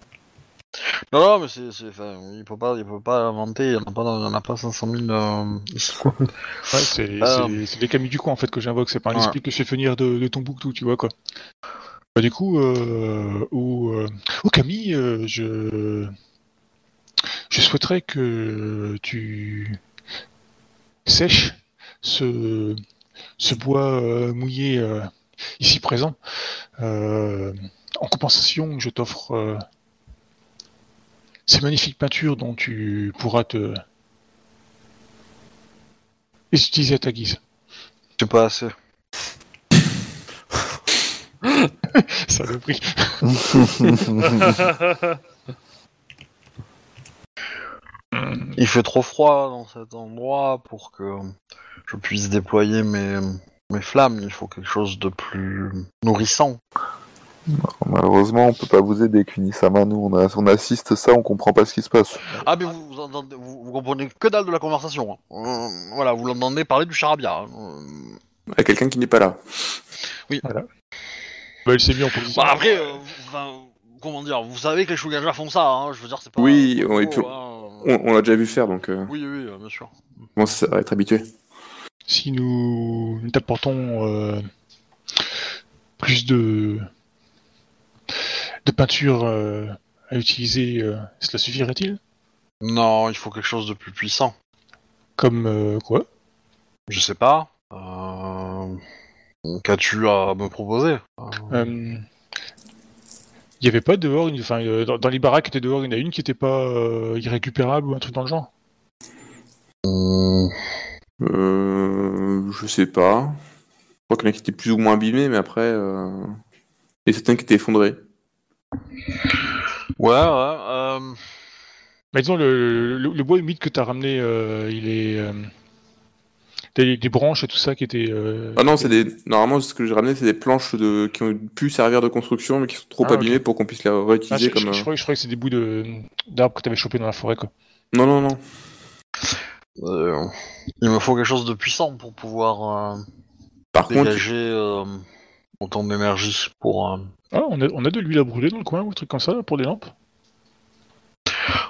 [SPEAKER 1] Non, non, mais c'est... c'est- enfin, il peut pas, il peut pas inventer, il y en a pas, il y en a pas 500 000 euh, ici, quoi.
[SPEAKER 4] Ouais, c'est
[SPEAKER 1] Euh.
[SPEAKER 4] c'est- les Kami du coin en fait que j'invoque. C'est pas un
[SPEAKER 1] Ouais.
[SPEAKER 4] esprit que je fais venir de, de Tombouctou, tu vois quoi. Bah, du coup, euh, au, euh, au Kami, euh, je je souhaiterais que tu sèches ce ce bois mouillé ici présent. En compensation, je t'offre ces magnifiques peintures dont tu pourras te les utiliser à ta guise.
[SPEAKER 1] C'est pas assez.
[SPEAKER 4] Ça le prix.
[SPEAKER 1] Il fait trop froid dans cet endroit pour que je puisse déployer mes, Mais flamme, il faut quelque chose de plus nourrissant.
[SPEAKER 3] Malheureusement, on peut pas vous aider, Kunisama. Nous, on, a- on assiste ça, on comprend pas ce qui se passe.
[SPEAKER 1] Ah, mais vous, vous, entendez- vous- vous comprenez que dalle de la conversation. hein. Euh, voilà, vous l'entendez parler du charabia. hein. Euh,
[SPEAKER 2] À quelqu'un qui n'est pas là.
[SPEAKER 4] Bah, il s'est mis en position.
[SPEAKER 1] Bah, après, euh, enfin, comment dire, vous savez que les Shugenja font ça, hein, je veux dire, c'est pas.
[SPEAKER 2] Oui,
[SPEAKER 1] c'est pas
[SPEAKER 2] on- et
[SPEAKER 1] nouveau,
[SPEAKER 2] puis-
[SPEAKER 1] hein.
[SPEAKER 2] On, on l'a déjà vu faire, donc euh,
[SPEAKER 1] Oui, oui, euh, bien sûr.
[SPEAKER 2] on commence à être habitué.
[SPEAKER 4] Si nous, nous t'apportons euh, plus de de peinture euh, à utiliser, euh, cela suffirait-il?
[SPEAKER 1] Non, il faut quelque chose de plus puissant.
[SPEAKER 4] Comme euh, quoi?
[SPEAKER 1] Je sais pas. Euh... Qu'as-tu à me proposer?
[SPEAKER 4] Euh, Il y avait pas dehors, une... enfin, euh, dans, dans les baraques qui étaient dehors, il y en a une qui était pas euh, irrécupérable ou un truc dans le genre?
[SPEAKER 2] Je sais pas. Je crois qu'il y en a qui étaient plus ou moins abîmés, mais après. Euh... Et certains qui étaient effondrés.
[SPEAKER 1] Ouais, ouais. Euh...
[SPEAKER 4] Mais disons, le, le, le bois humide que t'as ramené, euh, il est. Euh... Des, des branches et tout ça qui étaient. euh,
[SPEAKER 2] Ah non, c'est des. Normalement, ce que j'ai ramené, c'est des planches de... qui ont pu servir de construction, mais qui sont trop
[SPEAKER 4] Ah,
[SPEAKER 2] abîmées pour qu'on puisse les
[SPEAKER 4] Ah,
[SPEAKER 2] réutiliser
[SPEAKER 4] je,
[SPEAKER 2] comme.
[SPEAKER 4] je- je croyais, je croyais que c'est des bouts de d'arbres que t'avais chopé dans la forêt, quoi.
[SPEAKER 2] Non, non, non.
[SPEAKER 1] euh, Il me faut quelque chose de puissant pour pouvoir euh,
[SPEAKER 2] Par contre,
[SPEAKER 1] dégager euh, autant d'énergie pour. euh,
[SPEAKER 4] Ah, on a, on a de l'huile à brûler dans le coin ou un truc comme ça pour des lampes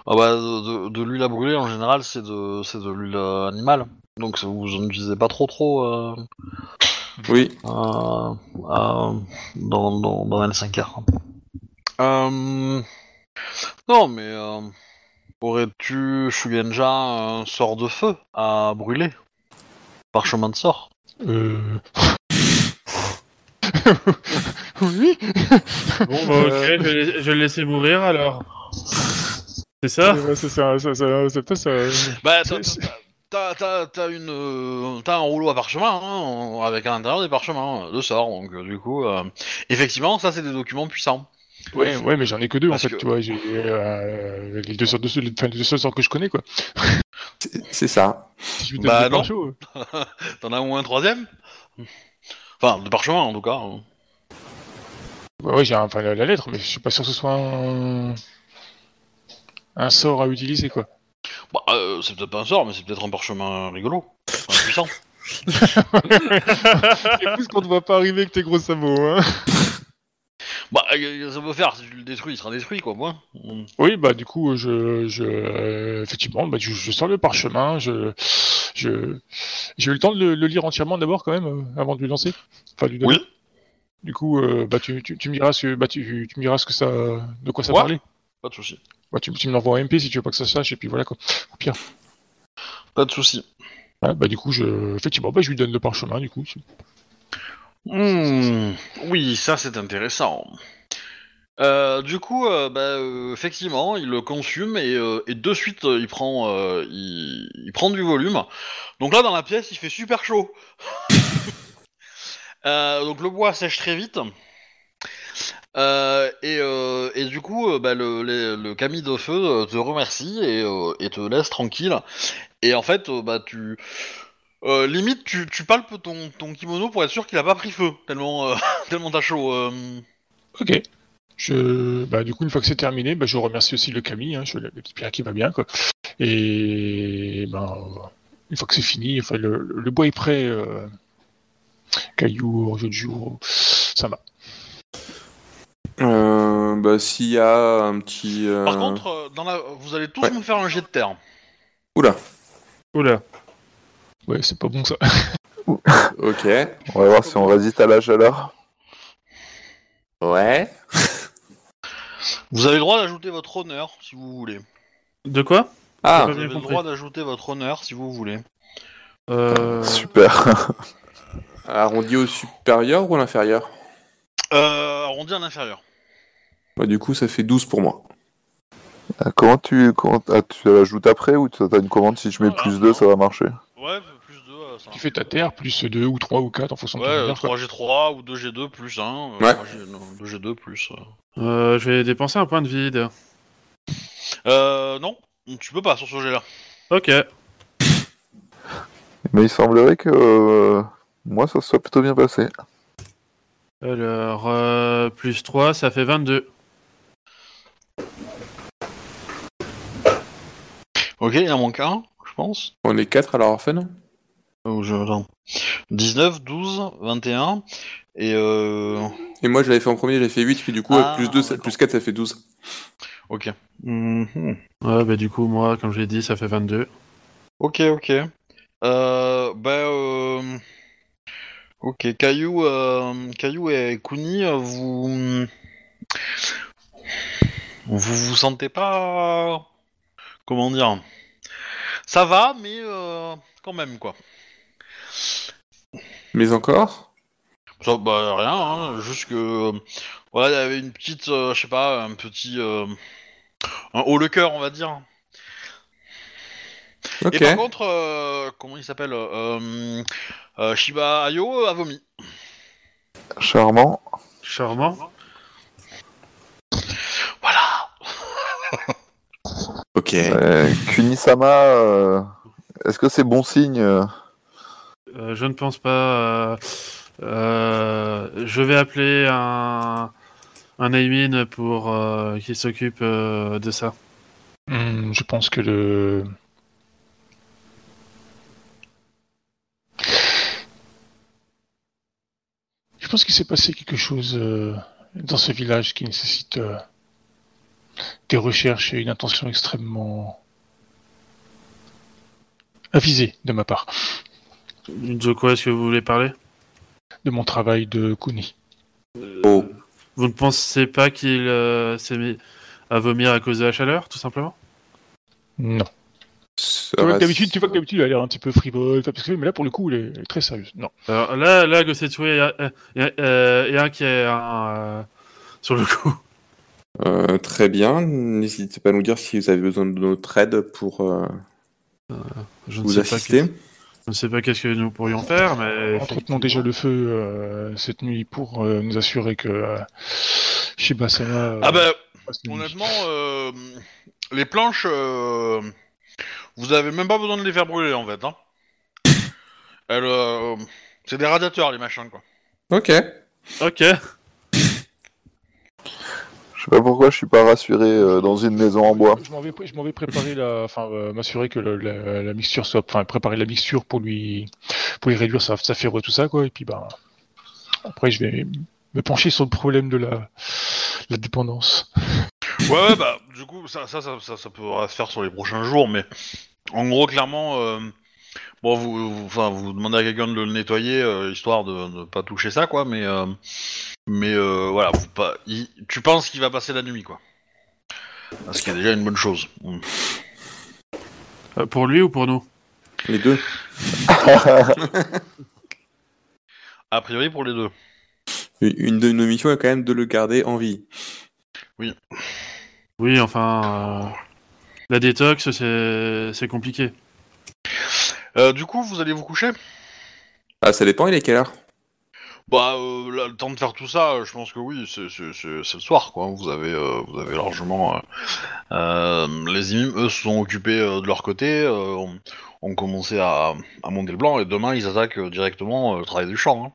[SPEAKER 1] Ah bah de, de- de l'huile à brûler en général c'est de c'est de l'huile euh, animale. Donc vous en utilisez pas trop trop euh,
[SPEAKER 2] oui.
[SPEAKER 1] euh, euh, dans, dans, dans L5R. Euh, non mais euh, aurais-tu Shugenja un sort de feu à brûler? Par chemin de sort?
[SPEAKER 4] Euh. *laughs* oui
[SPEAKER 5] Bon, bah, ok, je vais, la- je vais le laisser mourir alors. C'est ça?
[SPEAKER 4] Ouais, c'est ça, c'est peut-être ça.
[SPEAKER 1] Bah t'as- t'as t'as une euh, t'as un rouleau à parchemin hein, avec à l'intérieur des parchemins euh, de sorts donc euh, du coup euh, effectivement ça c'est des documents puissants.
[SPEAKER 4] Ouais, ouais, mais j'en ai que deux
[SPEAKER 1] Parce
[SPEAKER 4] en fait,
[SPEAKER 1] que-
[SPEAKER 4] tu vois. J'ai euh, les deux sortes de enfin, les deux que je connais, quoi.
[SPEAKER 2] C'est c'est ça.
[SPEAKER 4] Si je lui
[SPEAKER 1] Bah, non.
[SPEAKER 4] euh. *laughs*
[SPEAKER 1] T'en as au moins un troisième? Enfin de parchemin en tout cas.
[SPEAKER 4] Bah ouais, j'ai un- enfin, la, la lettre, mais je suis pas sûr que ce soit un... un sort à utiliser, quoi.
[SPEAKER 1] Bah, euh, c'est peut-être pas un sort mais c'est peut-être un parchemin rigolo, un puissant. *laughs*
[SPEAKER 4] Écoute, qu'on ne voit pas arriver avec tes gros sabots, hein. *laughs*
[SPEAKER 1] Bah euh, ça peut faire si tu le détruis il sera détruit quoi moi. Mm.
[SPEAKER 4] Oui, bah du coup, je, je euh, effectivement, bah, je, je sors le parchemin, je, je, j'ai eu le temps de le, le lire entièrement d'abord quand même euh, avant de lui lancer. Enfin, lui donner.
[SPEAKER 1] Oui.
[SPEAKER 4] Du coup, euh, bah tu, tu, tu me diras ce, bah tu, tu me diras ce que ça, de quoi ça
[SPEAKER 1] Ouais.
[SPEAKER 4] parlait.
[SPEAKER 1] Pas de souci.
[SPEAKER 4] Bah tu, tu me l'envoies en MP si tu veux pas que ça se sache et puis voilà quoi. Au pire.
[SPEAKER 1] Pas de souci.
[SPEAKER 4] Ouais, bah du coup, je, effectivement, bah je lui donne le parchemin du coup.
[SPEAKER 1] Hmm, Oui, ça c'est intéressant. Euh, du coup, euh, bah, euh, effectivement, il le consume et, de suite il prend, du volume. Donc là, dans la pièce, il fait super chaud. *laughs* Donc le bois sèche très vite. Et, du coup, bah, le, le, le Camille de feu te remercie et, te laisse tranquille. Et en fait, bah tu euh, limite, tu, tu palpes ton, ton kimono pour être sûr qu'il a pas pris feu, tellement, euh, *laughs* tellement t'as chaud. euh.
[SPEAKER 4] Ok. Je, bah du coup, une fois que c'est terminé, bah je remercie aussi le Camille, hein, je la petite pierre qui va bien quoi. Et ben, euh, une fois que c'est fini, enfin le, le bois est prêt. Euh, caillou, jeu de jour, ça va.
[SPEAKER 2] Euh, bah, s'il y a un petit. euh,
[SPEAKER 1] Par contre, euh, dans la... vous allez tous
[SPEAKER 2] Ouais.
[SPEAKER 1] me faire un jet de terre.
[SPEAKER 2] Oula.
[SPEAKER 5] Oula.
[SPEAKER 4] Ouais, c'est pas bon ça. *laughs*
[SPEAKER 2] Ok.
[SPEAKER 3] On va voir si on résiste à la chaleur.
[SPEAKER 2] Ouais.
[SPEAKER 1] Vous avez le droit d'ajouter votre honneur si vous voulez.
[SPEAKER 5] De quoi?
[SPEAKER 2] Ah.
[SPEAKER 1] Vous avez le droit d'ajouter votre honneur si vous voulez.
[SPEAKER 5] euh...
[SPEAKER 3] Super. *laughs*
[SPEAKER 2] Arrondi au supérieur ou à l'inférieur?
[SPEAKER 1] Euh, arrondi à l'inférieur.
[SPEAKER 2] Bah, du coup, ça fait 12 pour moi.
[SPEAKER 3] Ah, Comment tu, comment, ah, tu l'ajoutes après ou tu as une commande? Si je mets
[SPEAKER 1] Ah,
[SPEAKER 3] plus
[SPEAKER 1] non.
[SPEAKER 3] 2 ça va marcher?
[SPEAKER 1] Ouais, plus 2, ça.
[SPEAKER 4] tu fais ta terre plus 2 ou 3 ou 4 en fonction de
[SPEAKER 1] Ouais,
[SPEAKER 4] ton
[SPEAKER 1] euh,
[SPEAKER 4] honneur, quoi.
[SPEAKER 1] 3G3 ou 2G2 plus 1.
[SPEAKER 2] Ouais.
[SPEAKER 1] 2G2 plus. euh.
[SPEAKER 5] euh, je vais dépenser un point de vide.
[SPEAKER 1] Euh, non, tu peux pas sur ce jet-là.
[SPEAKER 5] Ok.
[SPEAKER 3] Mais il semblerait que euh, Moi, ça se soit plutôt bien passé.
[SPEAKER 5] Alors, euh, plus 3, ça fait 22.
[SPEAKER 1] Ok, il en manque un, je pense.
[SPEAKER 2] On est 4 à fait, non
[SPEAKER 1] Oh, je... attends. 19, 12, 21, et euh...
[SPEAKER 2] Et moi, je l'avais fait en premier, j'avais fait 8, puis du coup,
[SPEAKER 1] Ah,
[SPEAKER 2] plus, 2, ça-
[SPEAKER 1] d'accord.
[SPEAKER 2] plus 4, ça fait 12.
[SPEAKER 1] Ok. Mhm.
[SPEAKER 5] Ouais, bah du coup, moi, comme je l'ai dit, ça fait 22.
[SPEAKER 1] Ok, ok. Euh, bah, euh... Ok, Caillou, euh, Caillou et Kuni, vous... Vous vous sentez pas... Comment dire? Ça va, mais euh, quand même, quoi.
[SPEAKER 2] Mais encore?
[SPEAKER 1] Ça, bah, rien, hein, juste que... Voilà, il y avait une petite, euh, je sais pas, un petit... euh, un haut le cœur, on va dire. Et par contre, euh, comment il s'appelle euh, euh, Shiba Ayo a vomi.
[SPEAKER 3] Charmant.
[SPEAKER 5] Charmant.
[SPEAKER 1] Voilà.
[SPEAKER 2] Ok.
[SPEAKER 3] Euh, Kunisama, euh, est-ce que c'est bon signe euh
[SPEAKER 5] je ne pense pas. euh, euh, je vais appeler un, un pour qu'il s'occupe de ça.
[SPEAKER 4] Hmm, je pense que le. Je pense qu'il s'est passé quelque chose dans ce village qui nécessite des recherches et une attention extrêmement avisée de ma part,
[SPEAKER 5] De quoi est-ce que vous voulez parler
[SPEAKER 4] de mon travail de Kuni.
[SPEAKER 2] Oh.
[SPEAKER 5] Vous ne pensez pas qu'il euh, s'est mis à vomir à cause de la chaleur, tout simplement
[SPEAKER 4] Non.
[SPEAKER 2] Ça
[SPEAKER 4] Tu vois que
[SPEAKER 2] va-
[SPEAKER 4] d'habitude, tu vois que d'habitude, il a l'air un petit peu frivole, mais là, pour le coup, il est, très sérieuse. Non.
[SPEAKER 5] Alors là, là, Gossetoué, il y, a- il y a- euh, il y a un qui est un, euh, sur le coup.
[SPEAKER 2] Euh, très bien. N'hésitez pas à nous dire si vous avez besoin de notre aide pour euh,
[SPEAKER 5] Je ne
[SPEAKER 2] vous
[SPEAKER 5] sais pas
[SPEAKER 2] assister.
[SPEAKER 5] qu'est- je ne sais pas qu'est-ce que nous pourrions faire, mais
[SPEAKER 4] Entretenons déjà le feu euh, cette nuit pour euh, nous assurer que euh, Shiba-sama... euh,
[SPEAKER 1] Ah bah, honnêtement, euh, les planches, euh, vous avez même pas besoin de les faire brûler en fait. Hein. Elles, euh, c'est des radiateurs les machins quoi.
[SPEAKER 2] Ok.
[SPEAKER 5] Ok.
[SPEAKER 3] Je sais pas pourquoi je suis pas rassuré euh, dans une maison en bois.
[SPEAKER 4] Je m'en vais, je m'en vais préparer la, enfin euh, m'assurer que le- la, la mixture soit, enfin préparer la mixture pour lui, pour lui réduire sa, sa fièvre et tout ça quoi. Et puis bah après je vais me pencher sur le problème de la, la dépendance.
[SPEAKER 1] Ouais, ouais, bah, du coup, ça, ça, ça, ça, ça pourra se faire sur les prochains jours, mais en gros, clairement, euh, bon, vous, vous, enfin, vous demandez à quelqu'un de le nettoyer, euh, histoire de ne pas toucher ça, quoi, mais, euh, mais euh, voilà, vous pas, il- tu penses qu'il va passer la nuit, quoi. Ce qui est déjà une bonne chose. Mm.
[SPEAKER 5] Euh, pour lui ou pour nous?
[SPEAKER 2] Les deux. *laughs*
[SPEAKER 1] A priori, pour les deux.
[SPEAKER 2] Une de nos missions est quand même de le garder en vie.
[SPEAKER 5] Oui, enfin, euh, la détox, c'est c'est compliqué.
[SPEAKER 1] Euh, du coup, vous allez vous coucher?
[SPEAKER 2] Ah, ça dépend, il est quelle heure?
[SPEAKER 1] Bah, euh, là, le temps de faire tout ça, euh, je pense que oui, c'est c'est- c'est- c'est le soir, quoi. Vous avez, euh, vous avez largement. euh, euh, les imams, eux, se sont occupés euh, de leur côté, euh, ont, ont commencé à, à monter le blanc, et demain, ils attaquent euh, directement euh, le travail du champ. hein.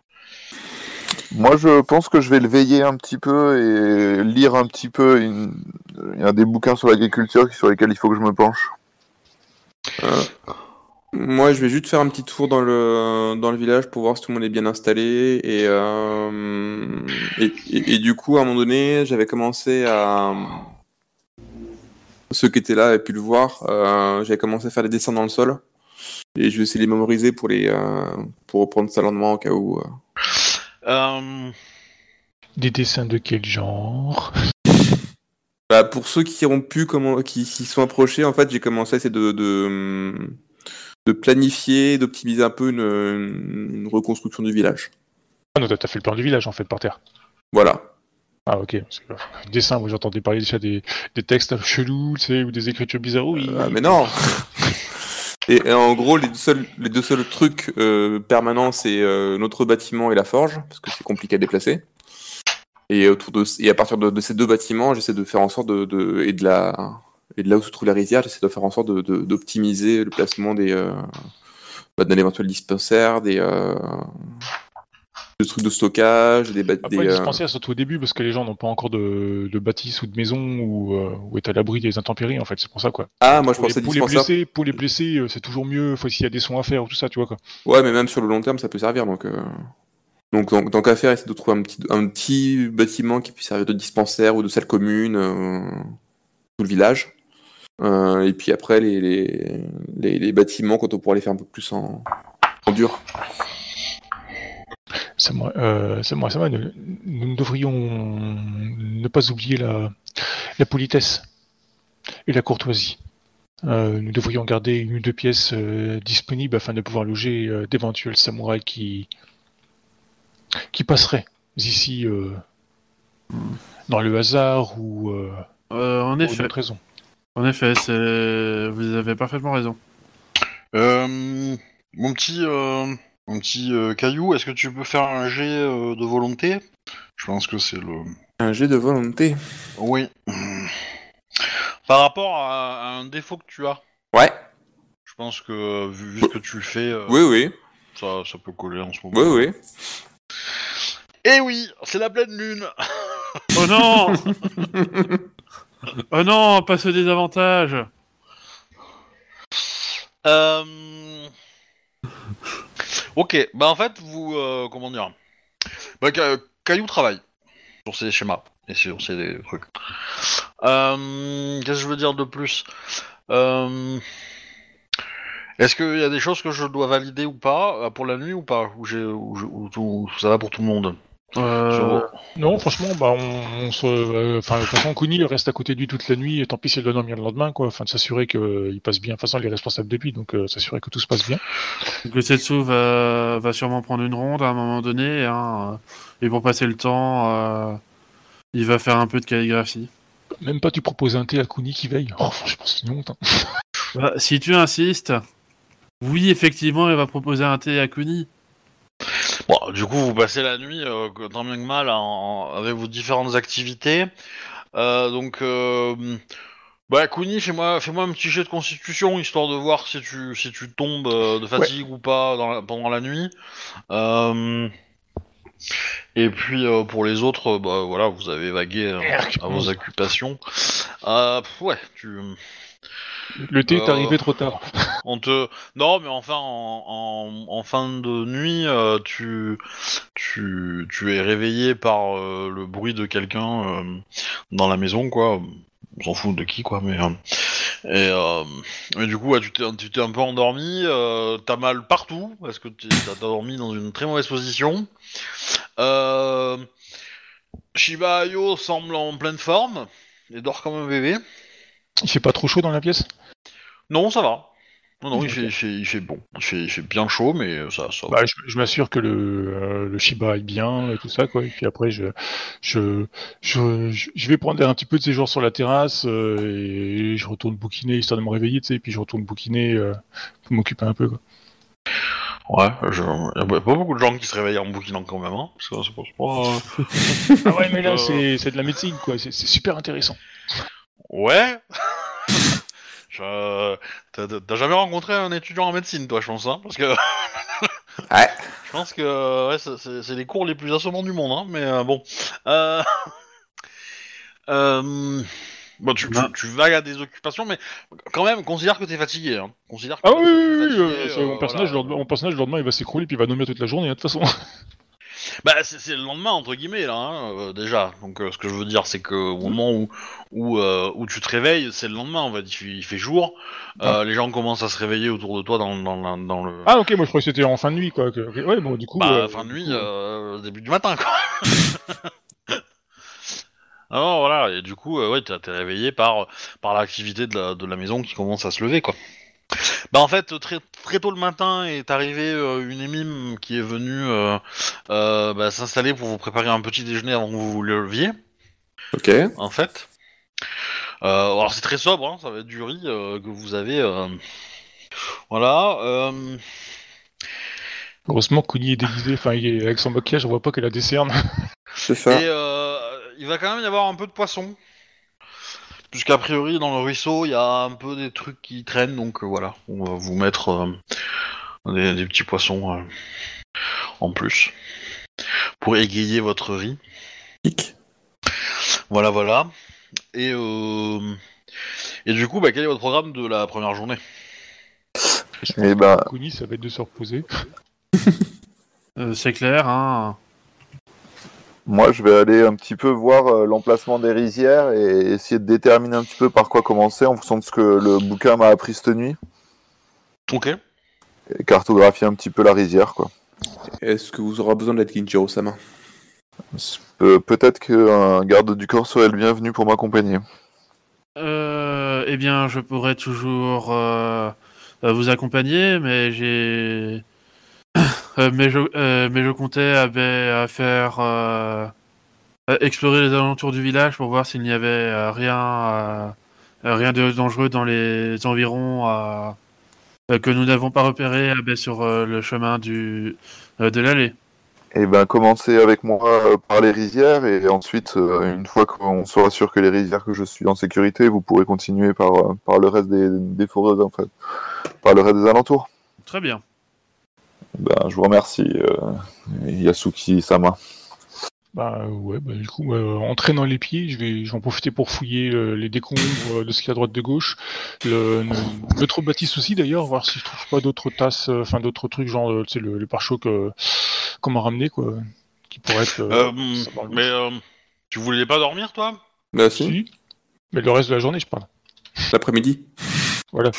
[SPEAKER 3] Moi, je pense que je vais le veiller un petit peu et lire un petit peu. une- Il y a des bouquins sur l'agriculture sur lesquels il faut que je me penche.
[SPEAKER 2] Moi, je vais juste faire un petit tour dans le, dans le village pour voir si tout le monde est bien installé. Et, euh, et, et- et du coup, à un moment donné, j'avais commencé à. Ceux qui étaient là avaient pu le voir. euh, j'avais commencé à faire des dessins dans le sol. Et je vais essayer de les mémoriser pour, les, euh, pour reprendre ça le lendemain au cas où.
[SPEAKER 4] Des dessins de quel genre?
[SPEAKER 2] Bah, pour ceux qui ont pu, comment, qui s'y sont approchés, en fait, j'ai commencé à essayer de, de, de planifier, d'optimiser un peu une, une reconstruction du village.
[SPEAKER 4] Ah non, t'as fait le plan du village en fait par terre.
[SPEAKER 2] Voilà.
[SPEAKER 4] Ah ok. Parce que, euh, dessin, moi j'entendais parler déjà des, des textes chelous, tu sais, ou des écritures bizarres. Oui.
[SPEAKER 2] Ah, mais non *laughs* et, et en gros, les deux seuls, les deux seuls trucs euh, permanents, c'est euh, notre bâtiment et la forge, parce que c'est compliqué à déplacer. Et, autour de, et à partir de, de ces deux bâtiments, j'essaie de faire en sorte de, de- et de la et de là où se trouve la rizière, j'essaie de faire en sorte de- de- d'optimiser le placement des, euh, bah, d'un éventuel dispensaire, des, euh, des trucs de stockage, des, bat-
[SPEAKER 4] Après,
[SPEAKER 2] des,
[SPEAKER 4] le
[SPEAKER 2] euh,
[SPEAKER 4] dispensaire, surtout au début, parce que les gens n'ont pas encore de, de bâtisse ou de maison ou, ou est à l'abri des intempéries, en fait. C'est pour ça, quoi.
[SPEAKER 2] Ah, moi je
[SPEAKER 4] pour,
[SPEAKER 2] pensais
[SPEAKER 4] les, pour les
[SPEAKER 2] dispensaire.
[SPEAKER 4] blessés, pour les blessés, c'est toujours mieux. Faut s'il y a des soins à faire ou tout ça, tu vois, quoi.
[SPEAKER 2] Ouais, mais même sur le long terme, ça peut servir. Donc, donc tant qu'à faire, essayer de trouver un petit, un petit bâtiment qui puisse servir de dispensaire ou de salle commune euh, tout le village. Euh, et puis après, les, les, les, les bâtiments, quand on pourra les faire un peu plus en, en dur.
[SPEAKER 4] C'est moi, euh, c'est moi, c'est moi. Nous, nous devrions ne pas oublier la, la politesse et la courtoisie. Euh, nous devrions garder une ou deux pièces euh, disponibles afin de pouvoir loger euh, d'éventuels samouraïs qui qui passeraient ici euh, dans le hasard ou euh,
[SPEAKER 5] Euh, en
[SPEAKER 4] pour
[SPEAKER 5] effet,
[SPEAKER 4] d'autres raisons.
[SPEAKER 5] En effet, c'est... vous avez parfaitement raison.
[SPEAKER 1] Euh, mon petit, euh, mon petit euh, caillou, est-ce que tu peux faire un jet euh, de volonté? Je pense que c'est le.
[SPEAKER 2] Un jet de volonté.
[SPEAKER 1] Oui. Par rapport à, à un défaut que tu as,
[SPEAKER 2] Ouais.
[SPEAKER 1] je pense que vu, vu ce que tu fais, euh,
[SPEAKER 2] Oui, oui.
[SPEAKER 1] ça, ça peut coller en ce moment.
[SPEAKER 2] Oui, oui.
[SPEAKER 1] Eh oui, c'est la pleine lune.
[SPEAKER 5] Oh non *laughs* *laughs* Oh non, pas ce désavantage.
[SPEAKER 1] Euh... Ok, bah en fait, vous, euh, comment dire, bah, Ca- Caillou travaille sur ses schémas et sur ses trucs. Euh, Qu'est-ce que je veux dire de plus? Est-ce qu'il y a des choses que je dois valider ou pas pour la nuit ou pas? Ou ça va pour tout le monde?
[SPEAKER 5] Euh,
[SPEAKER 4] Non, franchement, bah, on, on se, euh, enfin, Kuni reste à côté de lui toute la nuit, et tant pis si elle donne dormir le lendemain, quoi, afin de s'assurer qu'il passe bien. De toute façon, il est responsable de lui, donc euh, s'assurer que tout se passe bien.
[SPEAKER 5] Le Setsu va, va sûrement prendre une ronde à un moment donné, hein, euh, et pour passer le temps, euh, il va faire un peu de calligraphie.
[SPEAKER 4] Même pas tu proposes un thé à Kuni qui veille. Oh, franchement, c'est une honte. hein.
[SPEAKER 5] Bah, si tu insistes, oui, effectivement, il va proposer un thé à Kuni.
[SPEAKER 1] Bon, du coup, vous passez la nuit, euh, tant bien que mal, en- avec vos différentes activités. Euh, donc, euh, bah, Kuni, fais-moi fais un petit jet de constitution, histoire de voir si tu, si tu tombes euh, de fatigue ou pas dans la- pendant la nuit. Euh, et puis, euh, pour les autres, euh, bah, voilà, vous avez vagué euh, à vos occupations. Euh, pff, ouais, tu...
[SPEAKER 4] Le thé est
[SPEAKER 1] Euh,
[SPEAKER 4] arrivé trop tard. *laughs*
[SPEAKER 1] On te non mais enfin en, en, en fin de nuit euh, tu tu tu es réveillé par euh, le bruit de quelqu'un euh, dans la maison quoi. On s'en fout de qui quoi mais euh, et, euh, et du coup ouais, tu t'es un peu endormi euh, t'as mal partout parce que t'as dormi dans une très mauvaise position. Euh, Shiba Ayo semble en pleine forme et dort comme un bébé
[SPEAKER 4] Il fait pas trop chaud dans la pièce?
[SPEAKER 1] Non ça va non, non, il, fait, il, fait, il fait bon. Il fait, il fait bien chaud, mais ça, ça va.
[SPEAKER 4] bah, je, je m'assure que le, euh, le Shiba aille bien et tout ça, quoi. Et puis après, je, je, je, je- je vais prendre un petit peu de séjour sur la terrasse euh, et je retourne bouquiner histoire de me réveiller, tu sais. Et puis je retourne bouquiner euh, pour m'occuper un peu, quoi.
[SPEAKER 1] Ouais, je... il y a pas beaucoup de gens qui se réveillent en bouquinant quand même, hein, parce que c'est pas... c'est pas, euh, *laughs*
[SPEAKER 4] Ah ouais, mais là,
[SPEAKER 1] Euh.
[SPEAKER 4] c'est c'est de la médecine, quoi. C'est c'est super intéressant.
[SPEAKER 1] Ouais *laughs* je... T'as jamais rencontré un étudiant en médecine, toi, je pense, hein Parce que... *laughs*
[SPEAKER 2] Ouais.
[SPEAKER 1] Je pense que ouais, c'est- les cours les plus assommants du monde, hein, mais euh, bon... Euh... *laughs* euh, Bon, tu, tu,
[SPEAKER 5] Ben.
[SPEAKER 1] tu vagues à des occupations, mais quand même, considère que t'es fatigué. Hein. Considère que
[SPEAKER 4] Ah oui, oui, oui, oui,
[SPEAKER 1] fatigué,
[SPEAKER 4] euh,
[SPEAKER 1] euh,
[SPEAKER 4] mon, personnage,
[SPEAKER 1] voilà.
[SPEAKER 4] le lendemain- mon personnage, le lendemain, il va s'écrouler puis il va dormir toute la journée, hein, de toute façon.
[SPEAKER 1] Bah, c'est le lendemain, entre guillemets, là, hein, euh, déjà. Donc, euh, ce que je veux dire, c'est que au moment où, où, euh, où tu te réveilles, c'est le lendemain, en fait. Il fait, il fait jour. Euh, Les gens commencent à se réveiller autour de toi dans, dans, dans le.
[SPEAKER 4] Ah, ok, moi je croyais que c'était en fin de nuit, quoi. que- Ouais, bon, du coup.
[SPEAKER 1] bah, fin de nuit, début du matin, quoi. *laughs* Alors voilà, et du coup, ouais, t'es réveillé par, par l'activité de la, de la maison qui commence à se lever, quoi. Bah en fait, très, très tôt le matin est arrivé euh, une émime qui est venue euh, euh, bah, s'installer pour vous préparer un petit déjeuner avant que vous vous leviez.
[SPEAKER 2] Ok.
[SPEAKER 1] en fait. Euh, alors c'est très sobre, hein, ça va être du riz euh, que vous avez. euh, Voilà. euh,
[SPEAKER 4] Heureusement, Kuni est déguisé, enfin, il est avec son maquillage, on voit pas qu'elle a des cernes.
[SPEAKER 2] C'est ça.
[SPEAKER 1] Et euh, il va quand même y avoir un peu de poisson. Puisqu'a priori, dans le ruisseau, il y a un peu des trucs qui traînent, donc euh, voilà. On va vous mettre. euh, des, des petits poissons euh, en plus pour égayer votre riz.
[SPEAKER 2] Hic.
[SPEAKER 1] Voilà, voilà. Et euh, et du coup, bah, quel est votre programme de la première journée?
[SPEAKER 3] Eh
[SPEAKER 4] que
[SPEAKER 3] ben-
[SPEAKER 4] Kuni, ça va être de se reposer. *laughs*
[SPEAKER 5] Euh, c'est clair, hein.
[SPEAKER 3] Moi, je vais aller un petit peu voir euh, l'emplacement des rizières et essayer de déterminer un petit peu par quoi commencer en fonction de ce que le bouquin m'a appris cette nuit.
[SPEAKER 1] Ok.
[SPEAKER 3] Et cartographier un petit peu la rizière, quoi.
[SPEAKER 2] Est-ce que vous aurez besoin d'être Kinjiro-sama
[SPEAKER 3] Pe- Peut-être qu'un garde du corps serait le bienvenu pour m'accompagner.
[SPEAKER 5] Euh, eh bien, je pourrais toujours euh, vous accompagner, mais j'ai. Euh, mais, je, euh, mais je comptais euh, ben, à faire. euh, explorer les alentours du village pour voir s'il n'y avait rien, rien de dangereux dans les environs que nous n'avons pas repéré ben, sur le chemin du, de l'allée.
[SPEAKER 3] Et ben, commencez avec moi par les rizières et ensuite, une fois qu'on sera sûr que les rizières que je suis en sécurité, vous pourrez continuer par, par le reste des, des forêts, en fait, par le reste des alentours.
[SPEAKER 5] Très bien.
[SPEAKER 3] Ben, je vous remercie, euh, Yasuki Sama.
[SPEAKER 4] Bah ouais, bah du coup, euh, en traînant les pieds, je vais, j'en profiter pour fouiller euh, les décombres euh, de ce qu'il y a à droite de gauche. Le, le, le trombatis aussi d'ailleurs, voir si je trouve pas d'autres tasses, euh, enfin d'autres trucs genre, euh, tu sais, le, le pare-choc euh, qu'on m'a ramené quoi, qui pourrait être. euh,
[SPEAKER 1] Euh, mais euh, tu voulais pas dormir, toi?
[SPEAKER 2] Là, si.
[SPEAKER 4] Si. Mais le reste de la journée, je parle.
[SPEAKER 2] L'après-midi
[SPEAKER 4] Voilà.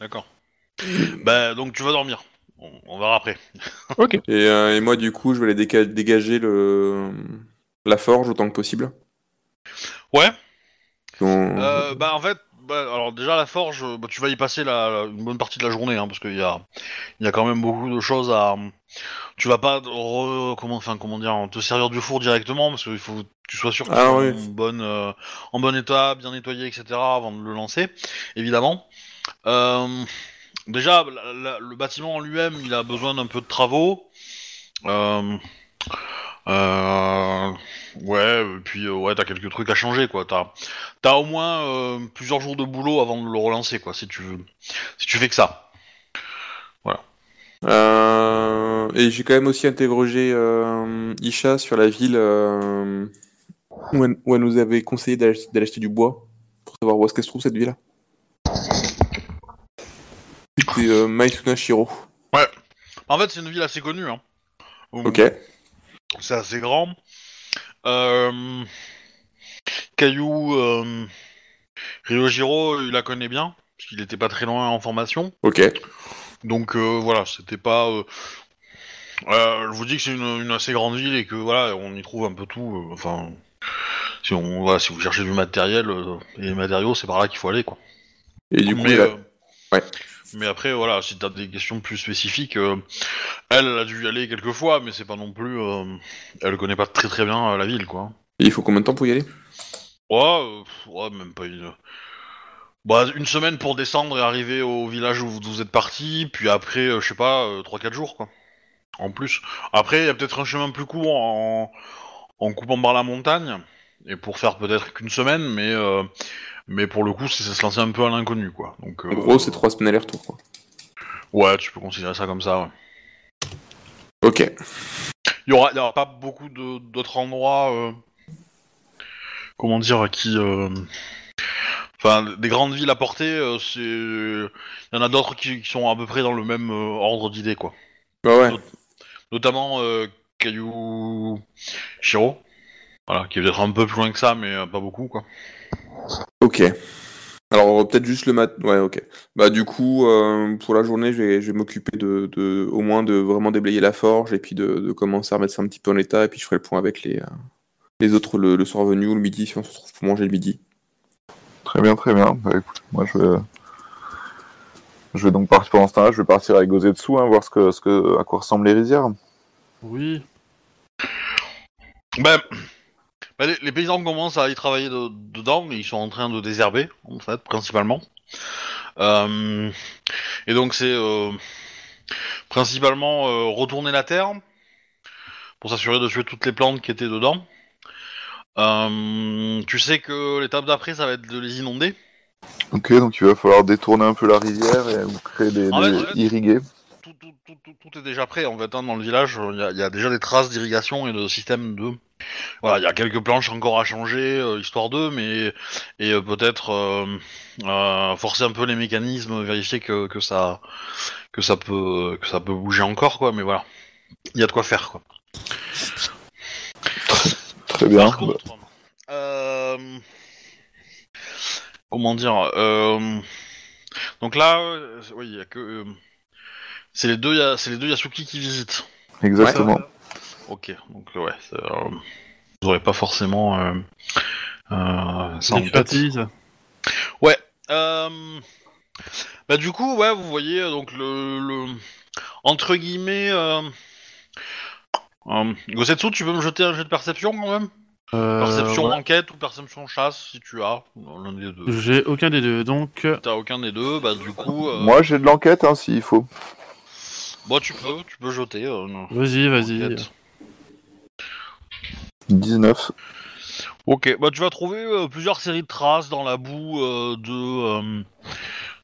[SPEAKER 1] D'accord. bah, donc tu vas dormir. On, on verra après. *laughs*
[SPEAKER 4] Ok.
[SPEAKER 2] Et, euh, et moi, du coup, je vais aller déca- dégager le... la forge autant que possible.
[SPEAKER 1] Ouais. Euh, bah en fait, bah, alors déjà la forge, bah, tu vas y passer la, la- une bonne partie de la journée, hein, parce qu'il y a, il y a quand même beaucoup de choses à. Tu vas pas re- comment, enfin comment dire, te servir du four directement, parce qu'il faut que tu sois sûr que
[SPEAKER 2] Ah oui.
[SPEAKER 1] en bonne, euh, en bon état, bien nettoyé, etc. avant de le lancer, évidemment. Euh, déjà, le bâtiment en lui-même, il a besoin d'un peu de travaux. Euh, euh, ouais, et puis euh, ouais, t'as quelques trucs à changer, quoi. T'as, au moins plusieurs jours de boulot avant de le relancer, quoi, si tu veux, si tu fais que ça.
[SPEAKER 2] Euh, et j'ai quand même aussi interrogé Isha sur la ville où, elle, où elle nous avait conseillé d'aller d'aller acheter du bois pour savoir où est-ce qu'elle se trouve cette ville-là. C'était euh, Shiro.
[SPEAKER 1] En fait, c'est une ville assez connue, hein.
[SPEAKER 2] Ok.
[SPEAKER 1] C'est assez grand. Euh... Caillou, euh... Ryojiro, il la connaît bien, parce qu'il était pas très loin en formation.
[SPEAKER 2] Ok.
[SPEAKER 1] Donc euh, voilà, c'était pas. euh, je vous dis que c'est une, une assez grande ville et que voilà, on y trouve un peu tout. enfin, si on, voilà, si vous cherchez du matériel et des matériaux, c'est par là qu'il faut aller, quoi.
[SPEAKER 2] Et du coup,
[SPEAKER 1] mais,
[SPEAKER 2] elle a- ouais.
[SPEAKER 1] Mais après, voilà, si t'as des questions plus spécifiques, euh, elle, elle a dû y aller quelques fois, mais c'est pas non plus. euh, elle connaît pas très très bien euh, la ville, quoi.
[SPEAKER 2] et il faut combien de temps pour y aller?
[SPEAKER 1] Ouais, euh, pff, ouais, même pas une. Bah, une semaine pour descendre et arriver au village où vous, vous êtes parti, puis après, euh, je sais pas, euh, 3-4 jours, quoi. En plus. Après, il y a peut-être un chemin plus court en, en coupant par la montagne, et pour faire peut-être qu'une semaine, mais, euh, mais pour le coup, c'est se lancer un peu à l'inconnu, quoi. Donc,
[SPEAKER 2] En
[SPEAKER 1] euh,
[SPEAKER 2] gros, c'est trois semaines aller-retour. quoi.
[SPEAKER 1] Ouais, tu peux considérer ça comme ça, ouais.
[SPEAKER 2] Ok.
[SPEAKER 1] Il y aura, il y aura pas beaucoup d'autres endroits, euh, comment dire, qui, euh, enfin, des grandes villes à portée. euh, c'est, il y en a d'autres qui, qui sont à peu près dans le même ordre d'idées, quoi.
[SPEAKER 2] Bah ouais.
[SPEAKER 1] Notamment Caillou Shiro, voilà, qui est peut-être un peu plus loin que ça, mais pas beaucoup, quoi.
[SPEAKER 2] Ok. Alors peut-être juste le mat. Ouais, ok. Bah du coup, euh, pour la journée, je vais, je vais m'occuper de, de, au moins de vraiment déblayer la forge et puis de, de commencer à remettre ça un petit peu en état et puis je ferai le point avec les, euh, les autres le, le soir venu ou le midi si on se retrouve pour manger le midi.
[SPEAKER 3] Très bien, très bien. Bah, écoute, moi, je vais... Je vais donc partir pendant ce temps-là, je vais partir avec Gozetsu, hein, voir ce que, ce que, à quoi ressemblent les rizières.
[SPEAKER 5] Oui.
[SPEAKER 1] Ben, ben, les, les paysans commencent à y travailler de- dedans, mais ils sont en train de désherber, en fait, principalement. Euh, et donc c'est euh, principalement euh, retourner la terre pour s'assurer de tuer toutes les plantes qui étaient dedans. Tu sais que l'étape d'après, ça va être de les inonder.
[SPEAKER 3] Ok, donc il va falloir détourner un peu la rizière et ou créer des, des-
[SPEAKER 1] fait-
[SPEAKER 3] irriguer.
[SPEAKER 1] Tout est déjà prêt en fait hein, dans le village. Il y, a- il y a déjà des traces d'irrigation et de système de. Voilà, il y a quelques planches encore à changer, euh, histoire d'eux, mais et euh, peut-être euh, euh, forcer un peu les mécanismes, vérifier que, que ça que ça peut que ça peut bouger encore quoi. Mais voilà, il y a de quoi faire quoi.
[SPEAKER 3] Très bien.
[SPEAKER 1] Par contre, euh, comment dire euh, Donc là, euh, oui, il y a que euh, c'est les deux, Ya- c'est les deux Yasuki qui visitent.
[SPEAKER 3] Exactement.
[SPEAKER 1] Ok, donc ouais, c'est, euh, vous aurez pas forcément euh, euh, ça en tête. Ouais. Euh, bah du coup, ouais, vous voyez euh, donc le, le entre guillemets. Euh, euh, Gosetsu, tu peux me jeter un jet de perception quand même?
[SPEAKER 5] Euh,
[SPEAKER 1] Perception
[SPEAKER 5] ouais.
[SPEAKER 1] enquête ou perception chasse si tu as l'un des deux.
[SPEAKER 5] J'ai aucun des deux, donc
[SPEAKER 1] T'as aucun des deux, bah du coup. euh,
[SPEAKER 3] Moi, j'ai de l'enquête, hein, s'il faut.
[SPEAKER 1] Bon, tu peux, tu peux jeter. euh, non.
[SPEAKER 5] vas-y, vas-y.
[SPEAKER 1] Enquête.
[SPEAKER 3] 19.
[SPEAKER 1] Ok, bah tu vas trouver euh, plusieurs séries de traces dans la boue euh, de euh,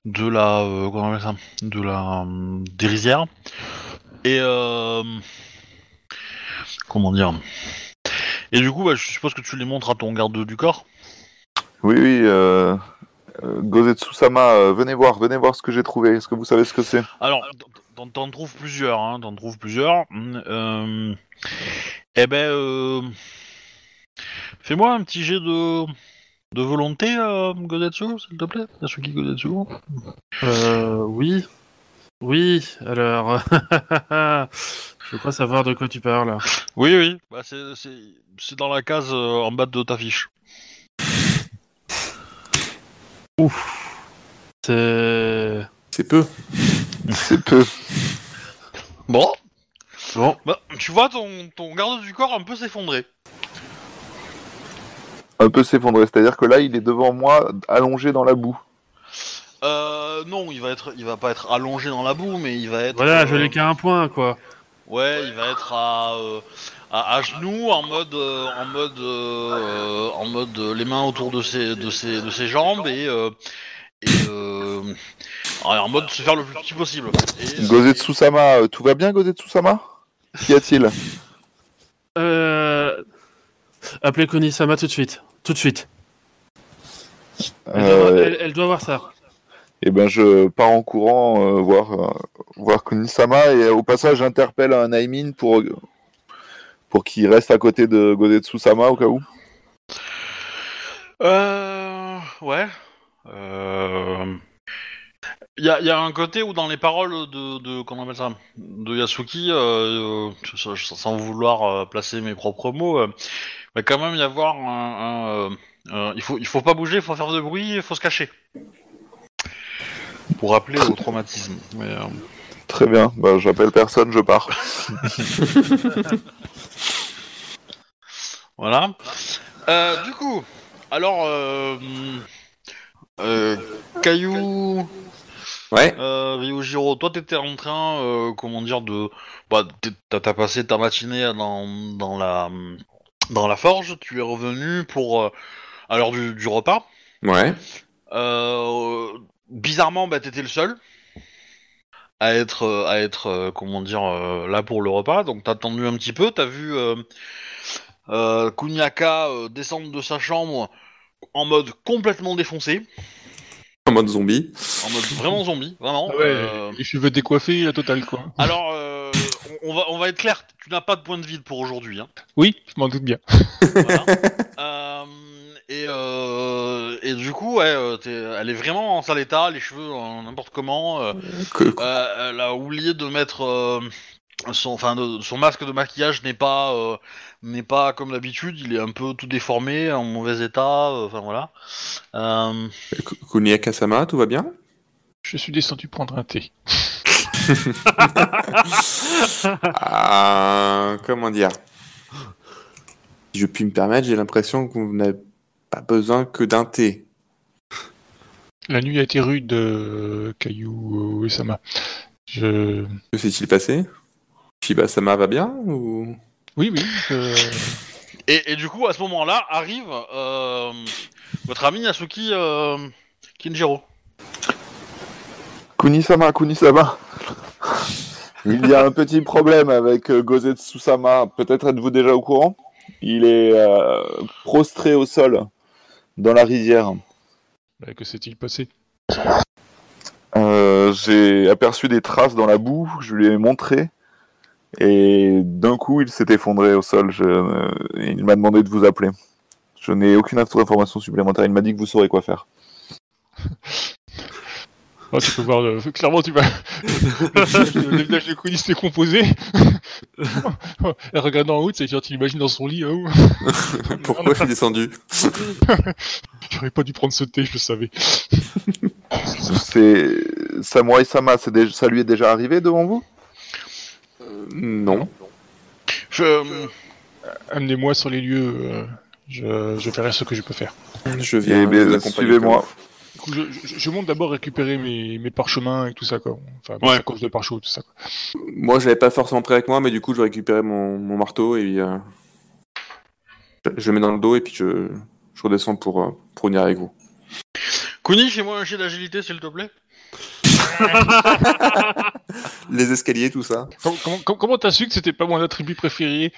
[SPEAKER 1] de la euh, comment on appelle ça? De la euh, des rizières et euh, comment dire? Et du coup bah, je suppose que tu les montres à ton garde du corps?
[SPEAKER 3] Oui, oui. Euh... euh, Gozetsu-sama, euh, venez voir, venez voir ce que j'ai trouvé. Est-ce que vous savez ce que c'est?
[SPEAKER 1] Alors t'en- t'en trouves plusieurs, hein, t'en trouves plusieurs. Euh, eh ben euh, fais-moi un petit jet de de volonté, euh, Gozetsu, s'il te plaît, Yasuki Gozetsu.
[SPEAKER 5] Euh, oui. Oui, alors. *laughs* Je crois savoir de quoi tu parles.
[SPEAKER 1] Oui, oui. Bah, c'est, c'est, c'est dans la case euh, en bas de ta fiche.
[SPEAKER 5] C'est.
[SPEAKER 2] C'est peu.
[SPEAKER 3] C'est peu.
[SPEAKER 1] Bon.
[SPEAKER 5] Bon.
[SPEAKER 1] Bah, tu vois ton, ton garde du corps un peu s'effondrer.
[SPEAKER 3] Un peu s'effondrer. C'est-à-dire que là, il est devant moi, allongé dans la boue.
[SPEAKER 1] Euh, non, il va être, il va pas être allongé dans la boue, mais il va être.
[SPEAKER 5] Voilà,
[SPEAKER 1] euh,
[SPEAKER 5] je n'ai qu'à un point, quoi.
[SPEAKER 1] Ouais, il va être à, euh, à, à genoux, en mode, euh, en mode, euh, en mode euh, les mains autour de ses, de ses, de ses jambes et, euh, et euh, en mode se faire le plus petit possible. Et,
[SPEAKER 3] Gozetsu-sama, euh, tout va bien, Gozetsu-sama? Qu'y a-t-il?
[SPEAKER 5] Euh. Appelez Konisama tout de suite. Tout de suite. Elle, doit,
[SPEAKER 3] Euh,
[SPEAKER 5] elle- elle doit voir ça.
[SPEAKER 3] Eh ben, je pars en courant euh, voir, euh, voir Kunisama et euh, au passage, j'interpelle un Naimin pour, pour qu'il reste à côté de Gozetsu-sama au cas où.
[SPEAKER 1] Euh, ouais. Il y a, y a un côté où dans les paroles de, de comment on appelle ça, de Yasuki, euh, euh, sans vouloir euh, placer mes propres mots, il va quand même y avoir un, un, il faut, il faut pas bouger, il faut faire de bruit, il faut se cacher. Pour rappeler au traumatisme. Mais,
[SPEAKER 3] Très bien, bah, j'appelle personne, je pars. *laughs*
[SPEAKER 1] Voilà. Euh, du coup, alors, euh, euh, Caillou,
[SPEAKER 2] Ouais.
[SPEAKER 1] euh, Ryujiro, toi t'étais en train, euh, comment dire, de, bah, t'as t'as passé ta matinée dans, dans la, dans la forge, tu es revenu pour, euh, à l'heure du, du repas.
[SPEAKER 2] Ouais.
[SPEAKER 1] Euh, bizarrement, bah, t'étais le seul à être, à être, comment dire, là pour le repas. Donc t'as attendu un petit peu, t'as vu Kunyaka descendre de sa chambre en mode complètement défoncé,
[SPEAKER 2] En mode zombie.
[SPEAKER 1] en mode vraiment zombie, vraiment.
[SPEAKER 4] Ah ouais,
[SPEAKER 1] Euh,
[SPEAKER 4] les cheveux décoiffés, la totale, quoi.
[SPEAKER 1] alors, euh, on, va, on va être clair, tu n'as pas de point de vide pour aujourd'hui. Hein.
[SPEAKER 4] Oui, je m'en doute bien.
[SPEAKER 1] Voilà. *laughs* Euh, et, euh, et du coup, ouais, euh, elle est vraiment en sale état, les cheveux n'importe comment. euh,
[SPEAKER 2] Que-
[SPEAKER 1] Euh, elle a oublié de mettre euh, son, enfin, de- son masque de maquillage n'est pas, euh, n'est pas comme d'habitude. Il est un peu tout déformé, en mauvais état. euh, Enfin voilà. Euh,
[SPEAKER 2] tout va bien?
[SPEAKER 4] Je suis descendu prendre un thé.
[SPEAKER 2] Ah, comment dire? Si je puis me permettre, j'ai l'impression qu'on n'a pas besoin que d'un thé.
[SPEAKER 4] La nuit a été rude, euh, Caillou euh. Je...
[SPEAKER 2] Que s'est-il passé? Shiba-sama va bien ou?
[SPEAKER 4] Oui, oui. euh,
[SPEAKER 1] et, et du coup, à ce moment-là, arrive euh, votre ami Yasuki euh, Kinjiro.
[SPEAKER 3] Kunisama, Kunisama Il y a un petit problème avec euh, Gozetsu Sama. Peut-être êtes-vous déjà au courant? Il est euh, prostré au sol dans la rivière.
[SPEAKER 4] Bah, que s'est-il passé?
[SPEAKER 3] Euh, J'ai aperçu des traces dans la boue, je lui ai montré. Et d'un coup, il s'est effondré au sol. Je- euh, il m'a demandé de vous appeler. Je n'ai aucune information supplémentaire. Il m'a dit que vous saurez quoi faire. *laughs*
[SPEAKER 4] Oh, Tu peux voir, euh, clairement, tu vas. *laughs* le visage de Connie s'est composé. *laughs* Elle regarde en haut, c'est genre, tu l'imagines dans son lit. Oh,
[SPEAKER 2] Pourquoi je suis descendu
[SPEAKER 4] J'aurais pas dû prendre ce thé, je le savais.
[SPEAKER 3] C'est Samurai Sama, c'est déjà- ça lui est déjà arrivé devant vous?
[SPEAKER 2] Non.
[SPEAKER 1] Je, euh,
[SPEAKER 4] Amenez-moi sur les lieux, euh, je, je ferai ce que je peux faire.
[SPEAKER 2] Je viens.
[SPEAKER 3] Eh bien, suivez-moi.
[SPEAKER 4] Je, je- je monte d'abord récupérer mes, mes parchemins et tout ça, quoi. Enfin,
[SPEAKER 1] Ouais.
[SPEAKER 4] sacoches de parcheaux, tout ça. Quoi.
[SPEAKER 2] Moi, j'avais pas forcément pris avec moi, mais du coup, je vais récupérer mon, mon marteau et euh, je, je le mets dans le dos et puis je, je redescends pour, euh, pour venir avec vous.
[SPEAKER 1] Kuni, fais-moi un jet d'agilité, s'il te plaît. *laughs*
[SPEAKER 2] Les escaliers, tout ça.
[SPEAKER 4] Comment- Comment comment- comment t'as su que c'était pas mon attribut préféré?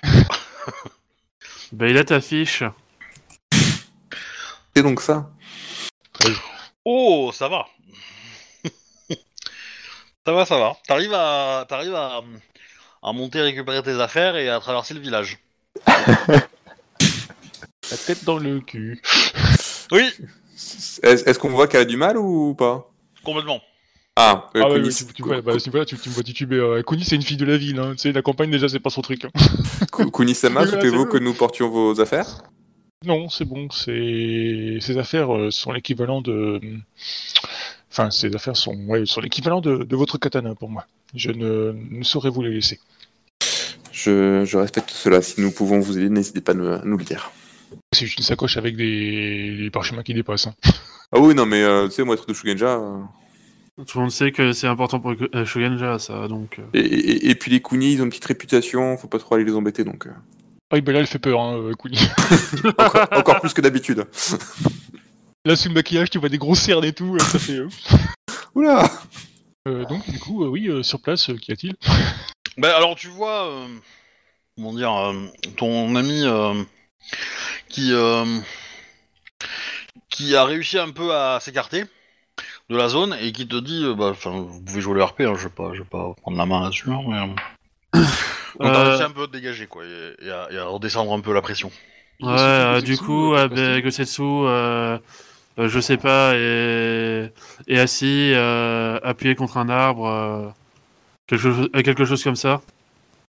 [SPEAKER 5] Bah, il a ta fiche.
[SPEAKER 2] C'est donc ça.
[SPEAKER 1] Oh, ça va. *laughs* ça va, ça va. T'arrives à, t'arrives à, à monter, récupérer tes affaires et à traverser le village. *laughs*
[SPEAKER 4] La tête dans le cul.
[SPEAKER 1] Oui,
[SPEAKER 2] Est-ce est-ce qu'on voit qu'elle a du mal ou pas?
[SPEAKER 1] Complètement.
[SPEAKER 2] Ah, euh,
[SPEAKER 4] Ah ouais,
[SPEAKER 2] Kunis-
[SPEAKER 4] ouais, tu, tu vois, bah, vois, tu, tu me vois tituber. Euh, Connie, c'est une fille de la ville. Hein. Tu sais, la campagne, déjà, c'est pas son truc. hein. *laughs*
[SPEAKER 2] Ku- Kunisama, souhaitez-vous que nous portions vos affaires?
[SPEAKER 4] Non, c'est bon. Ces affaires euh, sont l'équivalent de. Enfin, ces affaires sont, ouais, sont l'équivalent de, de votre katana pour moi. Je ne, ne saurais vous les laisser.
[SPEAKER 2] je, je respecte cela. Si nous pouvons vous aider, n'hésitez pas à nous, à nous le dire.
[SPEAKER 4] C'est juste une sacoche avec des, des parchemins qui dépassent. hein.
[SPEAKER 2] Ah oui, non, mais euh, tu sais, moi, être de Shugenja.
[SPEAKER 5] Tout le monde sait que c'est important pour euh, Shogunja, ça, donc... euh.
[SPEAKER 2] Et, et- et puis les Kunis, ils ont une petite réputation, faut pas trop aller les embêter, donc. euh,
[SPEAKER 4] Ah, ben là, elle fait peur, hein, Kuni. *laughs*
[SPEAKER 2] encore, encore plus que d'habitude. *laughs*
[SPEAKER 4] Là, sous le maquillage, tu vois des grosses cernes et tout. ça fait. euh.
[SPEAKER 2] Oula
[SPEAKER 4] Euh, donc, du coup, euh, oui, euh, sur place, euh, qu'y a-t-il? *laughs*
[SPEAKER 1] Bah alors tu vois, euh, comment dire, euh, ton ami euh, qui euh, qui a réussi un peu à s'écarter de la zone et qui te dit, euh, bah, enfin, vous pouvez jouer le RP, hein, je vais pas, je vais pas prendre la main là-dessus, hein, mais *coughs* euh, donc t'as
[SPEAKER 5] Euh,
[SPEAKER 1] réussi un peu à te dégager quoi et, et à, et à redescendre un peu la pression.
[SPEAKER 5] Ouais, euh, du coup, bah, Gosetsu, euh, euh, je sais pas, est, est assis, euh, appuyé contre un arbre, euh, quelque, chose, quelque chose comme ça.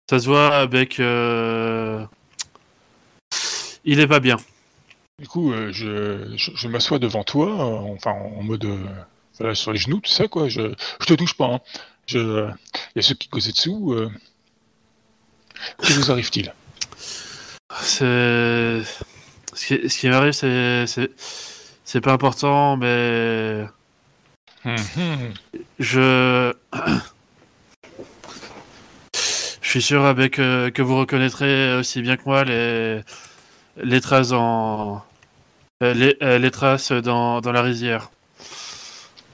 [SPEAKER 5] Ça se voit avec... euh, Il est pas bien.
[SPEAKER 4] Du coup, euh, je, je, je m'assois devant toi, euh, enfin en mode euh, sur les genoux, tout ça, quoi. Je, je te touche pas. Hein. Je, il y a ceux qui causaient dessous. Euh... Que vous arrive-t-il?
[SPEAKER 5] C'est... Ce qui, m'arrive, c'est... pas important, mais...
[SPEAKER 4] Mhm.
[SPEAKER 5] Je... *clears throat* Je suis sûr avec, euh, que vous reconnaîtrez aussi bien que moi les, les traces en... euh, Les, euh, les traces dans, dans la rizière.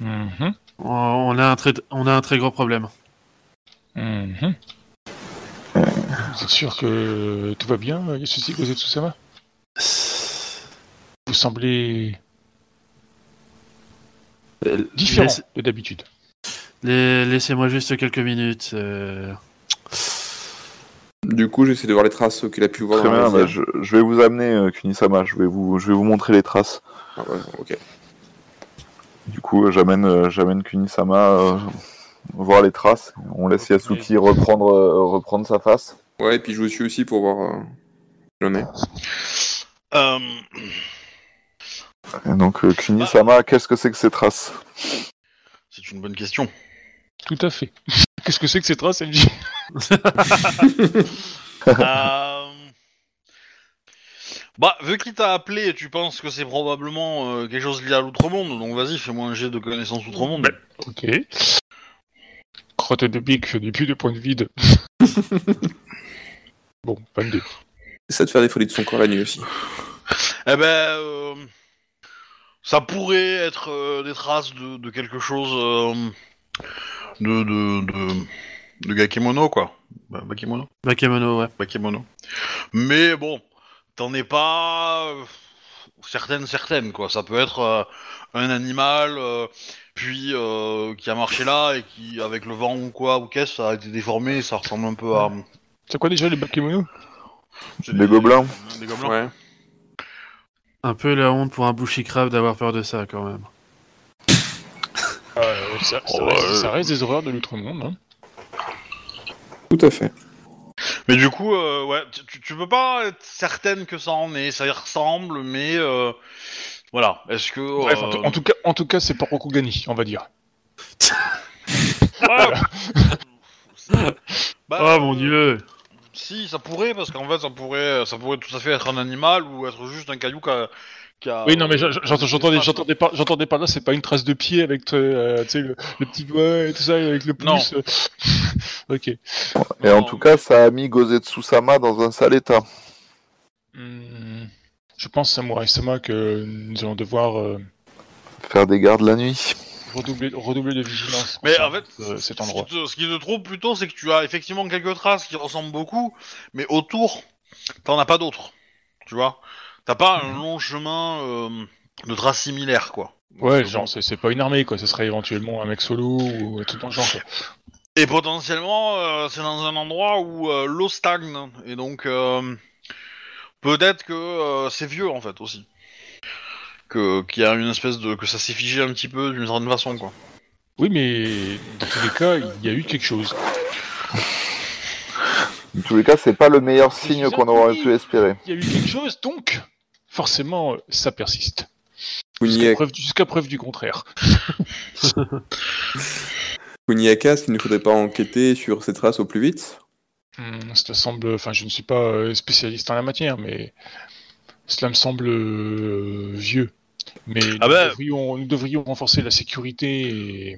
[SPEAKER 4] Mhm.
[SPEAKER 5] On, a un très, on a un très gros problème.
[SPEAKER 4] Mhm. Vous êtes sûr que tout va bien, Yasushi Gozetsu-sama Vous semblez différent
[SPEAKER 5] Laisse-
[SPEAKER 4] de d'habitude.
[SPEAKER 5] les- Laissez-moi juste quelques minutes. euh.
[SPEAKER 2] Du coup, j'essaie de voir les traces qu'il a pu voir
[SPEAKER 3] Très
[SPEAKER 2] dans
[SPEAKER 3] bien, bah, je, je vais vous amener, euh, Kunisama, je vais vous, je vais vous montrer les traces.
[SPEAKER 2] Ah ouais, ok.
[SPEAKER 3] Du coup, euh, j'amène, euh, j'amène Kunisama euh, voir les traces. On laisse Yasuki reprendre, euh, reprendre sa face.
[SPEAKER 2] Ouais, et puis je vous suis aussi pour voir euh.
[SPEAKER 1] Euh,
[SPEAKER 3] Et donc, euh, Kunisama, qu'est-ce que c'est que ces traces?
[SPEAKER 1] C'est une bonne question.
[SPEAKER 4] Tout à fait. *laughs* Qu'est-ce que c'est que ces traces, MJ *laughs* *laughs*
[SPEAKER 1] Euh, Bah, vu qu'il t'a appelé, tu penses que c'est probablement euh, quelque chose lié à l'outre-monde, donc vas-y, fais-moi un jet de connaissance outre-monde.
[SPEAKER 4] Ok. Crotte de bique, début de point de vide. *laughs* bon, 22.
[SPEAKER 2] Essaie de faire des folies de son corps la nuit aussi.
[SPEAKER 1] Eh ben, euh, ça pourrait être euh, des traces de, de quelque chose euh, de, de, de, de Gakemono, quoi. Bah, Bakemono
[SPEAKER 5] Bakemono, ouais.
[SPEAKER 1] Bakemono. Mais bon, t'en es pas euh, certaine, certaine, quoi. Ça peut être euh, un animal, euh, puis euh, qui a marché là, et qui, avec le vent ou quoi, ou qu'est-ce, ça a été déformé, ça ressemble un peu à...
[SPEAKER 4] C'est quoi déjà les Bakemono
[SPEAKER 1] c'est
[SPEAKER 3] Des gobelins.
[SPEAKER 1] Des gobelins.
[SPEAKER 2] Ouais.
[SPEAKER 5] Un peu la honte pour un bushicraft d'avoir peur de ça, quand même.
[SPEAKER 4] Euh, ça, ça
[SPEAKER 1] Oh,
[SPEAKER 4] reste,
[SPEAKER 1] ouais.
[SPEAKER 4] ça reste des horreurs de l'outre-monde. Hein.
[SPEAKER 2] Tout à fait.
[SPEAKER 1] Mais du coup, euh, ouais, tu- peux pas être certaine que ça en est. Ça y ressemble, mais euh, voilà. Est-ce que
[SPEAKER 4] Bref, en,
[SPEAKER 1] euh,
[SPEAKER 4] tout- en tout cas, en tout cas, c'est pas Rokugani, on va dire.
[SPEAKER 1] ouais, *laughs* bah,
[SPEAKER 5] oh mon dieu
[SPEAKER 1] Si, ça pourrait, parce qu'en fait, ça pourrait, ça pourrait tout à fait être un animal ou être juste un caillou qui a. qui a,
[SPEAKER 4] Oui, non, mais
[SPEAKER 1] euh,
[SPEAKER 4] j'entendais, j'entendais pas, j'entendais pas là, c'est pas une trace de pied avec, euh, le, le petit doigt et tout ça, avec le pouce. euh. *laughs* ok.
[SPEAKER 3] Et
[SPEAKER 1] Non.
[SPEAKER 3] en tout cas, ça a mis Gozetsu-sama dans un sale état.
[SPEAKER 4] Hmm, je pense, Samurai Sama, que nous allons devoir euh,
[SPEAKER 3] Faire des gardes la nuit.
[SPEAKER 4] redoubler, redoubler de vigilance.
[SPEAKER 1] Mais en fait,
[SPEAKER 4] euh, cet
[SPEAKER 1] Ce qui,
[SPEAKER 4] endroit.
[SPEAKER 1] te, ce qui te trouble plutôt, c'est que tu as effectivement quelques traces qui ressemblent beaucoup, mais autour, t'en as pas d'autres. Tu vois T'as pas un long chemin euh, de traces similaires, quoi.
[SPEAKER 4] Ouais,
[SPEAKER 1] Donc,
[SPEAKER 4] genre, c'est, c'est pas une armée, quoi. Ce serait éventuellement un mec solo ou un truc dans le genre, quoi.
[SPEAKER 1] Et potentiellement, euh, c'est dans un endroit où euh, l'eau stagne, et donc euh, peut-être que euh, c'est vieux en fait aussi. Que qu'il y a une espèce de que ça s'est figé un petit peu d'une certaine façon, quoi.
[SPEAKER 4] Oui, mais dans tous les cas, il y a eu quelque chose. *laughs*
[SPEAKER 3] En tous les cas, c'est pas le meilleur signe qu'on aurait pu espérer.
[SPEAKER 4] Il y a eu quelque chose, donc, forcément, euh, ça persiste. Jusqu'à preuve, du contraire. *laughs*
[SPEAKER 2] Kuniaka, est-ce qu'il ne faudrait pas enquêter sur ces traces au plus vite?
[SPEAKER 4] Hmm, cela semble, enfin, je ne suis pas euh, spécialiste en la matière, mais cela me semble euh, vieux. Mais
[SPEAKER 1] Ah
[SPEAKER 4] nous,
[SPEAKER 1] ben-
[SPEAKER 4] devrions, nous devrions renforcer la sécurité et...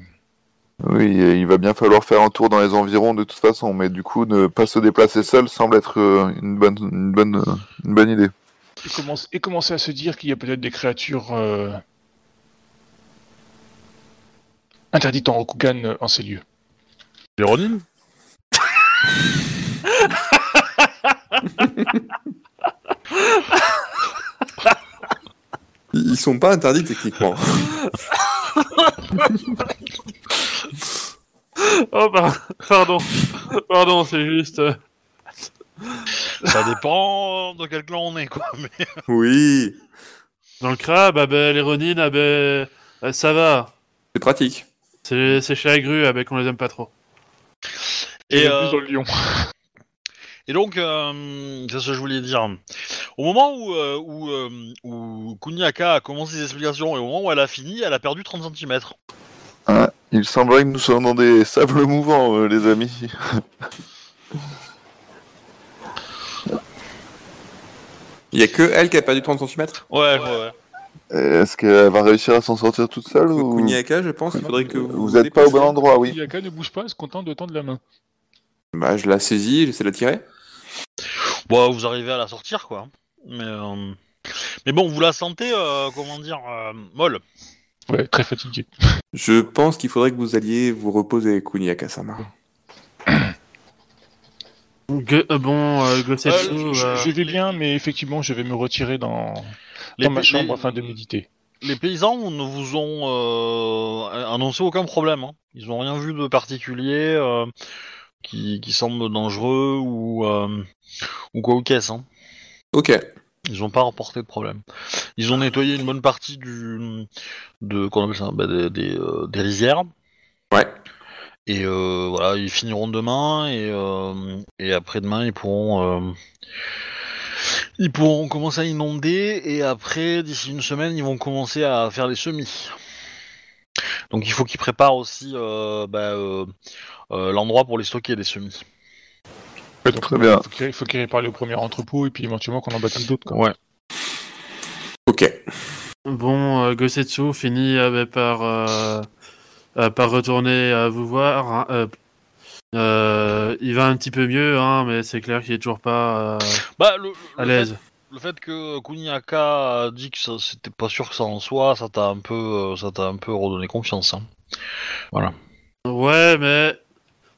[SPEAKER 3] Oui, il va bien falloir faire un tour dans les environs de toute façon, mais du coup, ne pas se déplacer seul semble être une bonne, une bonne, une bonne idée.
[SPEAKER 4] Et, commence- et commencer à se dire qu'il y a peut-être des créatures euh, interdites en Rokugan euh, en ces lieux.
[SPEAKER 1] Les Ronin
[SPEAKER 2] Ils sont pas interdits techniquement.
[SPEAKER 5] Oh, par- pardon. Pardon, c'est juste...
[SPEAKER 1] Ça dépend de quel clan on est, quoi. Mais...
[SPEAKER 2] oui,
[SPEAKER 5] Dans le crabe, ah ben, les Ronin, ah ben, euh, ça va.
[SPEAKER 2] c'est pratique.
[SPEAKER 5] C'est c'est chez la grue, ah ben, qu'on les aime pas trop.
[SPEAKER 1] Et,
[SPEAKER 4] Et en
[SPEAKER 1] euh,
[SPEAKER 4] plus dans le lion.
[SPEAKER 1] Et donc, euh, c'est ce que je voulais dire. Au moment où, euh, où, euh, où Kuniaka a commencé ses explications et au moment où elle a fini, elle a perdu 30 cm.
[SPEAKER 3] Il semblerait que nous soyons dans des sables mouvants, euh, les amis.
[SPEAKER 2] Il y a que elle qui a perdu 30 cm
[SPEAKER 1] Ouais, ouais, ouais.
[SPEAKER 3] Est-ce qu'elle va réussir à s'en sortir toute seule ou...
[SPEAKER 2] Kuniaka, je pense qu'il faudrait que vous.
[SPEAKER 3] Vous êtes pas au bon endroit, oui.
[SPEAKER 4] Yaka ne bouge pas, elle se contente de tendre la main.
[SPEAKER 2] Bah, je la saisis, j'essaie de la tirer.
[SPEAKER 1] Bon, vous arrivez à la sortir, quoi. Mais, euh, mais bon, vous la sentez, euh, comment dire, euh, molle.
[SPEAKER 4] Ouais, très fatigué.
[SPEAKER 2] Je pense qu'il faudrait que vous alliez vous reposer, Kuniaka-sama.
[SPEAKER 5] Gue- euh, bon, euh, Gosetsu,
[SPEAKER 1] Euh,
[SPEAKER 4] Je,
[SPEAKER 5] euh,
[SPEAKER 4] je vais bien, mais effectivement, je vais me retirer dans, dans ma
[SPEAKER 1] les-
[SPEAKER 4] chambre afin de méditer.
[SPEAKER 1] les paysans ne vous ont euh, annoncé aucun problème. hein. Ils ont rien vu de particulier euh, qui, qui semble dangereux ou, euh, ou quoi ou qu'est-ce. Hein.
[SPEAKER 2] Ok.
[SPEAKER 1] Ils n'ont pas rapporté de problème. Ils ont nettoyé une bonne partie du de qu'on appelle ça bah, des, des, euh, des rizières.
[SPEAKER 2] Ouais.
[SPEAKER 1] Et euh, voilà, ils finiront demain et euh, et après-demain ils pourront euh, ils pourront commencer à inonder et après d'ici une semaine ils vont commencer à faire les semis. Donc il faut qu'ils préparent aussi euh, bah, euh, euh, l'endroit pour les stocker les semis.
[SPEAKER 4] Ouais, donc,
[SPEAKER 3] Très bien.
[SPEAKER 4] Faut qu'il faut qu'il répare le premier entrepôt et puis éventuellement qu'on en baptême d'autres.
[SPEAKER 1] Ouais.
[SPEAKER 2] Ok.
[SPEAKER 5] bon, euh, Gosetsu finit euh, ben, par, par retourner à vous voir. hein, euh, euh, il va un petit peu mieux, hein, mais c'est clair qu'il est toujours pas euh,
[SPEAKER 1] Bah le,
[SPEAKER 5] à l'aise.
[SPEAKER 1] Le fait que Kuniaka a dit que c'était pas sûr que ça en soit, ça t'a un peu, euh, ça t'a un peu redonné confiance. Hein.
[SPEAKER 5] Ouais, mais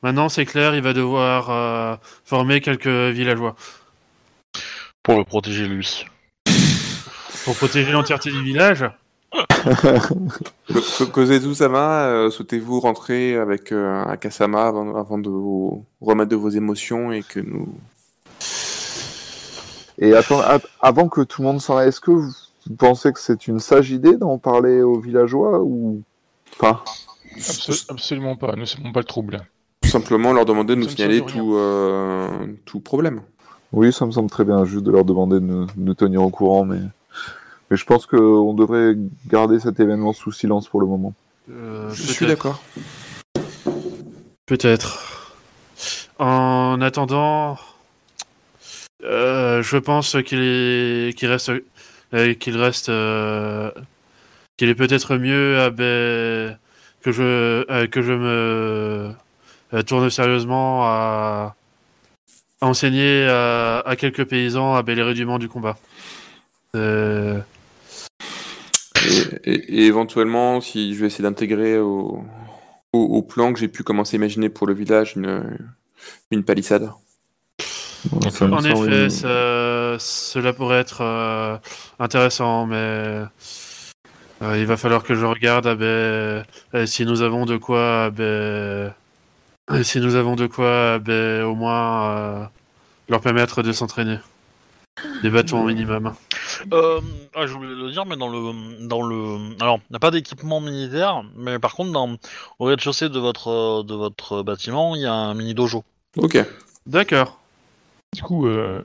[SPEAKER 5] Maintenant, c'est clair, il va devoir euh, former quelques villageois
[SPEAKER 1] Pour le protéger lui.
[SPEAKER 5] pour protéger l'entièreté du village? *laughs*
[SPEAKER 2] Ko- Kozetsu Sama, euh, souhaitez-vous rentrer avec euh, Akasama avant, avant de vous remettre de vos émotions et que nous.
[SPEAKER 3] Et attends, avant que tout le monde s'en aille, est-ce que vous pensez que c'est une sage idée d'en parler aux villageois ou pas?
[SPEAKER 4] Absol- absolument pas, ne semons pas le trouble.
[SPEAKER 2] Tout simplement leur demander de nous signaler tout, euh, tout problème.
[SPEAKER 3] Oui, ça me semble très bien, juste de leur demander de nous, de nous tenir au courant, mais, mais je pense qu'on devrait garder cet événement sous silence pour le moment.
[SPEAKER 5] Euh,
[SPEAKER 2] Je suis
[SPEAKER 5] peut-être.
[SPEAKER 2] d'accord.
[SPEAKER 5] Peut-être. En attendant, euh, je pense qu'il est, qu'il reste, euh, qu'il reste, euh, qu'il est peut-être mieux ah ben, que je, euh, que je me tourne sérieusement à, à enseigner à, à quelques paysans ah ben, les rudiments du combat.
[SPEAKER 2] Et, et- et éventuellement, si je vais essayer d'intégrer au, au, au plan que j'ai pu commencer à imaginer pour le village une, une palissade.
[SPEAKER 3] Ça me
[SPEAKER 5] En effet,
[SPEAKER 3] une-
[SPEAKER 5] ça- cela pourrait être euh, intéressant, mais euh, il va falloir que je regarde ah ben, euh, si nous avons de quoi, ah ben, si nous avons de quoi, ah ben, au moins euh, leur permettre de s'entraîner. Des bâtons au minimum.
[SPEAKER 1] Euh, ah, je voulais le dire, mais dans le, dans le, alors, il n'y a pas d'équipement militaire, mais par contre, dans, au rez-de-chaussée de votre, de votre bâtiment, il y a un mini dojo.
[SPEAKER 2] Ok.
[SPEAKER 5] D'accord.
[SPEAKER 4] Du coup, euh,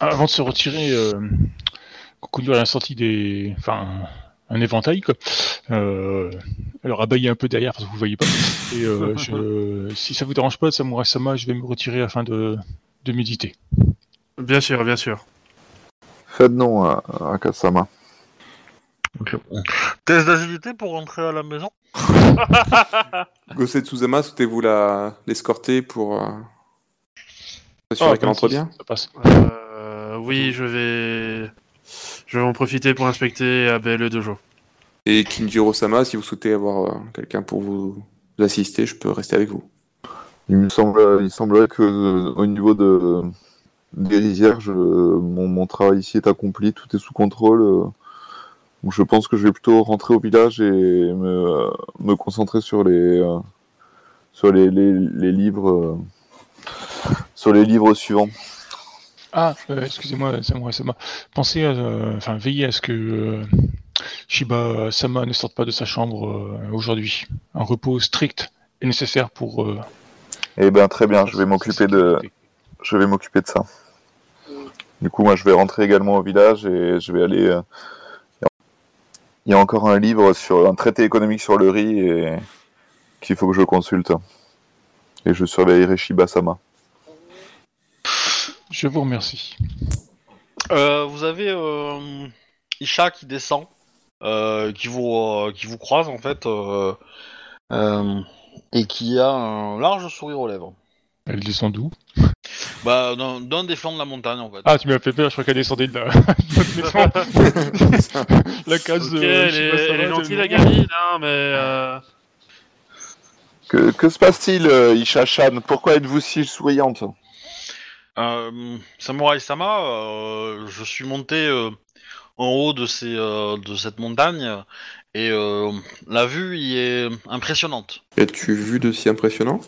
[SPEAKER 4] avant de se retirer, euh, Kokuno a sorti des, enfin, un éventail quoi. Euh, alors abaillez un peu derrière parce que vous voyez pas. Et euh, je, *laughs* si ça vous dérange pas, Samurai Sama, je vais me retirer afin de, de méditer.
[SPEAKER 5] Bien sûr, bien sûr.
[SPEAKER 3] Faites non à, à Kasama.
[SPEAKER 1] Test d'agilité pour rentrer à la maison *laughs*
[SPEAKER 2] Gosset Tsuzama, souhaitez-vous la l'escorter pour euh, s'assurer
[SPEAKER 4] Ah,
[SPEAKER 2] qu'elle entre
[SPEAKER 4] 26,
[SPEAKER 2] bien
[SPEAKER 4] Ça passe.
[SPEAKER 5] Euh, oui, je vais, je vais en profiter pour inspecter ah ben, le dojo.
[SPEAKER 2] Et Kinjiro Sama, si vous souhaitez avoir euh, quelqu'un pour vous assister, je peux rester avec vous.
[SPEAKER 3] Il me semble, il semblerait que euh, au niveau de des rizières, je- mon, mon travail ici est accompli, tout est sous contrôle. euh, donc je pense que je vais plutôt rentrer au village et me, euh, me concentrer sur les euh, sur les, les, les livres sur les livres suivants.
[SPEAKER 4] Ah, euh, excusez-moi, Samurai Sama. Pensez à, euh, enfin, veillez à ce que euh, Shiba Sama ne sorte pas de sa chambre aujourd'hui. Un repos strict est nécessaire pour.
[SPEAKER 3] Eh ben très bien, je vais m'occuper de je vais m'occuper de ça. Du coup, moi, je vais rentrer également au village et je vais aller. euh, Il y a encore un livre sur un traité économique sur le riz et qu'il faut que je consulte. Et je surveillerai Shiba-sama.
[SPEAKER 4] Je vous remercie.
[SPEAKER 1] Euh, vous avez euh, Isha qui descend, euh, qui vous euh, qui vous croise en fait, euh, euh, et qui a un large sourire aux lèvres.
[SPEAKER 4] Elle descend d'où?
[SPEAKER 1] Bah d'un d'un des flancs de la montagne en fait.
[SPEAKER 4] Ah, tu m'as fait peur, je crois qu'elle descendait de la, *laughs* *laughs* la case
[SPEAKER 5] Ok,
[SPEAKER 4] de
[SPEAKER 5] elle, est, elle est gentille la gamine, hein, mais euh,
[SPEAKER 3] Que, que se passe-t-il, euh, Isha-chan Pourquoi êtes-vous si souriante?
[SPEAKER 1] Euh, Samurai Sama, euh, je suis monté euh, en haut de ces euh, de cette montagne et euh, la vue y est impressionnante.
[SPEAKER 2] As-tu vu de si impressionnant?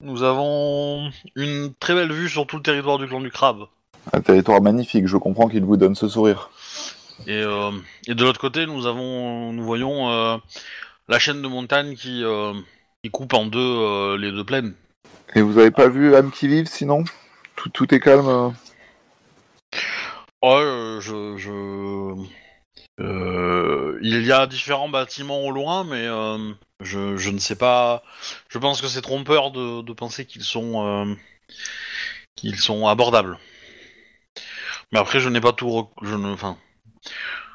[SPEAKER 1] Nous avons une très belle vue sur tout le territoire du clan du crabe.
[SPEAKER 3] Un territoire magnifique, je comprends qu'il vous donne ce sourire.
[SPEAKER 1] Et, euh, et de l'autre côté, nous avons, nous voyons euh, la chaîne de montagnes qui, euh, qui coupe en deux les deux plaines.
[SPEAKER 3] Et vous avez pas vu âme qui vive sinon? Tout, tout est calme
[SPEAKER 1] Ouais, je, je... Euh, il y a différents bâtiments au loin, mais je, je ne sais pas. Je pense que c'est trompeur de, penser qu'ils sont euh, qu'ils sont abordables. Mais après, je n'ai pas tout. rec- Je ne, enfin,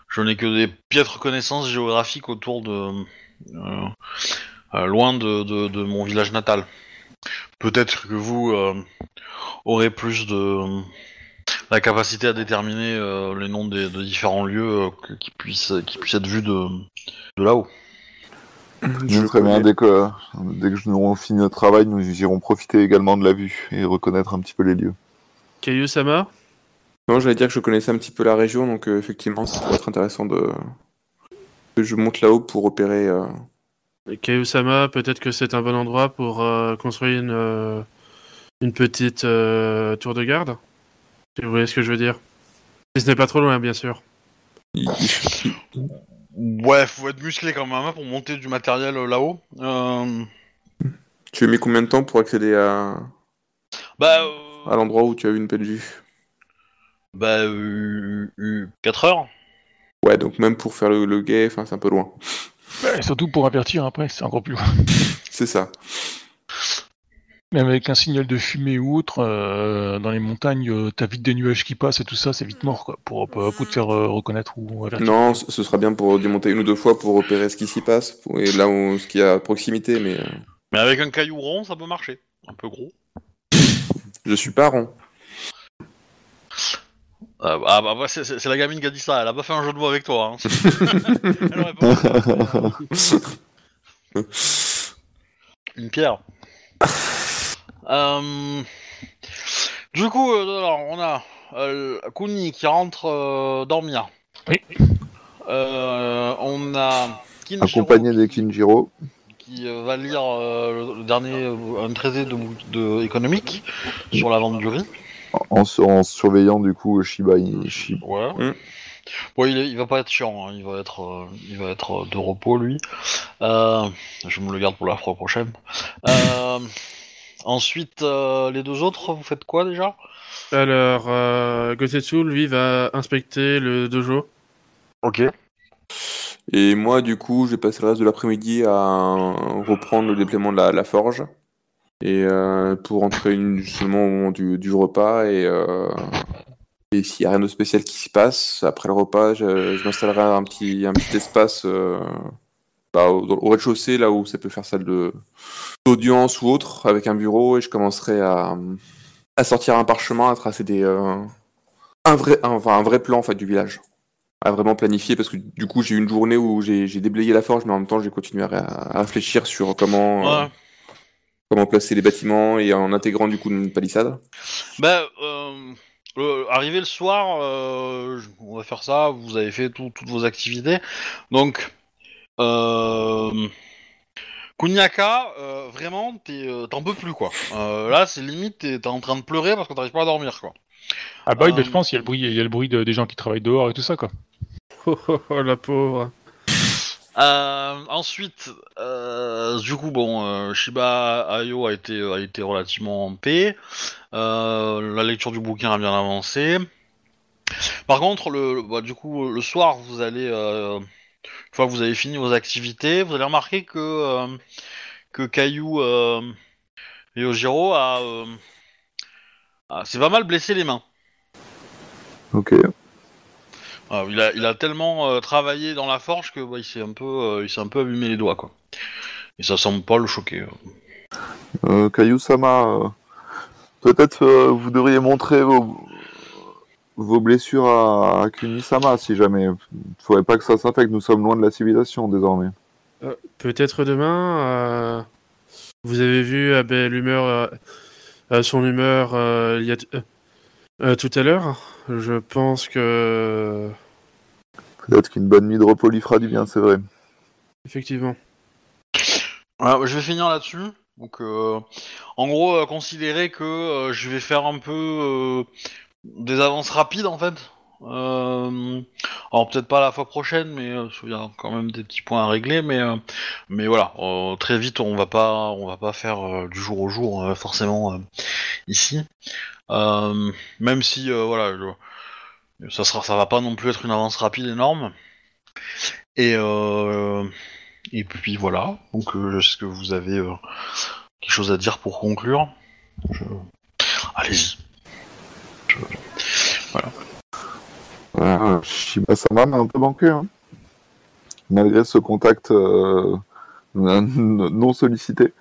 [SPEAKER 1] je n'ai que des piètres connaissances géographiques autour de euh, euh, loin de, de, mon village natal. Peut-être que vous aurez plus de la capacité à déterminer les noms des, de différents lieux qui puissent qui puissent être vus de là-haut.
[SPEAKER 3] Nous, très bien, dès que, dès que nous aurons fini notre travail, nous irons profiter également de la vue et reconnaître un petit peu les lieux.
[SPEAKER 5] Caillou Sama
[SPEAKER 2] Non, j'allais dire que je connaissais un petit peu la région, donc euh, effectivement, ça pourrait être intéressant de que je monte là-haut pour opérer. euh,
[SPEAKER 5] Caillou Sama, peut-être que c'est un bon endroit pour euh, construire une, euh, une petite euh, tour de garde? Si vous voyez ce que je veux dire? Si ce n'est pas trop loin, bien sûr.
[SPEAKER 1] Ouais, faut être musclé quand même hein, pour monter du matériel euh, là-haut. Euh,
[SPEAKER 2] Tu as mis combien de temps pour accéder à,
[SPEAKER 1] bah, euh,
[SPEAKER 2] à l'endroit où tu as eu une vue
[SPEAKER 1] bah, euh, euh, 4 heures.
[SPEAKER 2] Ouais, donc même pour faire le, le guet, c'est un peu loin.
[SPEAKER 4] Surtout pour avertir après, c'est encore plus loin.
[SPEAKER 2] C'est ça.
[SPEAKER 4] Même avec un signal de fumée ou autre, euh, dans les montagnes, euh, t'as vite des nuages qui passent et tout ça, c'est vite mort quoi, pour, pour, pour te faire euh, reconnaître ou avertir.
[SPEAKER 2] Non, ce sera bien pour démonter une ou deux fois pour repérer ce qui s'y passe pour- et là où ce qu'il y a à proximité, mais euh,
[SPEAKER 1] Mais avec un caillou rond, ça peut marcher. Un peu gros.
[SPEAKER 2] je suis pas rond.
[SPEAKER 1] Euh, ah bah, bah, c'est- c'est c'est la gamine qui a dit ça, elle a pas fait un jeu de mots avec toi. Hein. *laughs* Elle aurait pas- *laughs* Une pierre. Euh, Du coup, euh, alors, on a euh, Kuni qui rentre euh, dormir.
[SPEAKER 4] Oui.
[SPEAKER 1] Euh, on a Kinshiro
[SPEAKER 3] Accompagné des Kinjiro.
[SPEAKER 1] qui euh, va lire euh, le, le dernier euh, un traité de, de économique sur la vente du riz.
[SPEAKER 3] En, en surveillant du coup Shiba Inu.
[SPEAKER 1] Ouais.
[SPEAKER 2] Mm.
[SPEAKER 1] Bon, il, est- il va pas être chiant, hein, il va être, euh, il va être de repos lui. Euh, je me le garde pour la fois prochaine. Ensuite, euh, les deux autres, vous faites quoi déjà?
[SPEAKER 5] Alors, euh, Gotetsu, lui, va inspecter le dojo.
[SPEAKER 1] Ok.
[SPEAKER 2] Et moi, du coup, je vais passer le reste de l'après-midi à reprendre le déploiement de la, la forge. Et euh, pour entrer justement au moment du, du repas. Et, euh, et s'il n'y a rien de spécial qui s'y passe, après le repas, je, je m'installerai un petit, un petit espace euh, bah, au, au rez-de-chaussée, là où ça peut faire salle de- d'audience ou autre, avec un bureau. Et je commencerai à, à sortir un parchemin, à tracer des, euh, un, vrai, un- enfin, un vrai plan en fait, du village à vraiment planifier parce que du coup j'ai eu une journée où j'ai déblayé la forge mais en même temps j'ai continué à, à réfléchir sur comment euh, comment placer les bâtiments et en intégrant du coup une palissade.
[SPEAKER 1] Bah, euh, arrivé le soir, euh, on va faire ça. Vous avez fait tout- toutes vos activités, donc. Euh, Kunyaka, euh, vraiment, t'es, euh, t'en peux plus quoi. Euh, là, c'est limite, t'es, en train de pleurer parce que t'arrives pas à dormir quoi.
[SPEAKER 4] Ah bah oui, je pense qu'il y a le bruit, il y a le bruit de- des gens qui travaillent dehors et tout ça quoi.
[SPEAKER 5] Oh, oh, oh, la pauvre.
[SPEAKER 1] Euh, ensuite, euh, du coup, bon, euh, Shiba Ayo a été, a été relativement en paix. Euh, la lecture du bouquin a bien avancé. Par contre, le, le- bah, du coup, le soir, vous allez, euh, une fois que vous avez fini vos activités, vous allez remarquer que euh, que Caillou euh, Yojiro a, euh, a- s'est pas mal blessé les mains.
[SPEAKER 3] Ok.
[SPEAKER 1] Ah, il, a, il a tellement euh, travaillé dans la forge que bah, il s'est un peu, euh, il s'est un peu abîmé les doigts quoi. Et ça semble pas le choquer.
[SPEAKER 3] Euh, Kayu-sama, euh, peut-être euh, vous devriez montrer vos, vos blessures à, à Kuni-sama si jamais. Il faudrait pas que ça s'infecte, nous sommes loin de la civilisation désormais.
[SPEAKER 5] Euh, Peut-être demain. euh, Vous avez vu à belle humeur, euh, son humeur euh, il y a euh, euh, tout à l'heure. Je pense que
[SPEAKER 3] Peut-être qu'une bonne nuit de repos lui fera du bien, c'est vrai.
[SPEAKER 5] effectivement.
[SPEAKER 1] Voilà, je vais finir là-dessus. Donc, euh, en gros, euh, considérez que euh, je vais faire un peu euh, des avances rapides en fait. Euh, alors peut-être pas la fois prochaine, mais euh, il y a quand même des petits points à régler. Mais euh, voilà, très vite, on va pas on va pas faire du jour au jour forcément ici. Même si voilà, ça sera va pas non plus être une avance rapide énorme. Et et puis voilà, donc est-ce que vous avez quelque chose à dire pour conclure? Allez-y.
[SPEAKER 3] Voilà, Shiba-sama m'a un peu manqué. hein. Malgré ce contact euh, *laughs* non sollicité.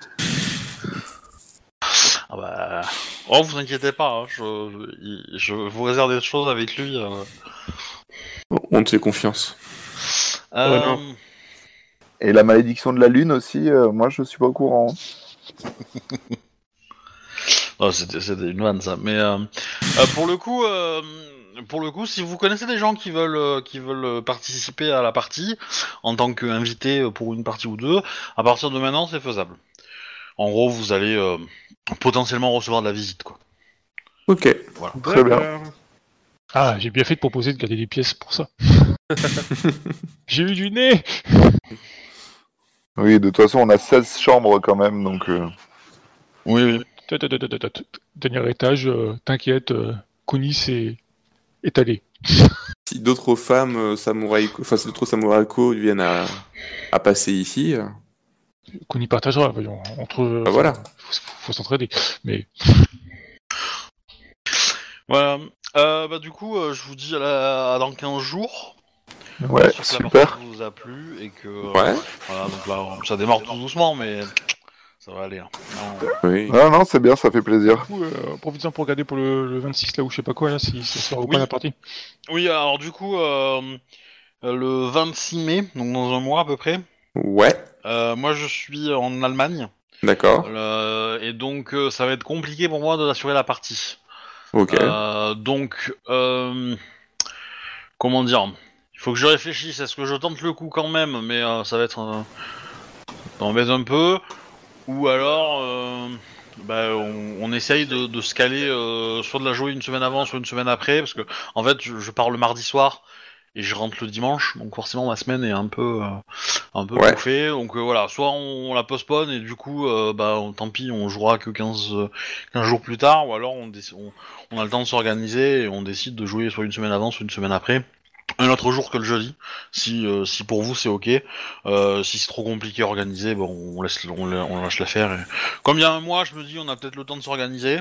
[SPEAKER 1] Ah bah... Oh, vous inquiétez pas, hein, je, vous réserve des choses avec lui. euh.
[SPEAKER 2] On te fait confiance.
[SPEAKER 1] Euh,
[SPEAKER 5] non.
[SPEAKER 3] Et la malédiction de la lune aussi, euh, moi je suis pas au courant. *laughs*
[SPEAKER 1] Non, c'était c'était une vanne ça. Mais euh, euh, pour le coup, euh, pour le coup, si vous connaissez des gens qui veulent qui veulent participer à la partie en tant qu'invité pour une partie ou deux, à partir de maintenant, c'est faisable. En gros, vous allez euh, potentiellement recevoir de la visite, quoi.
[SPEAKER 2] Ok.
[SPEAKER 3] Très bien.
[SPEAKER 4] Ah, j'ai bien fait de proposer de garder des pièces pour ça. *laughs* j'ai eu du nez
[SPEAKER 3] Oui, de toute façon, on a 16 chambres quand même, donc. euh,
[SPEAKER 1] Oui, oui.
[SPEAKER 4] Dernier étage, euh, t'inquiète, euh, Kunis est étalé.
[SPEAKER 2] Si d'autres femmes euh, samouraï, enfin si d'autres samouraïko viennent à, à passer ici, euh,
[SPEAKER 4] Kuni partagera, voyons, entre...
[SPEAKER 2] bah voilà.
[SPEAKER 4] Faut, faut s'entraider. Mais
[SPEAKER 1] Voilà. Euh, bah du coup, euh, je vous dis à, la- à dans 15 jours.
[SPEAKER 3] Ouais,
[SPEAKER 1] J'espère que la
[SPEAKER 3] super.
[SPEAKER 1] partie vous a plu et que euh,
[SPEAKER 2] Ouais.
[SPEAKER 1] voilà, donc là, ça démarre tout doucement, mais ça va aller. hein. Non.
[SPEAKER 2] Oui.
[SPEAKER 3] Non, non, c'est bien, ça fait plaisir.
[SPEAKER 4] du coup, euh, profitez-en pour regarder pour le, le 26 là ou je sais pas quoi là, si ça sort ou
[SPEAKER 1] Oui.
[SPEAKER 4] pas la partie.
[SPEAKER 1] Oui, alors du coup, euh, euh, le 26 mai, donc dans un mois à peu près,
[SPEAKER 2] Ouais.
[SPEAKER 1] euh, moi je suis en Allemagne
[SPEAKER 2] D'accord.
[SPEAKER 1] euh, et donc euh, ça va être compliqué pour moi d'assurer la partie.
[SPEAKER 2] Ok.
[SPEAKER 1] Euh, donc, euh, comment dire? Il faut que je réfléchisse. Est-ce que je tente le coup quand même? Mais euh, ça va être. Euh, ça m'embête un peu. Ou alors, euh, bah, on, on essaye de, de se caler, euh, soit de la jouer une semaine avant, soit une semaine après. Parce que, en fait, je, je pars le mardi soir et je rentre le dimanche. Donc, forcément, ma semaine est un peu, euh, un peu
[SPEAKER 2] Ouais.
[SPEAKER 1] bouffée. Donc, euh, voilà. Soit on, la postpone et du coup, euh, bah, on- tant pis, on jouera que 15, euh, 15 jours plus tard. Ou alors, on, on, on a le temps de s'organiser et on décide de jouer soit une semaine avant, soit une semaine après. Un autre jour que le jeudi, si, euh, si pour vous c'est ok. Euh, si c'est trop compliqué à organiser, bon, on laisse, on, lâche l'affaire. Et... Comme il y a un mois, je me dis, on a peut-être le temps de s'organiser.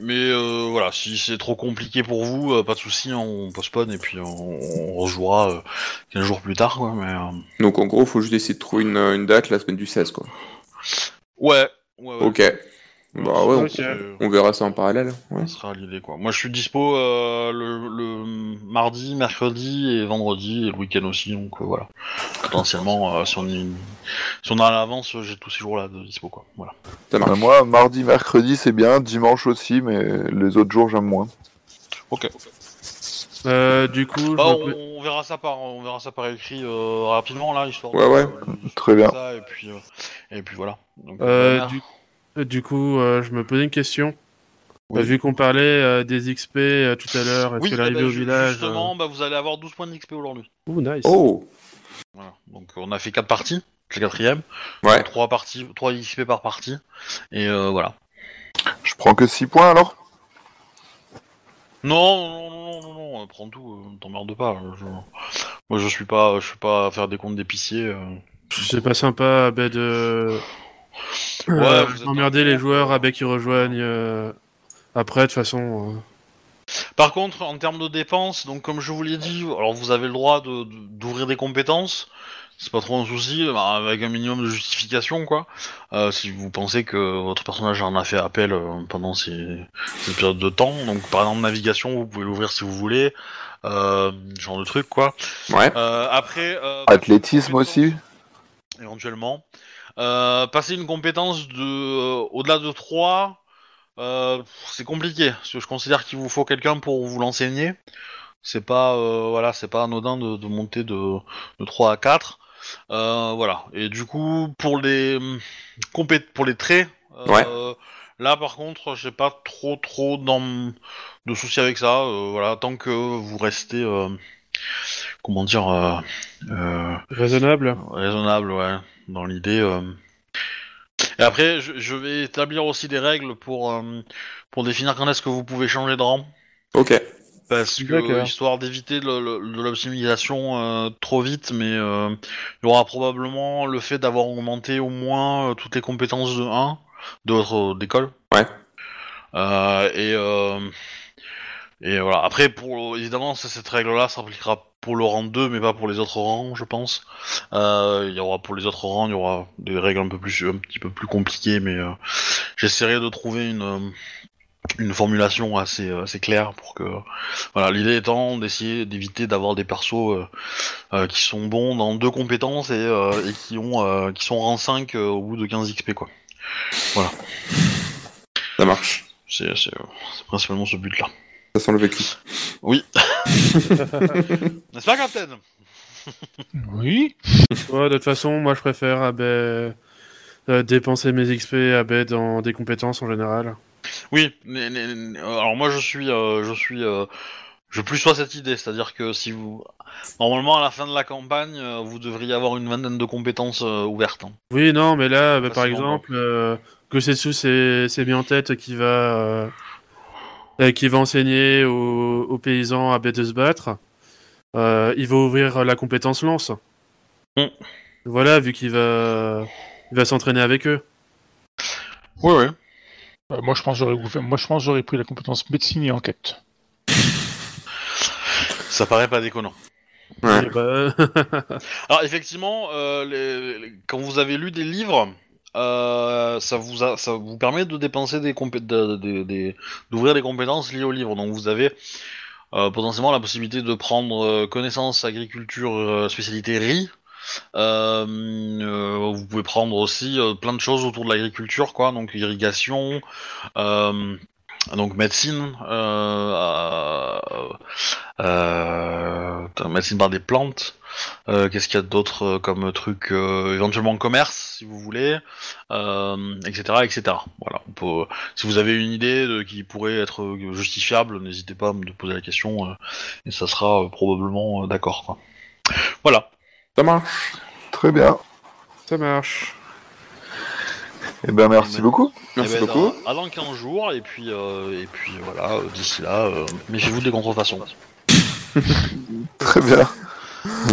[SPEAKER 1] Mais euh, voilà, si c'est trop compliqué pour vous, euh, pas de souci, on postpone et puis on, on rejouera euh, 15 jours plus tard. Quoi, mais, euh,
[SPEAKER 2] Donc en gros, faut juste essayer de trouver une, une date la semaine du 16, quoi.
[SPEAKER 1] Ouais, ouais, ouais.
[SPEAKER 2] Ok. Bah ouais, on, verra ça en parallèle. Ouais.
[SPEAKER 1] Ça sera l'idée quoi. Moi je suis dispo euh, le, le mardi, mercredi et vendredi et le week-end aussi donc euh, voilà. Potentiellement euh, si, on y- si on a à l'avance j'ai tous ces jours-là de dispo quoi. Voilà.
[SPEAKER 2] Ça marche.
[SPEAKER 3] moi, mardi, mercredi, c'est bien, dimanche aussi, mais les autres jours, j'aime moins.
[SPEAKER 1] Ok.
[SPEAKER 5] Euh, du coup,
[SPEAKER 1] Bah, on, verra ça par on verra ça par écrit euh, rapidement là histoire.
[SPEAKER 2] Ouais,
[SPEAKER 1] de-
[SPEAKER 2] ouais.
[SPEAKER 1] de-
[SPEAKER 3] Très bien.
[SPEAKER 1] ça, et puis euh, et puis voilà. Donc,
[SPEAKER 5] euh, du... euh, du coup, euh, je me posais une question.
[SPEAKER 1] Oui.
[SPEAKER 5] Euh, vu qu'on parlait euh, des XP euh, tout à l'heure, est-ce
[SPEAKER 1] Oui,
[SPEAKER 5] que
[SPEAKER 1] eh
[SPEAKER 5] l'arrivée
[SPEAKER 1] ben,
[SPEAKER 5] au village.
[SPEAKER 1] justement bah, vous allez avoir 12 points d'XP aujourd'hui.
[SPEAKER 5] euh, Ouh, nice.
[SPEAKER 2] Oh
[SPEAKER 1] Voilà. Donc on a fait 4 parties, c'est la quatrième.
[SPEAKER 2] Ouais.
[SPEAKER 1] 3 parties, 3 XP par partie et euh, voilà.
[SPEAKER 3] Je prends que 6 points alors?
[SPEAKER 1] Non, non, non, non, non, non, prends tout, euh, t'emmerdes pas. euh, je- Moi, je suis pas, je suis pas à faire des comptes d'épicier. euh.
[SPEAKER 5] C'est pas sympa bah, de.
[SPEAKER 1] Ouais,
[SPEAKER 5] Euh,
[SPEAKER 1] vous êtes
[SPEAKER 5] d'emmerder
[SPEAKER 1] dans le
[SPEAKER 5] les joueurs
[SPEAKER 1] euh.
[SPEAKER 5] à bec qui rejoignent euh, après, de toute façon. euh.
[SPEAKER 1] Par contre, en termes de dépenses, donc comme je vous l'ai dit, alors vous avez le droit de- de- d'ouvrir des compétences. C'est pas trop un souci, bah, avec un minimum de justification, quoi. Euh, si vous pensez que votre personnage en a fait appel pendant ces, ces périodes de temps, donc par exemple navigation, vous pouvez l'ouvrir si vous voulez, euh, ce genre de truc, quoi.
[SPEAKER 2] Ouais.
[SPEAKER 1] Euh, après, euh,
[SPEAKER 3] Athlétisme aussi
[SPEAKER 1] éventuellement. Euh, passer une compétence de euh, au-delà de 3, euh, c'est compliqué parce que je considère qu'il vous faut quelqu'un pour vous l'enseigner. C'est pas euh, voilà, c'est pas anodin de, de monter de, de 3 à 4. Euh, voilà. Et du coup, pour les compé- pour les traits, euh, là par contre, j'ai pas trop trop de soucis avec ça. Euh, voilà, tant que vous restez euh, comment dire euh, euh,
[SPEAKER 5] Raisonnable.
[SPEAKER 1] Raisonnable, ouais, dans l'idée. euh. Et après, je, je vais établir aussi des règles pour, euh, pour définir quand est-ce que vous pouvez changer de rang.
[SPEAKER 2] Ok.
[SPEAKER 1] Parce que, histoire d'éviter de l'optimisation euh, trop vite, mais euh, il y aura probablement le fait d'avoir augmenté au moins euh, toutes les compétences de 1 de votre euh, d'école.
[SPEAKER 2] Ouais.
[SPEAKER 1] Euh, et, euh, et voilà. Après, pour évidemment, cette règle-là s'appliquera pour le rang 2, mais pas pour les autres rangs, je pense. Euh, il y aura pour les autres rangs, il y aura des règles un peu plus, un petit peu plus compliquées, mais euh, j'essaierai de trouver une, euh, une formulation assez, assez claire pour que. Voilà, l'idée étant d'essayer d'éviter d'avoir des persos euh, qui sont bons dans deux compétences et, et qui ont qui sont rang 5 euh, au bout de 15 XP quoi.
[SPEAKER 2] Ça marche.
[SPEAKER 1] C'est principalement ce but là.
[SPEAKER 2] Ça sent le vécu.
[SPEAKER 1] Oui. *laughs* N'est-ce pas, Captain?
[SPEAKER 4] Oui.
[SPEAKER 5] Ouais, de toute façon, moi je préfère ah ben, euh, dépenser mes XP ah ben, dans des compétences en général.
[SPEAKER 1] Oui, mais- mais- mais- alors moi je suis, euh, je suis, euh, je plus sois cette idée, c'est-à-dire que si vous, normalement à la fin de la campagne, euh, vous devriez avoir une vingtaine de compétences euh, ouvertes. hein.
[SPEAKER 5] Oui, non, mais là, bah, par
[SPEAKER 1] Facilement,
[SPEAKER 5] exemple, euh, Gosetsu s'est s'est mis en tête qu'il va, euh, euh, qu'il va enseigner aux, aux paysans à ben, de se battre. Euh, il va ouvrir la compétence lance.
[SPEAKER 1] Mm.
[SPEAKER 5] Voilà, vu qu'il va, il va s'entraîner avec eux.
[SPEAKER 1] Oui, oui.
[SPEAKER 4] Euh, moi, je pense que j'aurais ouvert- moi, je pense que j'aurais pris la compétence médecine et enquête.
[SPEAKER 1] Ça paraît pas déconnant.
[SPEAKER 2] Ouais.
[SPEAKER 5] Et bah, *laughs*
[SPEAKER 1] Alors effectivement, euh, les- quand vous avez lu des livres, euh, ça vous ça vous permet de dépenser des compé- de- de- des- d'ouvrir des compétences liées au livre. Donc vous avez euh, potentiellement la possibilité de prendre euh, connaissance agriculture spécialité riz. Vous pouvez prendre aussi plein de choses autour de l'agriculture, quoi. Donc irrigation, donc médecine, euh, médecine par des plantes. Euh, Qu'est-ce qu'il y a d'autre euh, comme truc euh, Éventuellement commerce, si vous voulez, euh, etc., etc. Voilà. On peut, si vous avez une idée de, qui pourrait être justifiable, n'hésitez pas à me poser la question euh, et ça sera euh, probablement euh, d'accord. Voilà.
[SPEAKER 2] Ça marche.
[SPEAKER 3] Très bien.
[SPEAKER 5] ça marche.
[SPEAKER 3] Eh ben, merci
[SPEAKER 1] ben-
[SPEAKER 3] beaucoup.
[SPEAKER 2] Merci
[SPEAKER 1] Eh ben,
[SPEAKER 2] beaucoup.
[SPEAKER 1] À, à dans 15 jours et puis euh, et puis voilà. D'ici là, euh, méfiez-vous des contrefaçons.
[SPEAKER 3] Très bien.